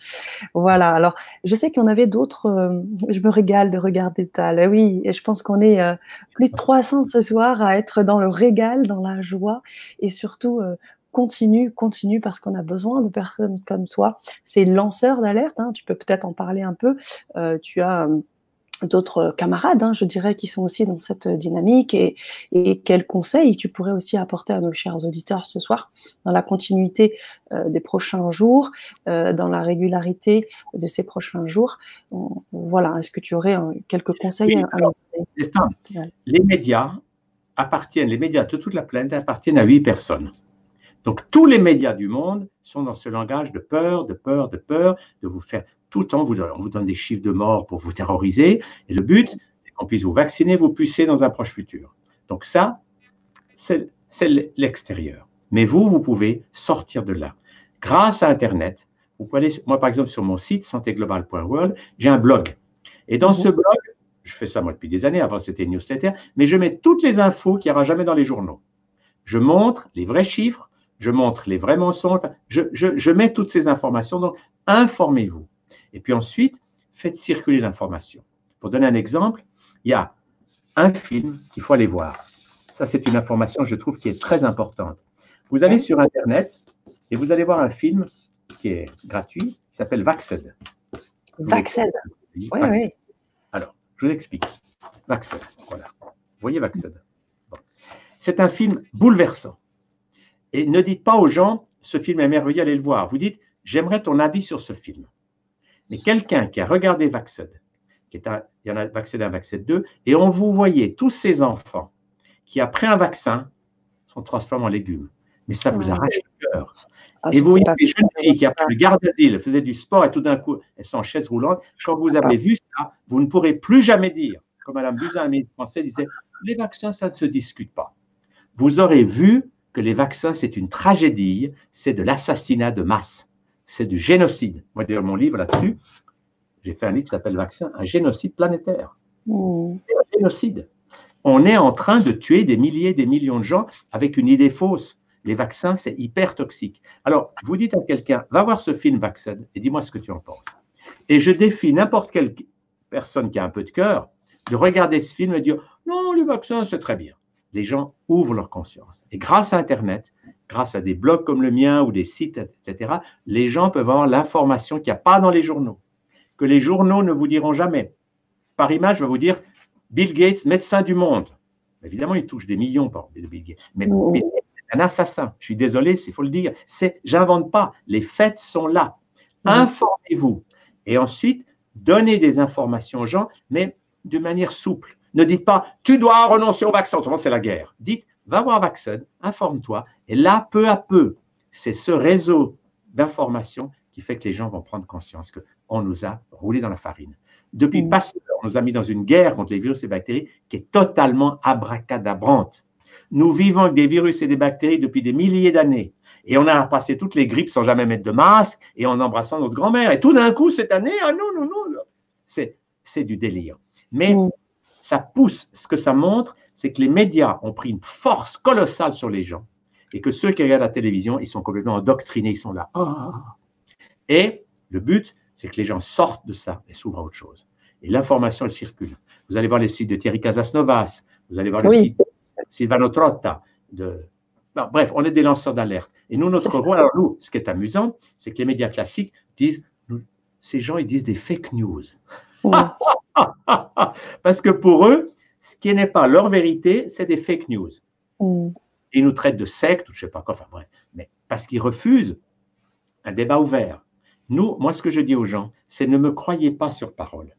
Voilà. Alors, je sais qu'on avait d'autres. Euh, je me régale de regarder Tal. Oui, et je pense qu'on est euh, plus de 300 ce soir à être dans le régal, dans la joie et surtout continue, continue, parce qu'on a besoin de personnes comme toi. C'est lanceur d'alerte, hein, tu peux peut-être en parler un peu. Euh, tu as d'autres camarades, hein, je dirais, qui sont aussi dans cette dynamique et, et, quels conseils tu pourrais aussi apporter à nos chers auditeurs ce soir dans la continuité euh, des prochains jours, euh, dans la régularité de ces prochains jours. voilà, est-ce que tu aurais euh, quelques conseils à Les médias appartiennent, les médias de toute la planète appartiennent à huit personnes. Donc tous les médias du monde sont dans ce langage de peur, de peur, de peur, de vous faire tout le temps, vous, on vous donne des chiffres de mort pour vous terroriser. Et le but, c'est qu'on puisse vous vacciner, vous pucer dans un proche futur. Donc ça, c'est l'extérieur. Mais vous, vous pouvez sortir de là. Grâce à Internet, vous pouvez aller, moi par exemple, sur mon site santéglobal.world, j'ai un blog. Et dans ce blog, je fais ça moi depuis des années, avant c'était une newsletter, mais je mets toutes les infos qu'il n'y aura jamais dans les journaux. Je montre les vrais chiffres, je montre les vrais mensonges, je, je mets toutes ces informations. Donc, informez-vous. Et puis ensuite, faites circuler l'information. Pour donner un exemple, il y a un film qu'il faut aller voir. Ça, c'est une information, je trouve, qui est très importante. Vous allez sur Internet et vous allez voir un film qui est gratuit, qui s'appelle Vaxed. Vaxed. Oui, oui. Alors, je vous explique. Vaxed, voilà. Vous voyez Vaxed. C'est un film bouleversant. Et ne dites pas aux gens, ce film est merveilleux, allez le voir. Vous dites, j'aimerais ton avis sur ce film. Mais quelqu'un qui a regardé Vaxed, qui est il y en a Vaxed 1, Vaxed 2, et on vous voyait tous ces enfants qui, après un vaccin, sont transformés en légumes. Mais ça vous arrache le cœur. Ah, et vous voyez des jeunes filles qui, après le garde d'asile, faisaient du sport et tout d'un coup, elles sont en chaise roulante. Quand vous avez vu ça, vous ne pourrez plus jamais dire, comme Mme Buzyn, un français, disait les vaccins, ça ne se discute pas. Vous aurez vu que les vaccins, c'est une tragédie, c'est de l'assassinat de masse c'est du génocide. Moi, d'ailleurs, mon livre là-dessus, j'ai fait un livre qui s'appelle Vaccin, un génocide planétaire. Mmh. un génocide. On est en train de tuer des milliers, des millions de gens avec une idée fausse. Les vaccins, c'est hyper toxique. Alors, vous dites à quelqu'un, va voir ce film Vaccin et dis-moi ce que tu en penses. Et je défie n'importe quelle personne qui a un peu de cœur de regarder ce film et dire, non, le vaccin, c'est très bien. Les gens ouvrent leur conscience. Et grâce à Internet, grâce à des blogs comme le mien ou des sites, etc., les gens peuvent avoir l'information qu'il n'y a pas dans les journaux, que les journaux ne vous diront jamais. Par image, je vais vous dire Bill Gates, médecin du monde. Évidemment, il touche des millions par Bill Gates, mais Bill Gates est un assassin. Je suis désolé, il faut le dire. C'est, j'invente pas. Les faits sont là. Informez-vous et ensuite donnez des informations aux gens, mais de manière souple. Ne dites pas, tu dois renoncer au vaccin, autrement c'est la guerre. Dites, va voir Vaxen, informe-toi. Et là, peu à peu, c'est ce réseau d'informations qui fait que les gens vont prendre conscience qu'on nous a roulé dans la farine. Depuis mmh. Pasteur, on nous a mis dans une guerre contre les virus et les bactéries qui est totalement abracadabrante. Nous vivons avec des virus et des bactéries depuis des milliers d'années. Et on a passé toutes les grippes sans jamais mettre de masque et en embrassant notre grand-mère. Et tout d'un coup, cette année, ah non, non, non, c'est du délire. Mais mmh. Ça pousse, ce que ça montre, c'est que les médias ont pris une force colossale sur les gens et que ceux qui regardent la télévision, ils sont complètement endoctrinés, ils sont là. Ah. Et le but, c'est que les gens sortent de ça et s'ouvrent à autre chose. Et l'information, elle circule. Vous allez voir les sites de Thierry Casasnovas, vous allez voir le site de Silvano Trotta. De... bref, on est des lanceurs d'alerte. Et nous, notre rôle, alors nous, ce qui est amusant, c'est que les médias classiques disent, ces gens, ils disent des fake news. Parce que pour eux, ce qui n'est pas leur vérité, c'est des fake news. Mm. Ils nous traitent de secte ou je ne sais pas quoi, enfin bref, mais parce qu'ils refusent un débat ouvert. Nous, moi, ce que je dis aux gens, c'est ne me croyez pas sur parole.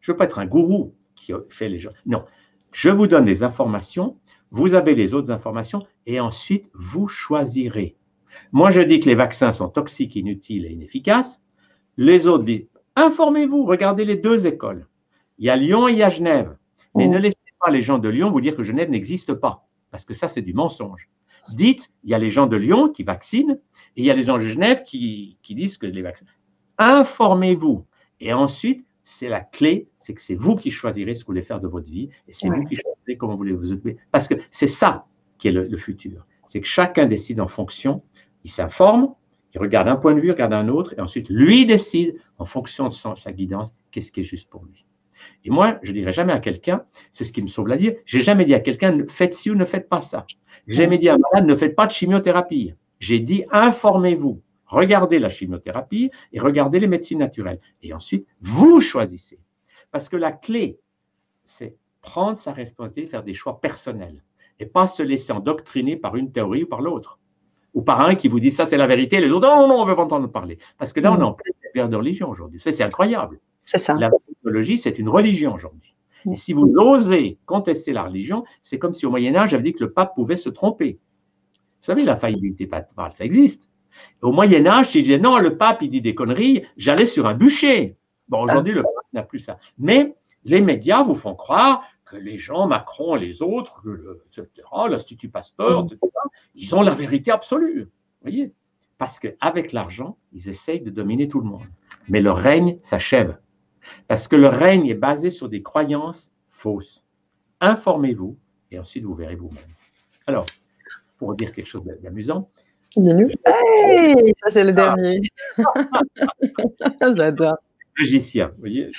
Je ne veux pas être un gourou qui fait les gens. Non, je vous donne des informations, vous avez les autres informations, et ensuite, vous choisirez. Moi, je dis que les vaccins sont toxiques, inutiles et inefficaces. Les autres disent, informez-vous, regardez les deux écoles. Il y a Lyon et il y a Genève. Mais mm. ne laissez pas les gens de Lyon vous dire que Genève n'existe pas, parce que ça, c'est du mensonge. Dites, il y a les gens de Lyon qui vaccinent, et il y a les gens de Genève qui, disent que les vaccins. Informez-vous. Et ensuite, c'est la clé, c'est que c'est vous qui choisirez ce que vous voulez faire de votre vie, et c'est vous qui choisirez comment vous voulez vous occuper. Parce que c'est ça qui est le, le futur. C'est que chacun décide en fonction, il s'informe, il regarde un point de vue, il regarde un autre, et ensuite, lui décide, en fonction de sa guidance, qu'est-ce qui est juste pour lui. Et moi, je ne dirais jamais à quelqu'un, c'est ce qui me sauve la vie, j'ai jamais dit à quelqu'un, faites ci ou ne faites pas ça. J'ai jamais dit à un malade, ne faites pas de chimiothérapie. J'ai dit, informez-vous, regardez la chimiothérapie et regardez les médecines naturelles. Et ensuite, vous choisissez. Parce que la clé, c'est prendre sa responsabilité, faire des choix personnels et pas se laisser endoctriner par une théorie ou par l'autre. Ou par un qui vous dit ça c'est la vérité, les autres non, non, on veut entendre parler. Parce que là, on est en pleine période de religion aujourd'hui. C'est incroyable. C'est ça. La théologie, c'est une religion aujourd'hui. Et si vous osez contester la religion, c'est comme si au Moyen-Âge, j'avais dit que le pape pouvait se tromper. Vous savez, la faillibilité papale, ça existe. Au Moyen-Âge, si je disais non, le pape, il dit des conneries, j'allais sur un bûcher. Bon, aujourd'hui, le pape n'a plus ça. Mais les médias vous font croire que les gens, Macron, les autres, etc., l'Institut Pasteur, etc., ils ont la vérité absolue. Vous voyez? Parce qu'avec l'argent, ils essayent de dominer tout le monde. Mais le règne s'achève. Parce que le règne est basé sur des croyances fausses. Informez-vous et ensuite vous verrez vous-même. Alors, pour dire quelque chose d'amusant. Hey, ça c'est le ah. dernier. J'adore. Magicien, vous voyez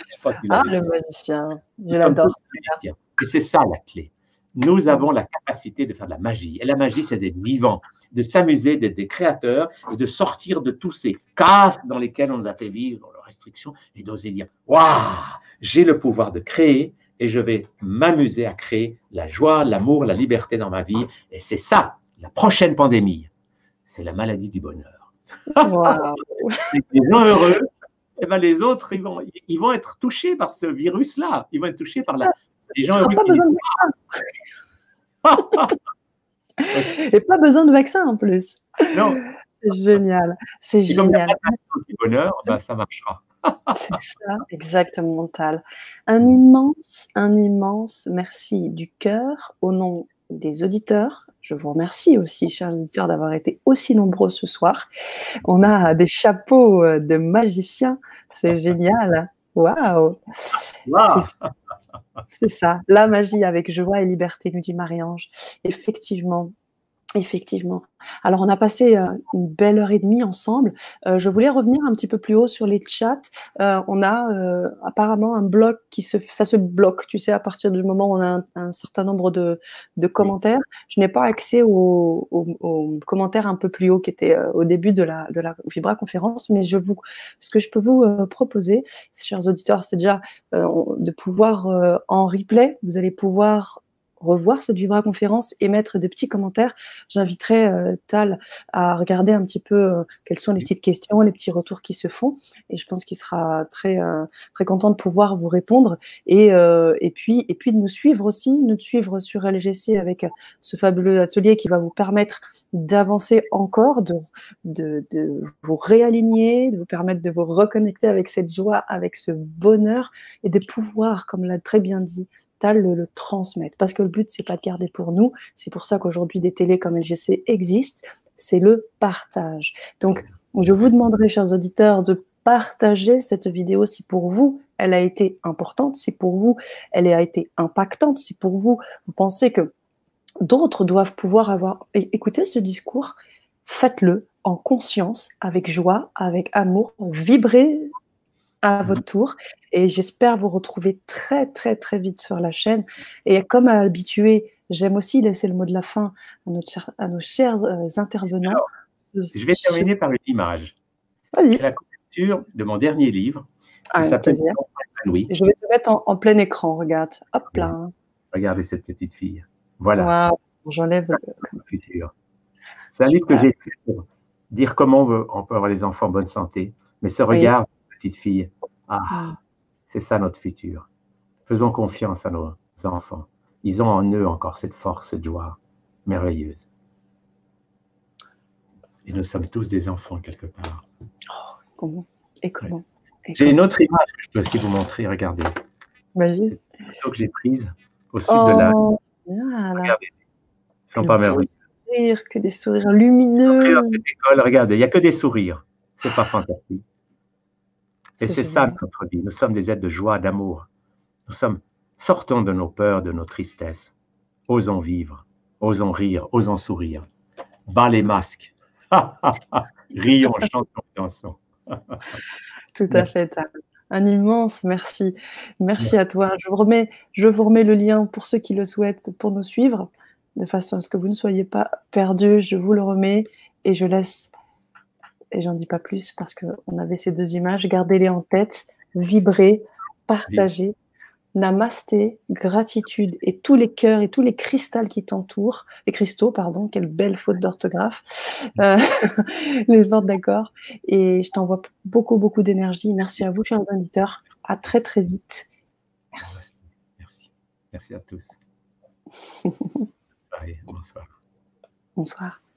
Ah, le magicien, je l'adore. Et c'est ça la clé. Nous avons la capacité de faire de la magie. Et la magie, c'est d'être vivant, de s'amuser, d'être des créateurs et de sortir de tous ces casques dans lesquels on nous a fait vivre, et d'oser dire Waouh, j'ai le pouvoir de créer et je vais m'amuser à créer la joie, l'amour, la liberté dans ma vie. Et c'est ça, la prochaine pandémie. C'est la maladie du bonheur. Wow. les gens heureux, et eh ben les autres, ils vont, ils vont être touchés par ce virus-là. Ils vont être touchés par la, les gens pas besoin de Et pas besoin de vaccin en plus. Non. C'est génial. C'est génial. bonheur, bah, ça marchera. C'est ça, exactement, Tal. Un immense, un immense merci du cœur au nom des auditeurs. Je vous remercie aussi, chers auditeurs, d'avoir été aussi nombreux ce soir. On a des chapeaux euh, de magiciens. C'est génial. Waouh! Wow. C'est ça, la magie avec joie et liberté, nous dit Marie-Ange. Effectivement, Effectivement. Alors, on a passé euh, une belle heure et demie ensemble. Euh, je voulais revenir un petit peu plus haut sur les chats. Euh, on a apparemment un bloc qui se, ça se bloque, tu sais, à partir du moment où on a un, certain nombre de, commentaires. Je n'ai pas accès aux, commentaires un peu plus haut qui étaient au début de la, de la Vibra conférence, mais je vous, ce que je peux vous proposer, chers auditeurs, c'est déjà de pouvoir en replay, vous allez pouvoir revoir cette Vibra conférence et mettre de petits commentaires. J'inviterai euh, Tal à regarder un petit peu euh, quelles sont les petites questions, les petits retours qui se font. Et je pense qu'il sera très, euh, très content de pouvoir vous répondre. Et, et, puis, et puis de nous suivre aussi, nous suivre sur LGC avec ce fabuleux atelier qui va vous permettre d'avancer encore, de, de, de vous réaligner, de vous permettre de vous reconnecter avec cette joie, avec ce bonheur et de pouvoir, comme l'a très bien dit le, le, transmettre. Parce que le but, c'est pas de garder pour nous. C'est pour ça qu'aujourd'hui, des télés comme LGC existent. C'est le partage. Donc, je vous demanderai, chers auditeurs, de partager cette vidéo si pour vous, elle a été importante, si pour vous, elle a été impactante, si pour vous, vous pensez que d'autres doivent pouvoir avoir écouté ce discours, faites-le en conscience, avec joie, avec amour, vibrez à votre tour. Et j'espère vous retrouver très, très, très vite sur la chaîne. Et comme à l'habitué, j'aime aussi laisser le mot de la fin à, notre, à nos chers euh, intervenants. je vais terminer par une image. C'est la couverture de mon dernier livre. Ah, plaisir. Je vais te mettre en, plein écran, regarde. Hop là. Regardez cette petite fille. Voilà. J'enlève le futur. C'est un livre que j'ai écrit pour dire comment on peut avoir les enfants en bonne santé. Mais ce regard, petite fille, ah, c'est ça notre futur. Faisons confiance à nos enfants. Ils ont en eux encore cette force, cette joie merveilleuse. Et nous sommes tous des enfants quelque part. Oh, comment? Et comment? J'ai une autre image que je peux aussi vous montrer. Regardez. Vas-y. que j'ai prise au sud de la. Oh, regardez. Ils sont pas merveilleux. Que des sourires lumineux. regardez, il n'y a que des sourires. C'est pas fantastique. Et c'est ça notre vie. Nous sommes des êtres de joie, d'amour. Nous sommes, sortons de nos peurs, de nos tristesses. Osons vivre, osons rire, osons sourire. Bas les masques. Rions, chantons, dansons. Tout à fait. Un immense merci. Merci à toi. Je vous, remets, je vous remets le lien pour ceux qui le souhaitent pour nous suivre, de façon à ce que vous ne soyez pas perdus. Je vous le remets et je laisse et j'en dis pas plus parce qu'on avait ces deux images, gardez-les en tête, vibrez, partagez, Namasté, gratitude et tous les cœurs et tous les cristals qui t'entourent, les cristaux, pardon, quelle belle faute d'orthographe, euh, les portes d'accord. Et je t'envoie beaucoup, beaucoup d'énergie. Merci à vous, chers auditeurs. À très, très vite. Merci. Merci, Merci à tous. bonsoir. Bonsoir.